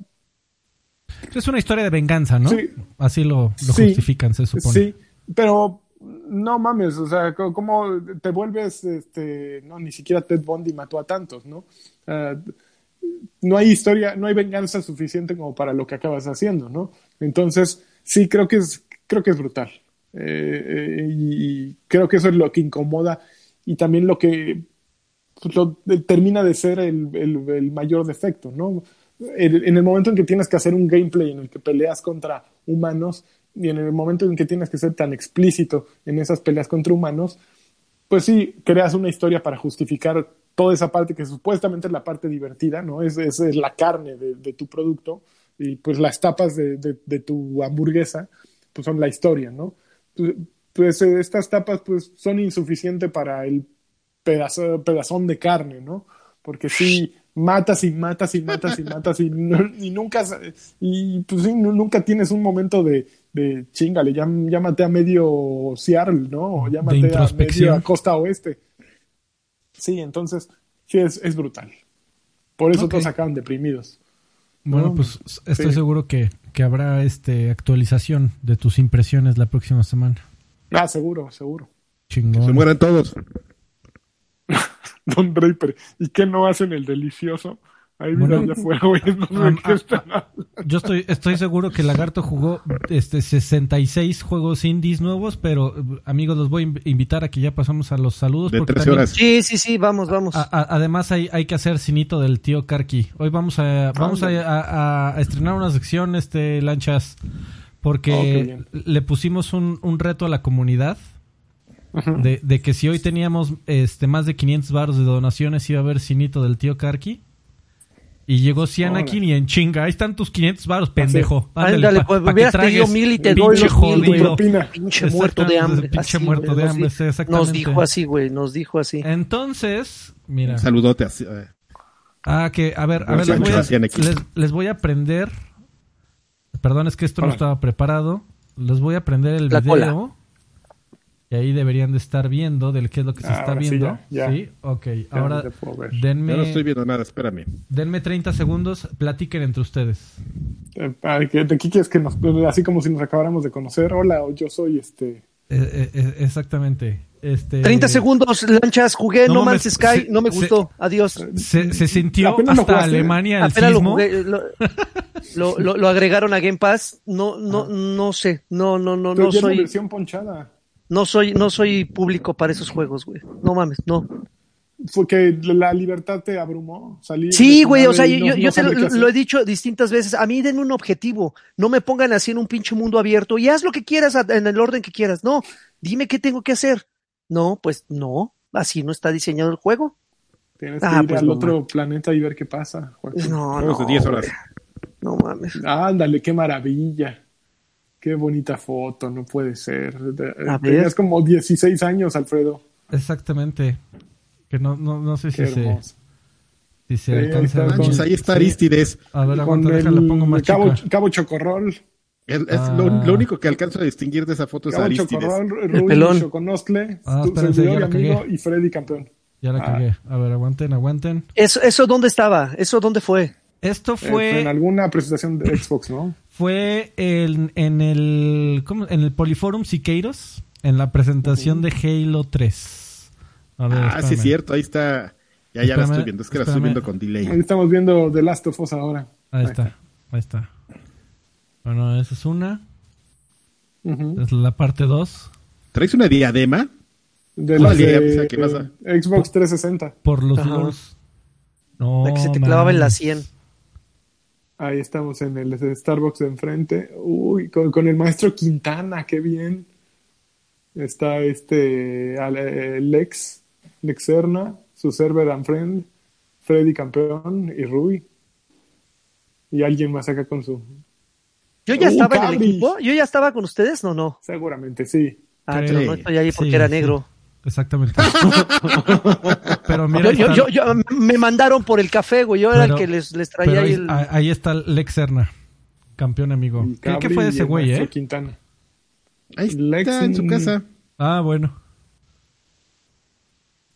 Es una historia de venganza, ¿no? Sí. Así lo, lo Sí. justifican, se supone. Sí, pero no mames, o sea, ¿cómo te vuelves, este, no, ni siquiera Ted Bundy mató a tantos, ¿no? Ah, no hay historia, no hay venganza suficiente como para lo que acabas haciendo, ¿no? Entonces, sí, creo que es, creo que es brutal. Eh, eh, y, creo que eso es lo que incomoda y también lo que pues, lo- termina de ser el, el- mayor defecto, ¿no? En el momento en que tienes que hacer un gameplay en el que peleas contra humanos y en el momento en que tienes que ser tan explícito en esas peleas contra humanos, pues sí, creas una historia para justificar toda esa parte que supuestamente es la parte divertida, ¿no? Es, es la carne de, de tu producto y pues las tapas de, de- de tu hamburguesa, pues son la historia, ¿no? Pues, eh, estas tapas pues son insuficientes para el pedazo, pedazón de carne, ¿no? Porque sí, matas y matas y matas y matas y, [laughs] nunca, y pues sí, nunca tienes un momento de, de chingale, ya, ya maté a medio Seattle, ¿no? O ya maté a medio a costa oeste. Sí, entonces, sí, es, es brutal. Por eso todos acaban deprimidos. Bueno, No, pues estoy sí. seguro que, que habrá este actualización de tus impresiones la próxima semana. Ah, seguro, seguro. Chingón. Se mueran todos. [laughs] Don Draper, ¿y qué no hacen el delicioso? Ahí mira, Bueno. ya fue, güey, no sé Ah, qué ah, Yo estoy, estoy seguro que Lagarto jugó este 66 juegos indies nuevos, pero eh, amigos, los voy a inv- invitar a que ya pasamos a los saludos. De porque 13 también- horas. Sí, sí, sí, vamos, vamos. a- a- además hay, hay que hacer cinito del tío Karki. Hoy vamos a vamos a, a- a estrenar una sección, este Lanchas, Oh, porque bien. le pusimos un, un reto a la comunidad de, de que si hoy teníamos este más de 500 baros de donaciones iba a haber cinito del tío Karki. Y llegó Cianakin y en chinga, ahí están tus 500 baros, pendejo. Ándale, pues pa' hubieras pedido mil y te doy los mil, güey. propina. Pinche muerto de hambre. Pinche Así, muerto güey, de nos hambre, sí, exactamente. Nos dijo así, güey, nos dijo así. Entonces, mira. Un saludote así. eh. Ah, que, a ver, a ver, les voy a, les, les voy a aprender. Perdón, es que esto no Órale. estaba preparado. Les voy a aprender el La cola. Ahí deberían de estar viendo del qué es lo que se Ah, está ahora sí, viendo. ya, ya. Sí, ok. Ya Ahora ver. Yo denme, no estoy viendo nada, espérame. denme 30 segundos, platiquen entre ustedes. Eh, ¿De qué quieres que nos, así como si nos acabáramos de conocer? Hola, yo soy este. Eh, eh, eh, exactamente. Este, 30 segundos, lanchas, jugué No No, Man's Sky, se- no me se- gustó, adiós. Se, se sintió ¿Apenas lo hasta jugaste? Alemania el Apenas lo sismo. jugué, lo, lo, lo- lo agregaron a Game Pass, no, no, no sé, no, no, no, Pero no soy, versión ponchada. No soy, no soy público para esos juegos, güey. No mames, no. Fue que la libertad te abrumó. Salir Sí, güey, o sea, yo, no- yo- no te lo, he dicho distintas veces. A mí denme un objetivo. No me pongan así en un pinche mundo abierto y haz lo que quieras en el orden que quieras. No, dime qué tengo que hacer. No, pues no. Así no está diseñado el juego. Tienes que Ah, ir pues al no, otro planeta y ver qué pasa. Joaquín. No, no. de 10 horas. No mames. Ándale, qué maravilla. Qué bonita foto, no puede ser. De- A Tenías ver. como 16 años, Alfredo. Exactamente. Que no, no, no sé si Qué se, hermoso. si se Sí, alcanza está a ver. Manches, ahí está Sí. Aristides. A ver, Con aguanta, déjala, pongo más el cabo, chica. cabo Chocorrol. Es, es Ah. lo, lo único que alcanzo a distinguir de esa foto es Gabo Aristides. Chocorrol, Rui pelón. Choconostle, Ah, tu espérense, servidor ya y la amigo cagué. y Freddy campeón. Ya la Ah. cagué. A ver, aguanten, aguanten. ¿Eso, ¿Eso dónde estaba? ¿Eso dónde fue? Esto Eh, fue en fue, alguna presentación de Xbox, ¿no? Fue en, en el ¿cómo? en el Poliforum Siqueiros, en la presentación de Halo 3. A ver, Ah, sí es cierto, ahí está. Ya, ya la estoy viendo, es que la estoy viendo con delay. Ahí estamos viendo The Last of Us ahora. Ahí está, ahí está. Bueno, esa es una. Es la parte 2. ¿Traes una diadema? De de, pues, eh, Xbox 360. Por los Ajá. dos. No, la que se te clavaba en la mames. 100. Ahí estamos en el Starbucks de enfrente. Uy, con, con el maestro Quintana, qué bien. Está este Lex, Lex Serna, su server and friend, Freddy campeón y Rui. Y alguien más acá con su. Yo ya Uh, estaba en el equipo. Yo ya estaba con ustedes, no, no. Seguramente sí. Ah, Sí. pero no estoy ahí porque Sí, era sí. Exactamente. [laughs] Pero mira, Yo, ahí yo, está- yo, yo- me mandaron por el café, güey. Yo era el que les, les traía pero ahí ahí, el. ahí- está Lex Serna, campeón amigo. ¿Qué, qué fue de ese güey, eh? Quintana. Ahí está Lex en su casa. Ah, bueno.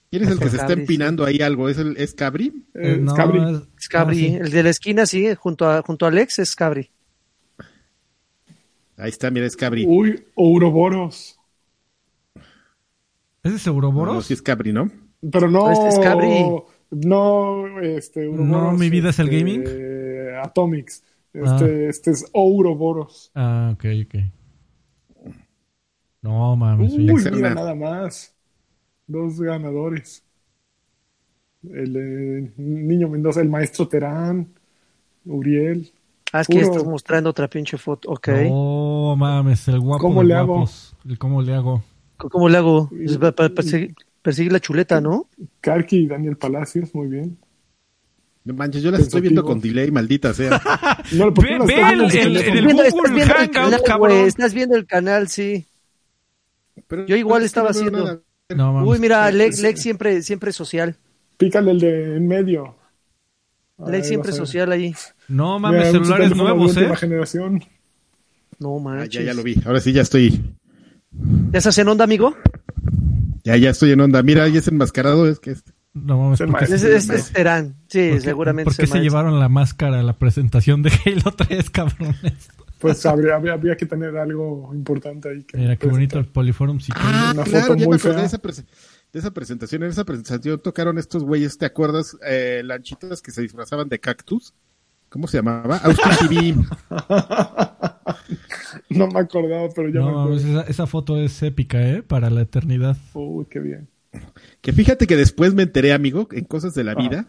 ¿Quién es el que se está empinando ahí algo? ¿Es, el, ¿Es Cabri? Eh, no, Cabri. es- Cabri. ah, sí. El de la esquina, sí, junto a, junto a Alex es Cabri. Ahí está, mira, es Cabri. Uy, Ouroboros. ¿Ese es Ouroboros? no, sí es Cabri, ¿no? Pero no. Este es Cabri. No, este. Ouroboros, No, mi vida es el este, gaming. Atomics. Este, Ah. este es Ouroboros. Ah, ok, ok. No, mames. Uy, mira nada más. Dos ganadores. El eh, Niño Mendoza, el maestro Terán, Uriel. Ah, es que Puro- estás mostrando otra pinche foto. Ok. No, mames, el guapo ¿Cómo le hago? guapos. Cómo le hago. ¿Cómo le hago? Es para- para perseguir, perseguir la chuleta, ¿no? Karki y Daniel Palacios, muy bien. No manches, yo las estoy viendo con delay, maldita sea. [laughs] No, ¿por qué Ve- el- el- el- Estás viendo, estás Google viendo el Hangout, canal, cabrón. Estás viendo el canal, sí. Pero- Yo igual estaba no haciendo-. No. Uy, mira, Lex, Lex siempre, siempre social. Pícale el de en medio. Lex siempre social ahí. No mames, celulares nuevos, ¿eh? generación. No Ah, manches. ya, ya lo vi. Ahora sí ya estoy. ¿Ya estás en onda, amigo? Ya, ya estoy en onda. Mira, ahí es enmascarado. Es que es- No mames, Es el ¿por qué, maestro. Es, es, es Terán. Sí, por qué- seguramente. ¿por qué se llevaron la máscara a la presentación de Halo 3, cabrones? Pues habría, habría, habría que tener algo importante ahí. que Mira, qué bonito el. Poliforum Siqueiros. Ah, una claro, foto ya me muy acordé fea. de esa, prese- de esa presentación. En esa presentación tocaron estos güeyes, ¿te acuerdas? Eh, lanchitas que se disfrazaban de cactus. ¿Cómo se llamaba? Austin TV. [laughs] [laughs] No me acordaba, pero ya me No mames, acuerdo. esa, esa foto es épica, ¿eh? Para la eternidad. Uy, qué bien. Que fíjate que después me enteré, amigo, en cosas de la vida.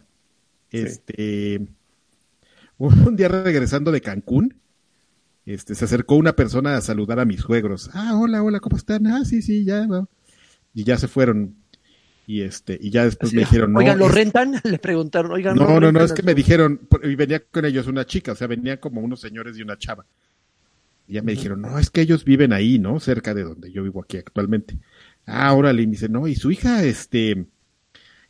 Este. [laughs] Un día regresando de Cancún, este, se acercó una persona a saludar a mis suegros. Ah, hola, hola, ¿cómo están? Ah, sí, sí, ya. va. Y ya se fueron. Y este, y ya después me dijeron, no. Oigan, ¿lo es- rentan? [laughs] Le preguntaron. Oigan, No, ¿lo no, no, rentan es que me dijeron, y venía con ellos una chica, o sea, venían como unos señores y una chava. Y ya me dijeron, no, es que ellos viven ahí, ¿no? Cerca de donde yo vivo aquí actualmente. Ah, órale, y me dice, no, y su hija, este,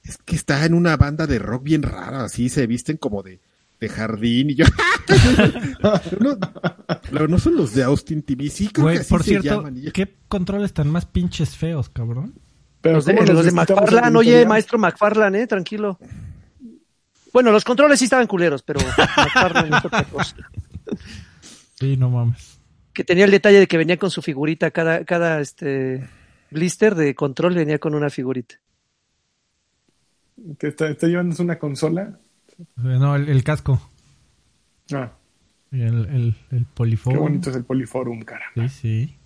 es que está en una banda de rock bien rara, así se visten como de, de jardín, y yo, [laughs] no, no, no son los de Austin TV, sí, creo Güey, que así por se cierto, llaman. y ¿qué controles tan más pinches feos, cabrón? Pero Los de, ¿cómo los de en McFarlane, oye, maestro McFarlane, eh, tranquilo. Bueno, los controles sí estaban culeros, pero [laughs] McFarlane es otra cosa. Sí, no mames. Que tenía el detalle de que venía con su figurita, cada, cada este blister de control venía con una figurita. Que está, está llevándose una consola. Eh, No, el, el casco. Ah, El, el, el qué Poliforum. bonito es el Poliforum, cara. Sí, sí.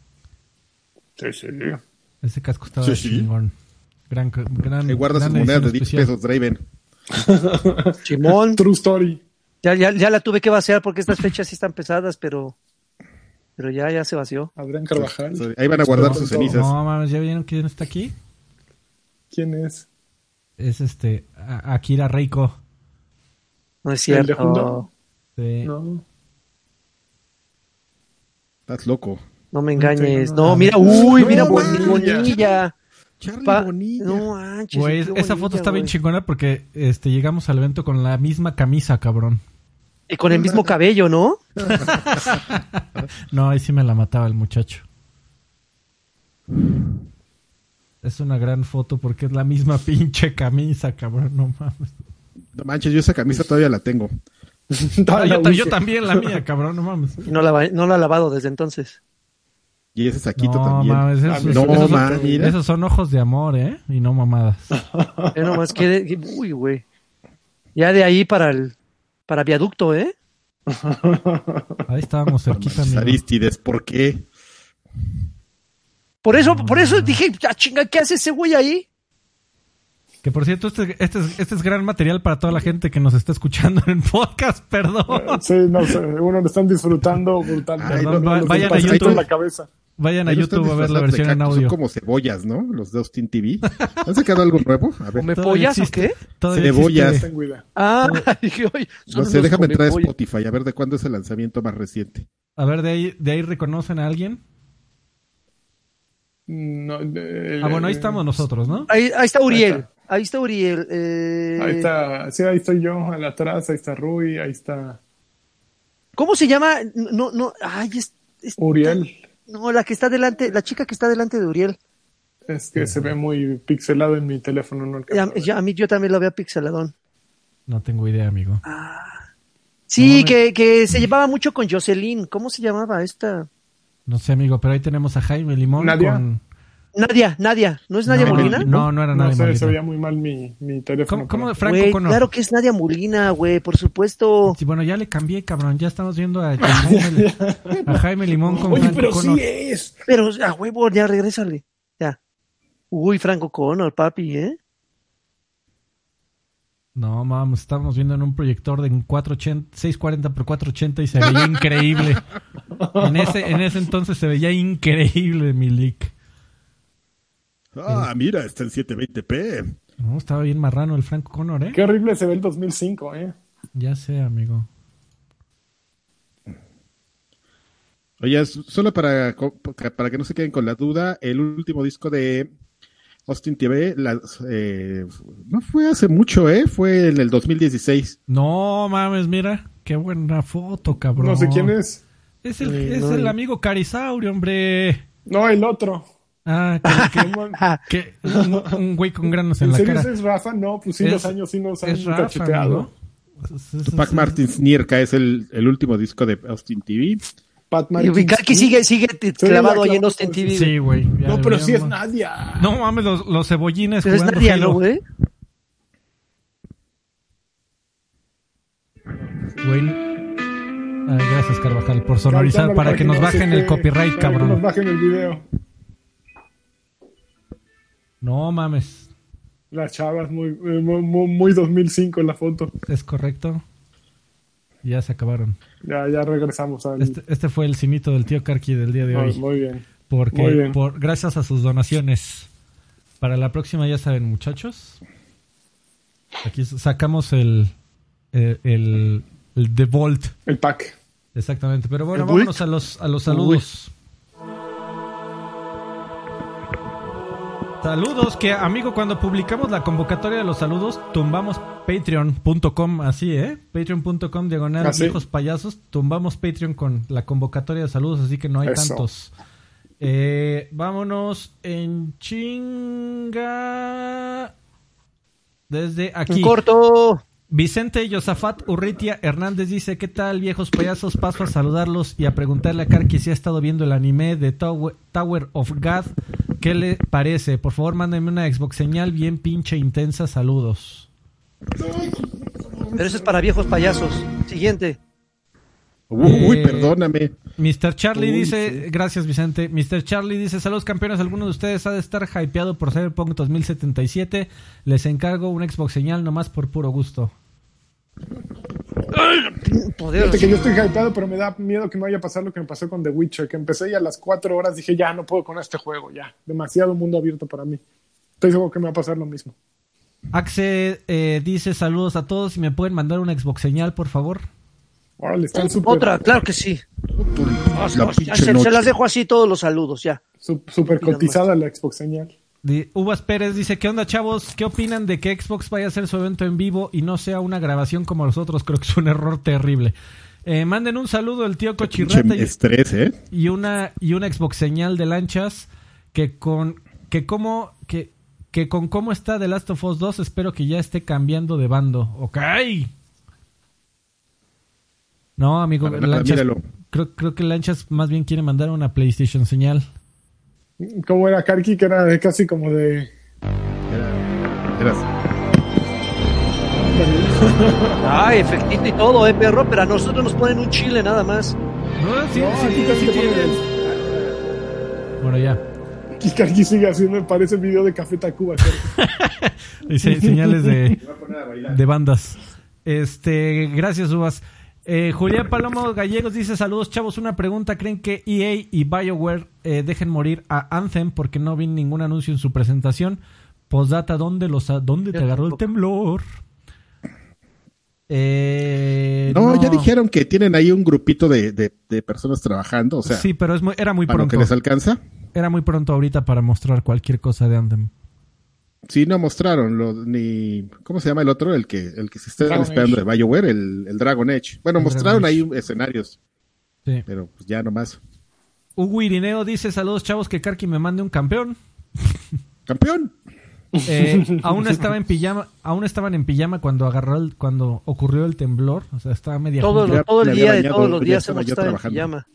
Sí, sí. Ese casco estaba Sí, sí. chingón. Gran, gran, Ahí guarda sus gran monedas de edición 10 especial. pesos, Draven. Simón, [laughs] True story. ya, ya, ya la tuve que vaciar porque estas fechas sí están pesadas, pero, pero ya, ya se vació. Adrián Carvajal. Ahí van a guardar sus cenizas. No mames, ¿ya vieron quién está aquí? ¿Quién es? Es este, A- Akira Reiko. No es ¿El de cierto. Sí. No. Estás loco. No me engañes. No, No, mira, uy, no, mira, no, Boni- Bonilla. Charlie Pa- Bonilla. No qué esa Bonilla, foto está bien chingona porque este llegamos al evento con la misma camisa, cabrón. Y con el mismo cabello, ¿no? No, ahí sí me la mataba el muchacho. Es una gran foto porque es la misma [laughs] pinche camisa, cabrón, no mames. No manches, yo esa camisa todavía la tengo. [laughs] Ah, la yo, también la mía, [laughs] cabrón, no mames. Y no la, no la ha lavado desde entonces. Y ese saquito No también. mames, esos, no, esos ma, son, mira. esos son ojos de amor, ¿eh? Y no mamadas. Ya nomás quiere. Uy, güey. Ya de ahí para el. Para viaducto, ¿eh? [laughs] Ahí estábamos cerquita. Aristides, ¿por qué? Por eso, por eso dije, ya chinga, ¿qué hace ese güey ahí? Que por cierto, este, este, es, este es gran material para toda la gente que nos está escuchando en podcast, perdón. Sí, no sé, uno lo están disfrutando brutalmente. Ay, No, no, no, va- no, vayan a YouTube. en la cabeza. Vayan a YouTube a ver la versión en audio. Son como cebollas, ¿no? Los de Austin TV. ¿Han sacado algo nuevo? A ¿O ver. me Todavía pollas o qué? Cebollas. existe. Ah, [laughs] dije, oye, No sé, déjame entrar a. Spotify a ver de cuándo es el lanzamiento más reciente. A ver, de ahí, de ahí reconocen a alguien. No, Ah, bueno, ahí estamos nosotros, ¿no? Ahí, ahí está Uriel. Ahí está. Ahí está Uriel. eh, Ahí está, sí, ahí estoy yo, al atrás, ahí está Rui, ahí está ¿Cómo se llama? No, no, ay, es, es- Uriel. No, la que está delante, la chica que está delante de Uriel. Es que se ve muy pixelado en mi teléfono, no a a mí yo también lo veo pixeladón. No tengo idea, amigo. Sí, No, que, que se llevaba mucho con Jocelyn. ¿Cómo se llamaba esta? No sé, amigo, pero ahí tenemos a Jaime Limón Nadia. con... Nadia, Nadia. ¿No es Nadia No, Molina? No, no era No Nadia sé, Molina. se veía muy mal mi, mi teléfono. ¿Cómo, cómo Franco Güey, Connor? claro que es Nadia Molina, güey, por supuesto. Sí, bueno, ya le cambié, cabrón. Ya estamos viendo a, a Jaime, [laughs] a Jaime Limón con Oye, Franco pero Connor. sí es. Pero a huevo, ya regrésale. Ya. Uy, Franco Connor, papi, ¿eh? No, mames, estábamos viendo en un proyector de un 480, 640 por 480 y se veía increíble. [laughs] En ese, en ese entonces se veía increíble mi leak. Ah, mira, está en 720p. No, estaba bien marrano el Franco Connor, ¿eh? Qué horrible se ve el 2005, ¿eh? Ya sé, amigo. Oye, es- solo para, para que no se queden con la duda, el último disco de Austin TV las, eh, no fue hace mucho, ¿eh? Fue en el 2016. No mames, mira. Qué buena foto, cabrón. No sé quién es. Es el, Eh, es no, el no. amigo Carisaurio, hombre. No, el otro. Ah, que, [laughs] que un, un güey con granos en ¿En la serio cara. es Rafa? No, pues sí, Es- los años sí nos han Rafa, cacheteado. Tupac es- Martins Nierka es el, el último disco de Austin TV. Pat Y Martins. que sigue, clavado la ahí en Austin TV. Sí, güey. No, pero sí es Nadia. No mames, los, los cebollines Pero es Nadia, Halo. ¿no, güey? Güey. Ay, gracias, Carvajal, por sonorizar para que nos no bajen el copyright, para que nos bajen el video. No mames. Las chavas, muy, eh, muy, muy, muy 2005 en la foto. ¿Es correcto? Ya se acabaron. Ya, ya regresamos al... Este, este fue el cinito del tío Karki del día de muy, hoy. muy bien. Porque muy bien. por, gracias a sus donaciones. Para la próxima, ya saben, muchachos. Aquí sacamos el, el, el, el The Vault. El pack. Exactamente. Pero bueno, ¿El vámonos a los, a los saludos. Saludos, que amigo, cuando publicamos la convocatoria de los saludos, tumbamos patreon.com, así, ¿eh? Patreon.com, diagonal, viejos payasos, tumbamos Patreon con la convocatoria de saludos, así que no hay Eso. tantos. Eh, vámonos en chinga. Desde aquí. corto. Vicente Yosafat Urritia Hernández dice, ¿qué tal viejos payasos? Paso a saludarlos y a preguntarle a Karki si ha estado viendo el anime de Tower, Tower of God. ¿Qué le parece? Por favor, mándenme una Xbox señal bien pinche intensa. Saludos. Pero eso es para viejos payasos. Siguiente. Uy, Eh, perdóname. Mr. Charlie Uy, dice, gracias Vicente. Mr. Charlie dice, saludos campeones, alguno de ustedes ha de estar hypeado por Cyberpunk 2077. Les encargo un Xbox señal nomás por puro gusto. Poder. Fíjate que yo estoy hypeado, pero me da miedo que me vaya a pasar lo que me pasó con The Witcher, que empecé y a las cuatro horas dije, ya, no puedo con este juego, ya. Demasiado mundo abierto para mí. Estoy seguro que me va a pasar lo mismo. Axe eh, dice, saludos a todos y me pueden mandar una Xbox señal, por favor. Órale, están súper Otra, claro que sí. La pinche se, las dejo así todos los saludos, ya. su- súper Mira cotizada la Xbox señal. Uvas Pérez dice, ¿qué onda chavos? ¿Qué opinan de que Xbox vaya a hacer su evento en vivo y no sea una grabación como los otros? Creo que es un error terrible. Eh, manden un saludo al tío Cochirrata Pinche y, estrés, ¿eh? y una y una Xbox señal de lanchas que con que como que que con cómo está The Last of Us 2 espero que ya esté cambiando de bando. Ok. No, amigo, nada, lanchas, creo, creo que lanchas más bien quiere mandar una PlayStation señal. ¿Cómo era Karki? Que era de- casi como de. Era- eras- Ay, efectito y todo, eh, perro, pero a nosotros nos ponen un chile nada más. No, sí, No, sí, aquí sí, casi sí tienen. ponen- Bueno, ya. Y Karki sigue haciendo, parece video de Café Tacuba. [laughs] Dice señales de, [laughs] de bandas. Este, gracias, Uvas. Eh, Julián Palomo Gallegos dice: Saludos, chavos. Una pregunta: ¿Creen que EA y BioWare eh, dejen morir a Anthem porque no vi ningún anuncio en su presentación? Postdata, ¿dónde, los, ¿dónde te agarró el temblor? Eh, No, ya dijeron que tienen ahí un grupito de, de, de personas trabajando, o sea, sí, pero es muy- era muy lo pronto. que les alcanza. Era muy pronto ahorita para mostrar cualquier cosa de Anthem. Sí, no mostraron lo, ni... ¿Cómo se llama el otro? El que, el que se está Dragon esperando Age. de BioWare, el, el Dragon Edge. Bueno, El mostraron Dragon ahí escenarios, Sí. pero pues ya nomás. Hugo Irineo dice: Saludos, chavos. Que Karki me mande un campeón. ¡Campeón! Eh, aún estaba en pijama, aún estaban en pijama cuando agarró el, cuando ocurrió el temblor, o sea, estaba media Todo, todo el día, de todos los días estaba hemos estado en trabajando. pijama.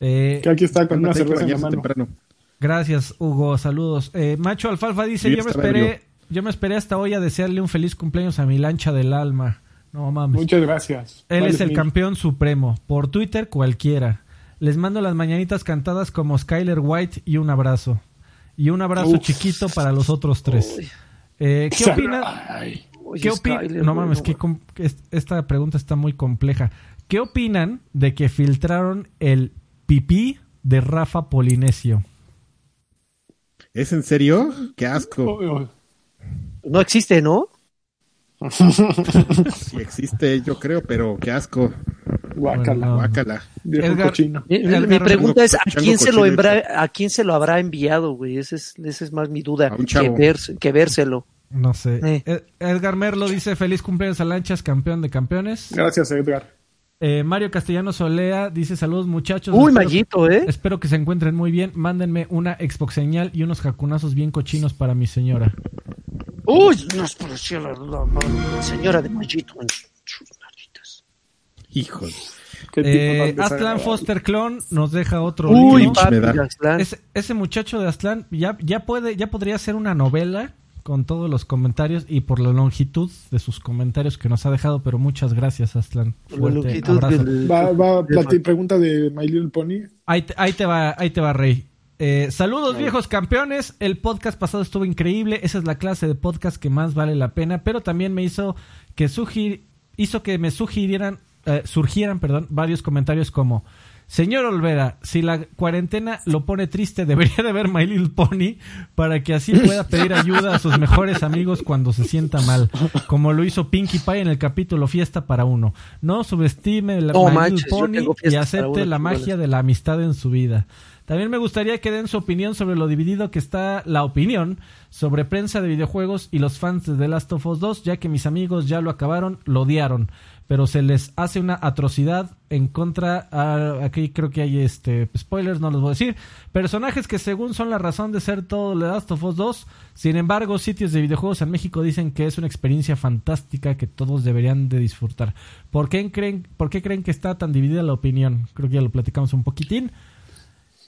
Eh, Que aquí está con una cerveza en la bañarse mano. temprano. gracias, Hugo, saludos. Eh, Macho Alfalfa dice, Sí, yo me esperé, ebrio. yo me esperé hasta hoy a desearle un feliz cumpleaños a mi lancha del alma. No mames. Muchas gracias. Él es el mil. campeón supremo. Por Twitter cualquiera. Les mando las mañanitas cantadas como Skyler White y un abrazo. Y un abrazo Uf. chiquito para los otros tres. Eh, ¿Qué Oye, ¿Qué opinan? Skyler, No mames, que esta pregunta está muy compleja. ¿Qué opinan de que filtraron el pipí de Rafa Polinesio? ¿Es en serio? ¡Qué asco! No existe, ¿no? [laughs] Sí existe, yo creo, pero qué asco. Guácala. Bueno, Guácala. Viejo Edgar- cochino. Mi, mi- Edgar- mi pregunta es, ¿a quién, se lo embra- ¿a quién se lo habrá enviado, güey? Esa es, esa es más mi duda, A un que, vers- que vérselo. No sé. Eh. Ed- Edgar Merlo dice feliz cumpleaños a Lanchas, campeón de campeones. Gracias, Edgar. Eh, Mario Castellano Solea dice saludos muchachos. Uy, Espero- Mayito, ¿eh? Espero que se encuentren muy bien. Mándenme una Xbox señal y unos jacunazos bien cochinos para mi señora. Uy, nos pareció la, la- la señora de Mayito en sus naritas. Híjole. Eh, Aslan. Foster Clon nos deja otro Uy, libro. papi, me da. Aztlán. Ese, ese muchacho de Aztlán ya, ya puede, ya podría ser una novela con todos los comentarios y por la longitud de sus comentarios que nos ha dejado, pero muchas gracias, la Fuerte longitud abrazo. del- Va, va, plati- pregunta de My Little Pony. Ahí, te, ahí te va, ahí te va, Rey. Eh, saludos viejos campeones. El podcast pasado estuvo increíble. Esa es la clase de podcast que más vale la pena. Pero también me hizo que sugir, hizo que me sugirieran, eh, surgieran, perdón, varios comentarios como Señor Olvera, si la cuarentena lo pone triste, debería de ver My Little Pony para que así pueda pedir ayuda a sus mejores amigos cuando se sienta mal, como lo hizo Pinkie Pie en el capítulo Fiesta para uno. No subestime la No My manches, Little Pony y acepte la magia de la amistad en su vida. También me gustaría que den su opinión sobre lo dividido que está la opinión sobre prensa de videojuegos y los fans de The Last of Us 2, ya que mis amigos ya lo acabaron, lo odiaron, pero se les hace una atrocidad en contra, ah, aquí creo que hay este spoilers, no los voy a decir, personajes que según son la razón de ser todo The Last of Us 2, sin embargo sitios de videojuegos en México dicen que es una experiencia fantástica que todos deberían de disfrutar. ¿Por qué creen, por qué creen que está tan dividida la opinión? Creo que ya lo platicamos un poquitín.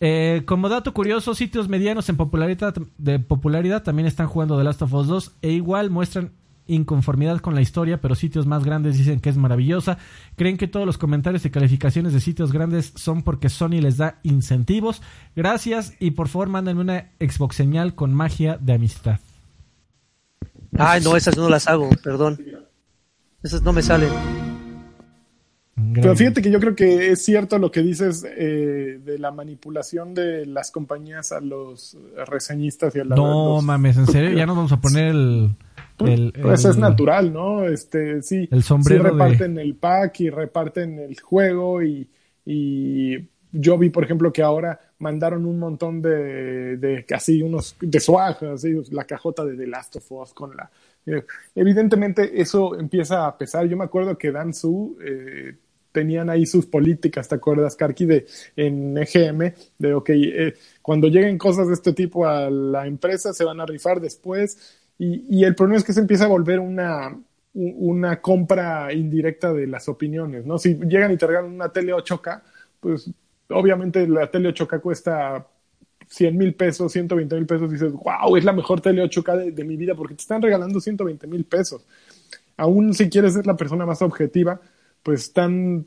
Eh, como dato curioso, sitios medianos en popularidad, de popularidad también están jugando The Last of Us 2 e igual muestran inconformidad con la historia, pero sitios más grandes dicen que es maravillosa. Creen que todos los comentarios y calificaciones de sitios grandes son porque Sony les da incentivos. Gracias y por favor mándenme una Xbox señal con magia de amistad. Ay, no, esas no las hago, perdón. Esas no me salen. Pero fíjate que yo creo que es cierto lo que dices eh, de la manipulación de las compañías a los reseñistas y a la, No los- mames, en serio, ya nos vamos a poner el... el- Pues el- es natural, ¿no? Este, sí, El sombrero sí de- reparten el pack y reparten el juego y, y yo vi, por ejemplo, que ahora mandaron un montón de, de así unos de swag, así, la cajota de The Last of Us con la eh, evidentemente eso empieza a pesar. Yo me acuerdo que Dan Su eh, tenían ahí sus políticas, ¿te acuerdas, Karki, de en EGM, de ok, eh, cuando lleguen cosas de este tipo a la empresa se van a rifar después y, y el problema es que se empieza a volver una una compra indirecta de las opiniones, ¿no? Si llegan y te regalan una tele 8K, pues obviamente la tele 8K cuesta 100 mil pesos, 120 mil pesos, dices, wow, es la mejor tele 8K de, mi vida porque te están regalando 120 mil pesos. Aún si quieres ser la persona más objetiva, pues están,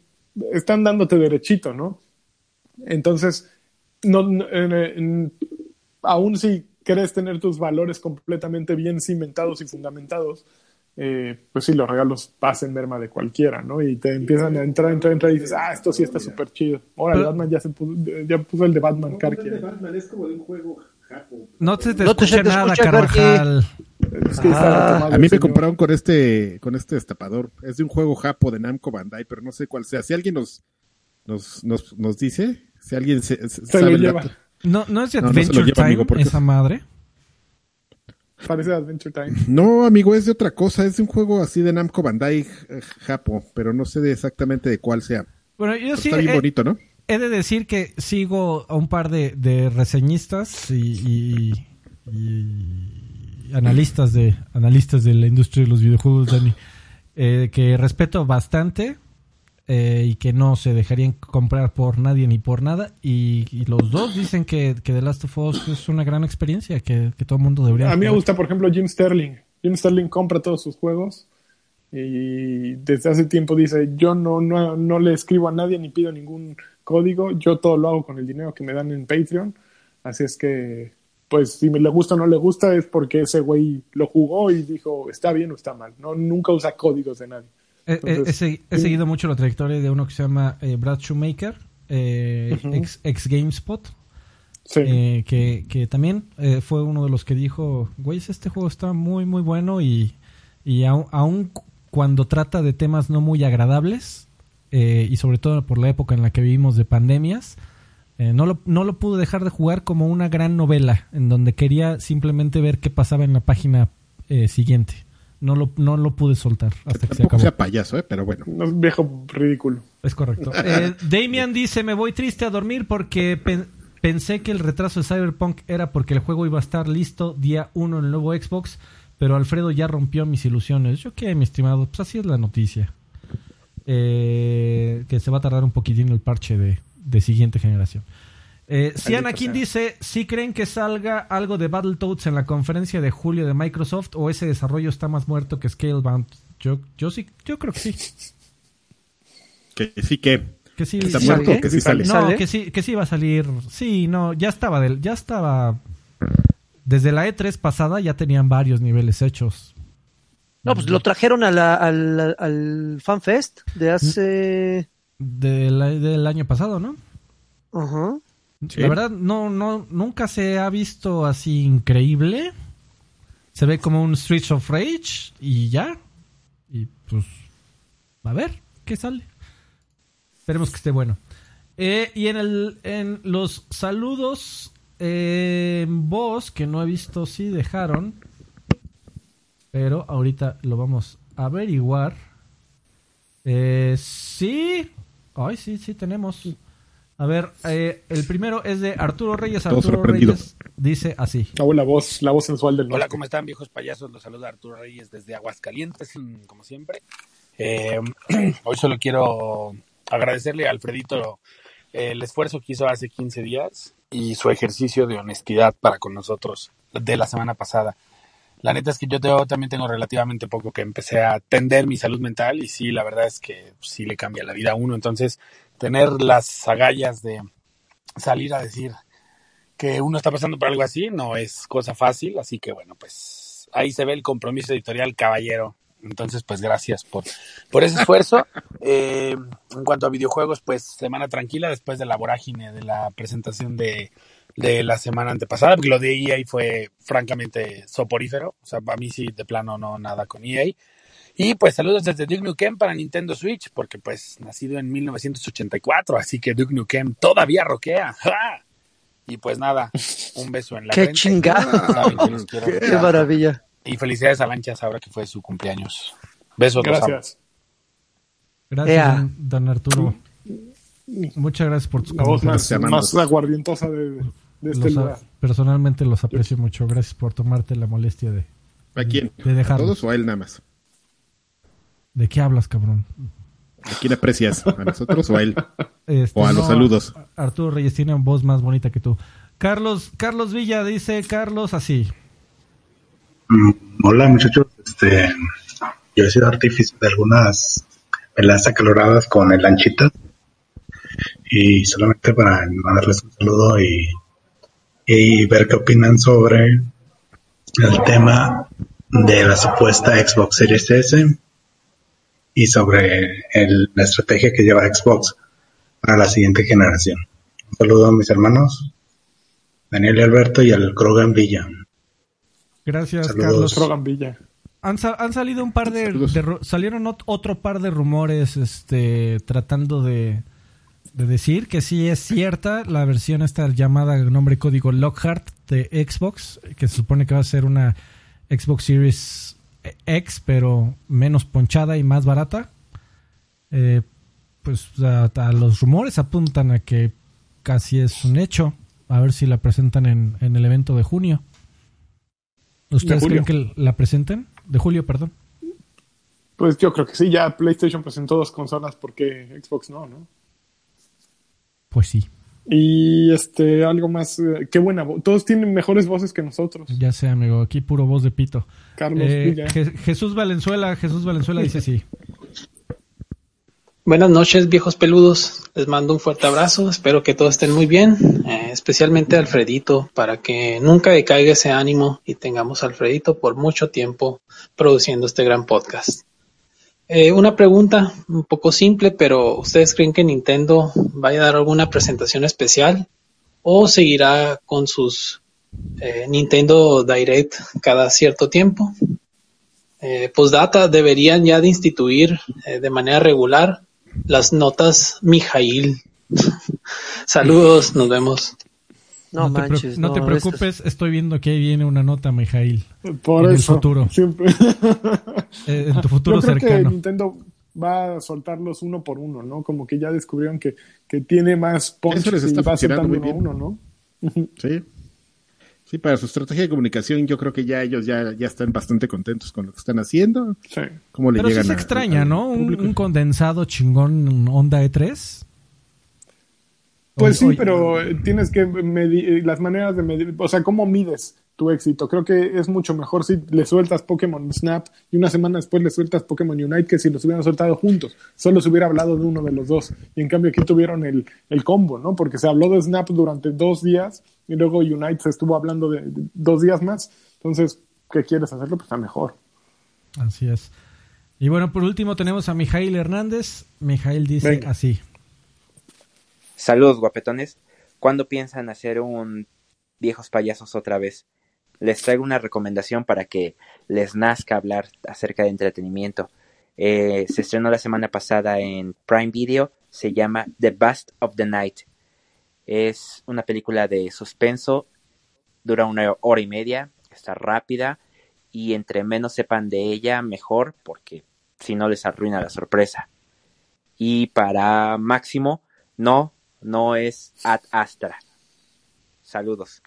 están dándote derechito, ¿no? Entonces, no, aún si quieres tener tus valores completamente bien cimentados y fundamentados, eh, pues sí, los regalos pasen merma de cualquiera, ¿no? Y te empiezan a entrar, entrar, entrar y dices, ah, esto sí está súper chido. Ahora, el Batman ya, se puso, ya puso el de Batman, Karki. El de Batman es como de un juego No se te no escucha te nada, Carvajal. Es que ah, a mí me compraron con este, con este destapador. Es de un juego japo de Namco Bandai, pero no sé cuál sea. Si alguien nos, nos, nos, nos dice, si alguien se, sabe el dato. No, no es de Adventure no, Time, esa madre. Parece Adventure Time. No, amigo, es de otra cosa. Es de un juego así de Namco Bandai eh, Japo, pero no sé de exactamente de cuál sea. Bueno, yo sí. Está bien bonito, ¿no? He de decir que sigo a un par de, de reseñistas y, y, analistas de analistas de la industria de los videojuegos, Dani, eh, que respeto bastante eh, y que no se dejarían comprar por nadie ni por nada. Y, los dos dicen que, que, The Last of Us es una gran experiencia, que, todo el mundo debería. A mí me gusta, por ejemplo, Jim Sterling. Jim Sterling compra todos sus juegos y desde hace tiempo dice, yo no, no, no le escribo a nadie ni pido ningún código, yo todo lo hago con el dinero que me dan en Patreon. Así es que, pues si me le gusta o no le gusta es porque ese güey lo jugó y dijo, está bien o está mal. No, nunca usa códigos de nadie. He, seguido mucho la trayectoria de uno que se llama eh, Brad Shoemaker, eh, ex, GameSpot. Eh, que, también fue uno de los que dijo, güey, este juego está muy, muy bueno y, y aún, cuando trata de temas no muy agradables, y sobre todo por la época en la que vivimos de pandemias, no, lo, no lo pude dejar de jugar como una gran novela, en donde quería simplemente ver qué pasaba en la página siguiente. No lo, no lo pude soltar hasta que, se acabó. sea payaso, ¿eh? pero bueno. Un viejo ridículo. Es correcto. [laughs] Eh, Damian dice, me voy triste a dormir porque pensé que el retraso de Cyberpunk era porque el juego iba a estar listo día uno en el nuevo Xbox, pero Alfredo ya rompió mis ilusiones. Yo qué, mi estimado, pues así es la noticia. Eh, que se va a tardar un poquitín el parche de, de siguiente generación. Eh, si Anakin dice, ¿sí creen que salga algo de Battletoads en la conferencia de julio de Microsoft o ese desarrollo está más muerto que Scalebound? Yo, yo sí, yo creo que sí. Que sí que. Que sí, está muerto o que sí sale. No, que sí, que sí va a salir. Sí, no, ya estaba del, ya estaba. Desde la E3 pasada ya tenían varios niveles hechos. No, pues lo trajeron a la, al, al FanFest de hace. del año pasado, ¿no? Ajá. La verdad, no, no, nunca se ha visto así increíble. Se ve como un Streets of Rage y ya. Y pues, a ver qué sale. Esperemos que esté bueno. Eh, y en, el, en los saludos eh, en voz, que no he visto si dejaron. Pero ahorita lo vamos a averiguar. Eh, sí. Ay, sí, sí, tenemos. A ver, eh, el primero es de Arturo Reyes. Arturo Reyes dice así. la voz, la voz sensual del Hola, ¿cómo están, viejos payasos? Los saluda Arturo Reyes desde Aguascalientes, como siempre. Eh, [clears throat] hoy solo quiero agradecerle a Alfredito el esfuerzo que hizo hace 15 días y su ejercicio de honestidad para con nosotros de la semana pasada. La neta es que yo también tengo relativamente poco que empecé a atender mi salud mental y sí, la verdad es que sí le cambia la vida a uno. Entonces, tener las agallas de salir a decir que uno está pasando por algo así no es cosa fácil, así que bueno, pues ahí se ve el compromiso editorial caballero. Entonces, pues gracias por, por ese esfuerzo. [laughs] Eh, en cuanto a videojuegos, pues semana tranquila después de la vorágine de la presentación de, de la semana antepasada, porque lo de EA fue francamente soporífero. O sea, para mí sí, de plano no nada con EA. Y pues saludos desde Duke Nukem para Nintendo Switch, porque pues nacido en 1984, así que Duke Nukem todavía roquea. Y pues nada, un beso en la [laughs] Qué frente. chingado. Quiero. [laughs] Qué maravilla. Y felicidades a Lanchas ahora que fue su cumpleaños. Besos. Gracias. Gracias, Ea. don, Arturo. Muchas gracias por tus La voz comentarios. más, aguardientosa de, de este Los a- personalmente los aprecio mucho. Gracias por tomarte la molestia de... ¿A quién? De ¿A todos o a él nada más? ¿De qué hablas, cabrón? ¿A quién aprecias? ¿A nosotros o a él? Este, O a los saludos. Arturo Reyes tiene voz más bonita que tú. Carlos, Carlos Villa dice, Carlos, así. Mm, Hola muchachos, este, yo he sido artífice de algunas peleas acaloradas con el Lanchita y solamente para mandarles un saludo y, y ver qué opinan sobre el tema de la supuesta Xbox Series S y sobre el- la estrategia que lleva Xbox para la siguiente generación. Un saludo a mis hermanos, Daniel y Alberto y al Krogan Villa. Gracias, Saludos. Carlos. Rogan Villa. Han, sa- han salido un par de, salieron ot- otro par de rumores, este, tratando de, de decir que sí es cierta la versión esta llamada nombre código Lockhart de Xbox, que se supone que va a ser una Xbox Series X, pero menos ponchada y más barata. Eh, pues a, a los rumores apuntan a que casi es un hecho. A ver si la presentan en, en el evento de junio. ¿Ustedes creen que la presenten? De julio, perdón. Pues yo creo que sí, ya PlayStation presentó dos consolas porque Xbox no, ¿no? Pues sí, Y este, algo más, eh, qué buena voz. Todos tienen mejores voces que nosotros. ya sé, amigo. Aquí puro voz de pito. Carlos Eh. Je- Jesús Valenzuela, Jesús Valenzuela dice sí. Buenas noches, viejos peludos. Les mando un fuerte abrazo. Espero que todos estén muy bien, eh, especialmente a Alfredito, para que nunca decaiga ese ánimo y tengamos a Alfredito por mucho tiempo produciendo este gran podcast. Eh, una pregunta un poco simple, pero ¿ustedes creen que Nintendo vaya a dar alguna presentación especial o seguirá con sus eh, Nintendo Direct cada cierto tiempo? Eh, postdata, deberían ya de instituir eh, de manera regular las notas Mijail. [laughs] Saludos, nos vemos. No, te, manches. no te preocupes, estoy viendo que ahí viene una nota, Mijail. Por en el futuro. Siempre. [laughs] Eh, en tu futuro Yo creo que. Nintendo va a soltarlos uno por uno, ¿no? Como que ya descubrieron que, que tiene más punch Eso les y va soltando uno a uno, ¿no? [laughs] Sí. Sí, para su estrategia de comunicación, yo creo que ya ellos ya, ya están bastante contentos con lo que están haciendo. Sí. ¿Cómo le Pero sí llegan se a- extraña, ¿no? Un, condensado chingón Honda E E3. Pues sí, Oye, pero tienes que medir las maneras de medir, o sea, cómo mides tu éxito. Creo que es mucho mejor si le sueltas Pokémon Snap y una semana después le sueltas Pokémon Unite que si los hubieran soltado juntos. Solo se hubiera hablado de uno de los dos. Y en cambio aquí tuvieron el, el combo, ¿no? Porque se habló de Snap durante dos días y luego Unite se estuvo hablando de, de dos días más. Entonces, ¿qué quieres hacerlo? Pues está mejor. Así es. Y bueno, por último tenemos a Mijail Hernández. Mijail dice Venga. así. Saludos, guapetones. ¿Cuándo piensan hacer un viejos payasos otra vez? Les traigo una recomendación para que les nazca hablar acerca de entretenimiento. Eh, se estrenó la semana pasada en Prime Video. Se llama The Bust of the Night. Es una película de suspenso. Dura una hora y media. Está rápida. Y entre menos sepan de ella, mejor, porque si no les arruina la sorpresa. Y para Máximo, no, no es Ad Astra. Saludos.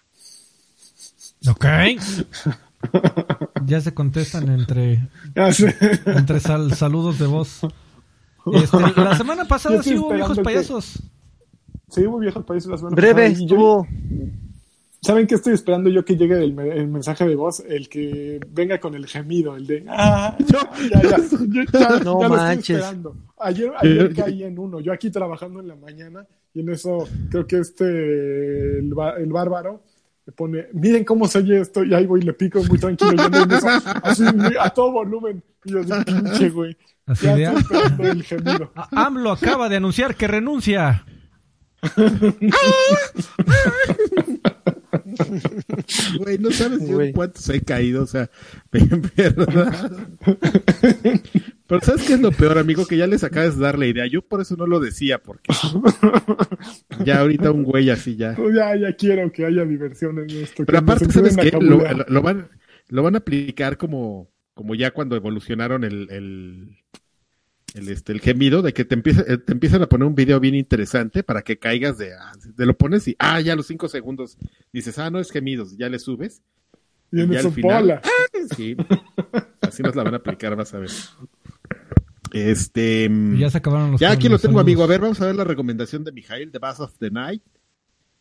Ok. [laughs] ya se contestan entre, entre sal- saludos de voz. Este, la semana Yo pasada sí hubo viejos que- payasos. Sí, hubo viejos países la semana Breve, pasada y yo- estuvo. ¿Saben qué estoy esperando yo que llegue el, me- el mensaje de voz? El que venga con el gemido, el de... Ah, ya, ya, [laughs] yo ya- No ya lo estoy manches. esperando. Ayer, ayer caí en uno, yo aquí trabajando en la mañana y en eso creo que este, el bárbaro, me pone, miren cómo se oye esto y ahí voy y le pico muy tranquilo, yo eso, así a todo volumen. Y yo así, pinche güey. Así Ya de, estoy el gemido. "A- AMLO acaba de anunciar que renuncia. Güey, no sabes yo cuántos he caído, o sea, [laughs] verdad. Pero ¿sabes qué es lo peor, amigo? Que ya les acabas de dar la idea. Yo por eso no lo decía, porque [laughs] ya ahorita un güey así ya. Ya, ya quiero que haya diversión en esto. Pero aparte, ¿sabes qué? Lo, cabulear. lo- lo van, lo van a aplicar como, como ya cuando evolucionaron el, el, el, este, el gemido, de que te, empieza, eh, te empiezan a poner un video bien interesante para que caigas de, ah, te lo pones y, ah, ya a los cinco segundos dices, ah, no es gemidos, ya le subes. Y en ya eso al final, bola. [laughs] sí, así nos la van a aplicar, vas a ver. Este. Y ya se acabaron los Ya aquí lo tengo, saludos. amigo. A ver, vamos a ver la recomendación de Mijail, The Bass of the Night.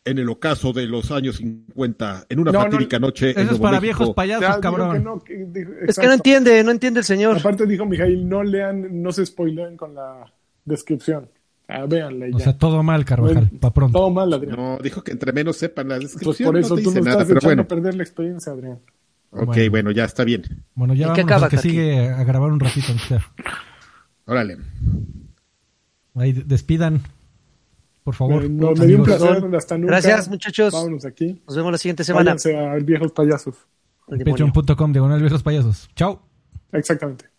En el ocaso de los años 50, en una No, no, fatídica noche en Eso es Nuevo para México. viejos payasos, Ya, cabrón. que no, que- dijo- Es que no entiende, no entiende el señor. Aparte dijo Mijail, no lean, no se spoileen con la descripción. Ah, véanla y O ya. sea, todo mal, Carvajal, Bueno, pa' pronto. Todo mal, Adrián. No, dijo que entre menos sepan la pues descripción. por eso no te tú dice no nada, estás echando bueno. a perder la experiencia, Adrián. Ok, Bueno. bueno, ya está bien. Bueno, ya ¿En qué vamos que sigue a grabar un ratito. Mister. Órale. Ahí despidan, por favor. Me, no, me dio un placer. Hasta nunca. Gracias, muchachos. Vámonos aquí. Nos vemos la siguiente semana. Váyanse a viejos payasos. Patreon.com, diagonal viejos payasos. Chao. Exactamente.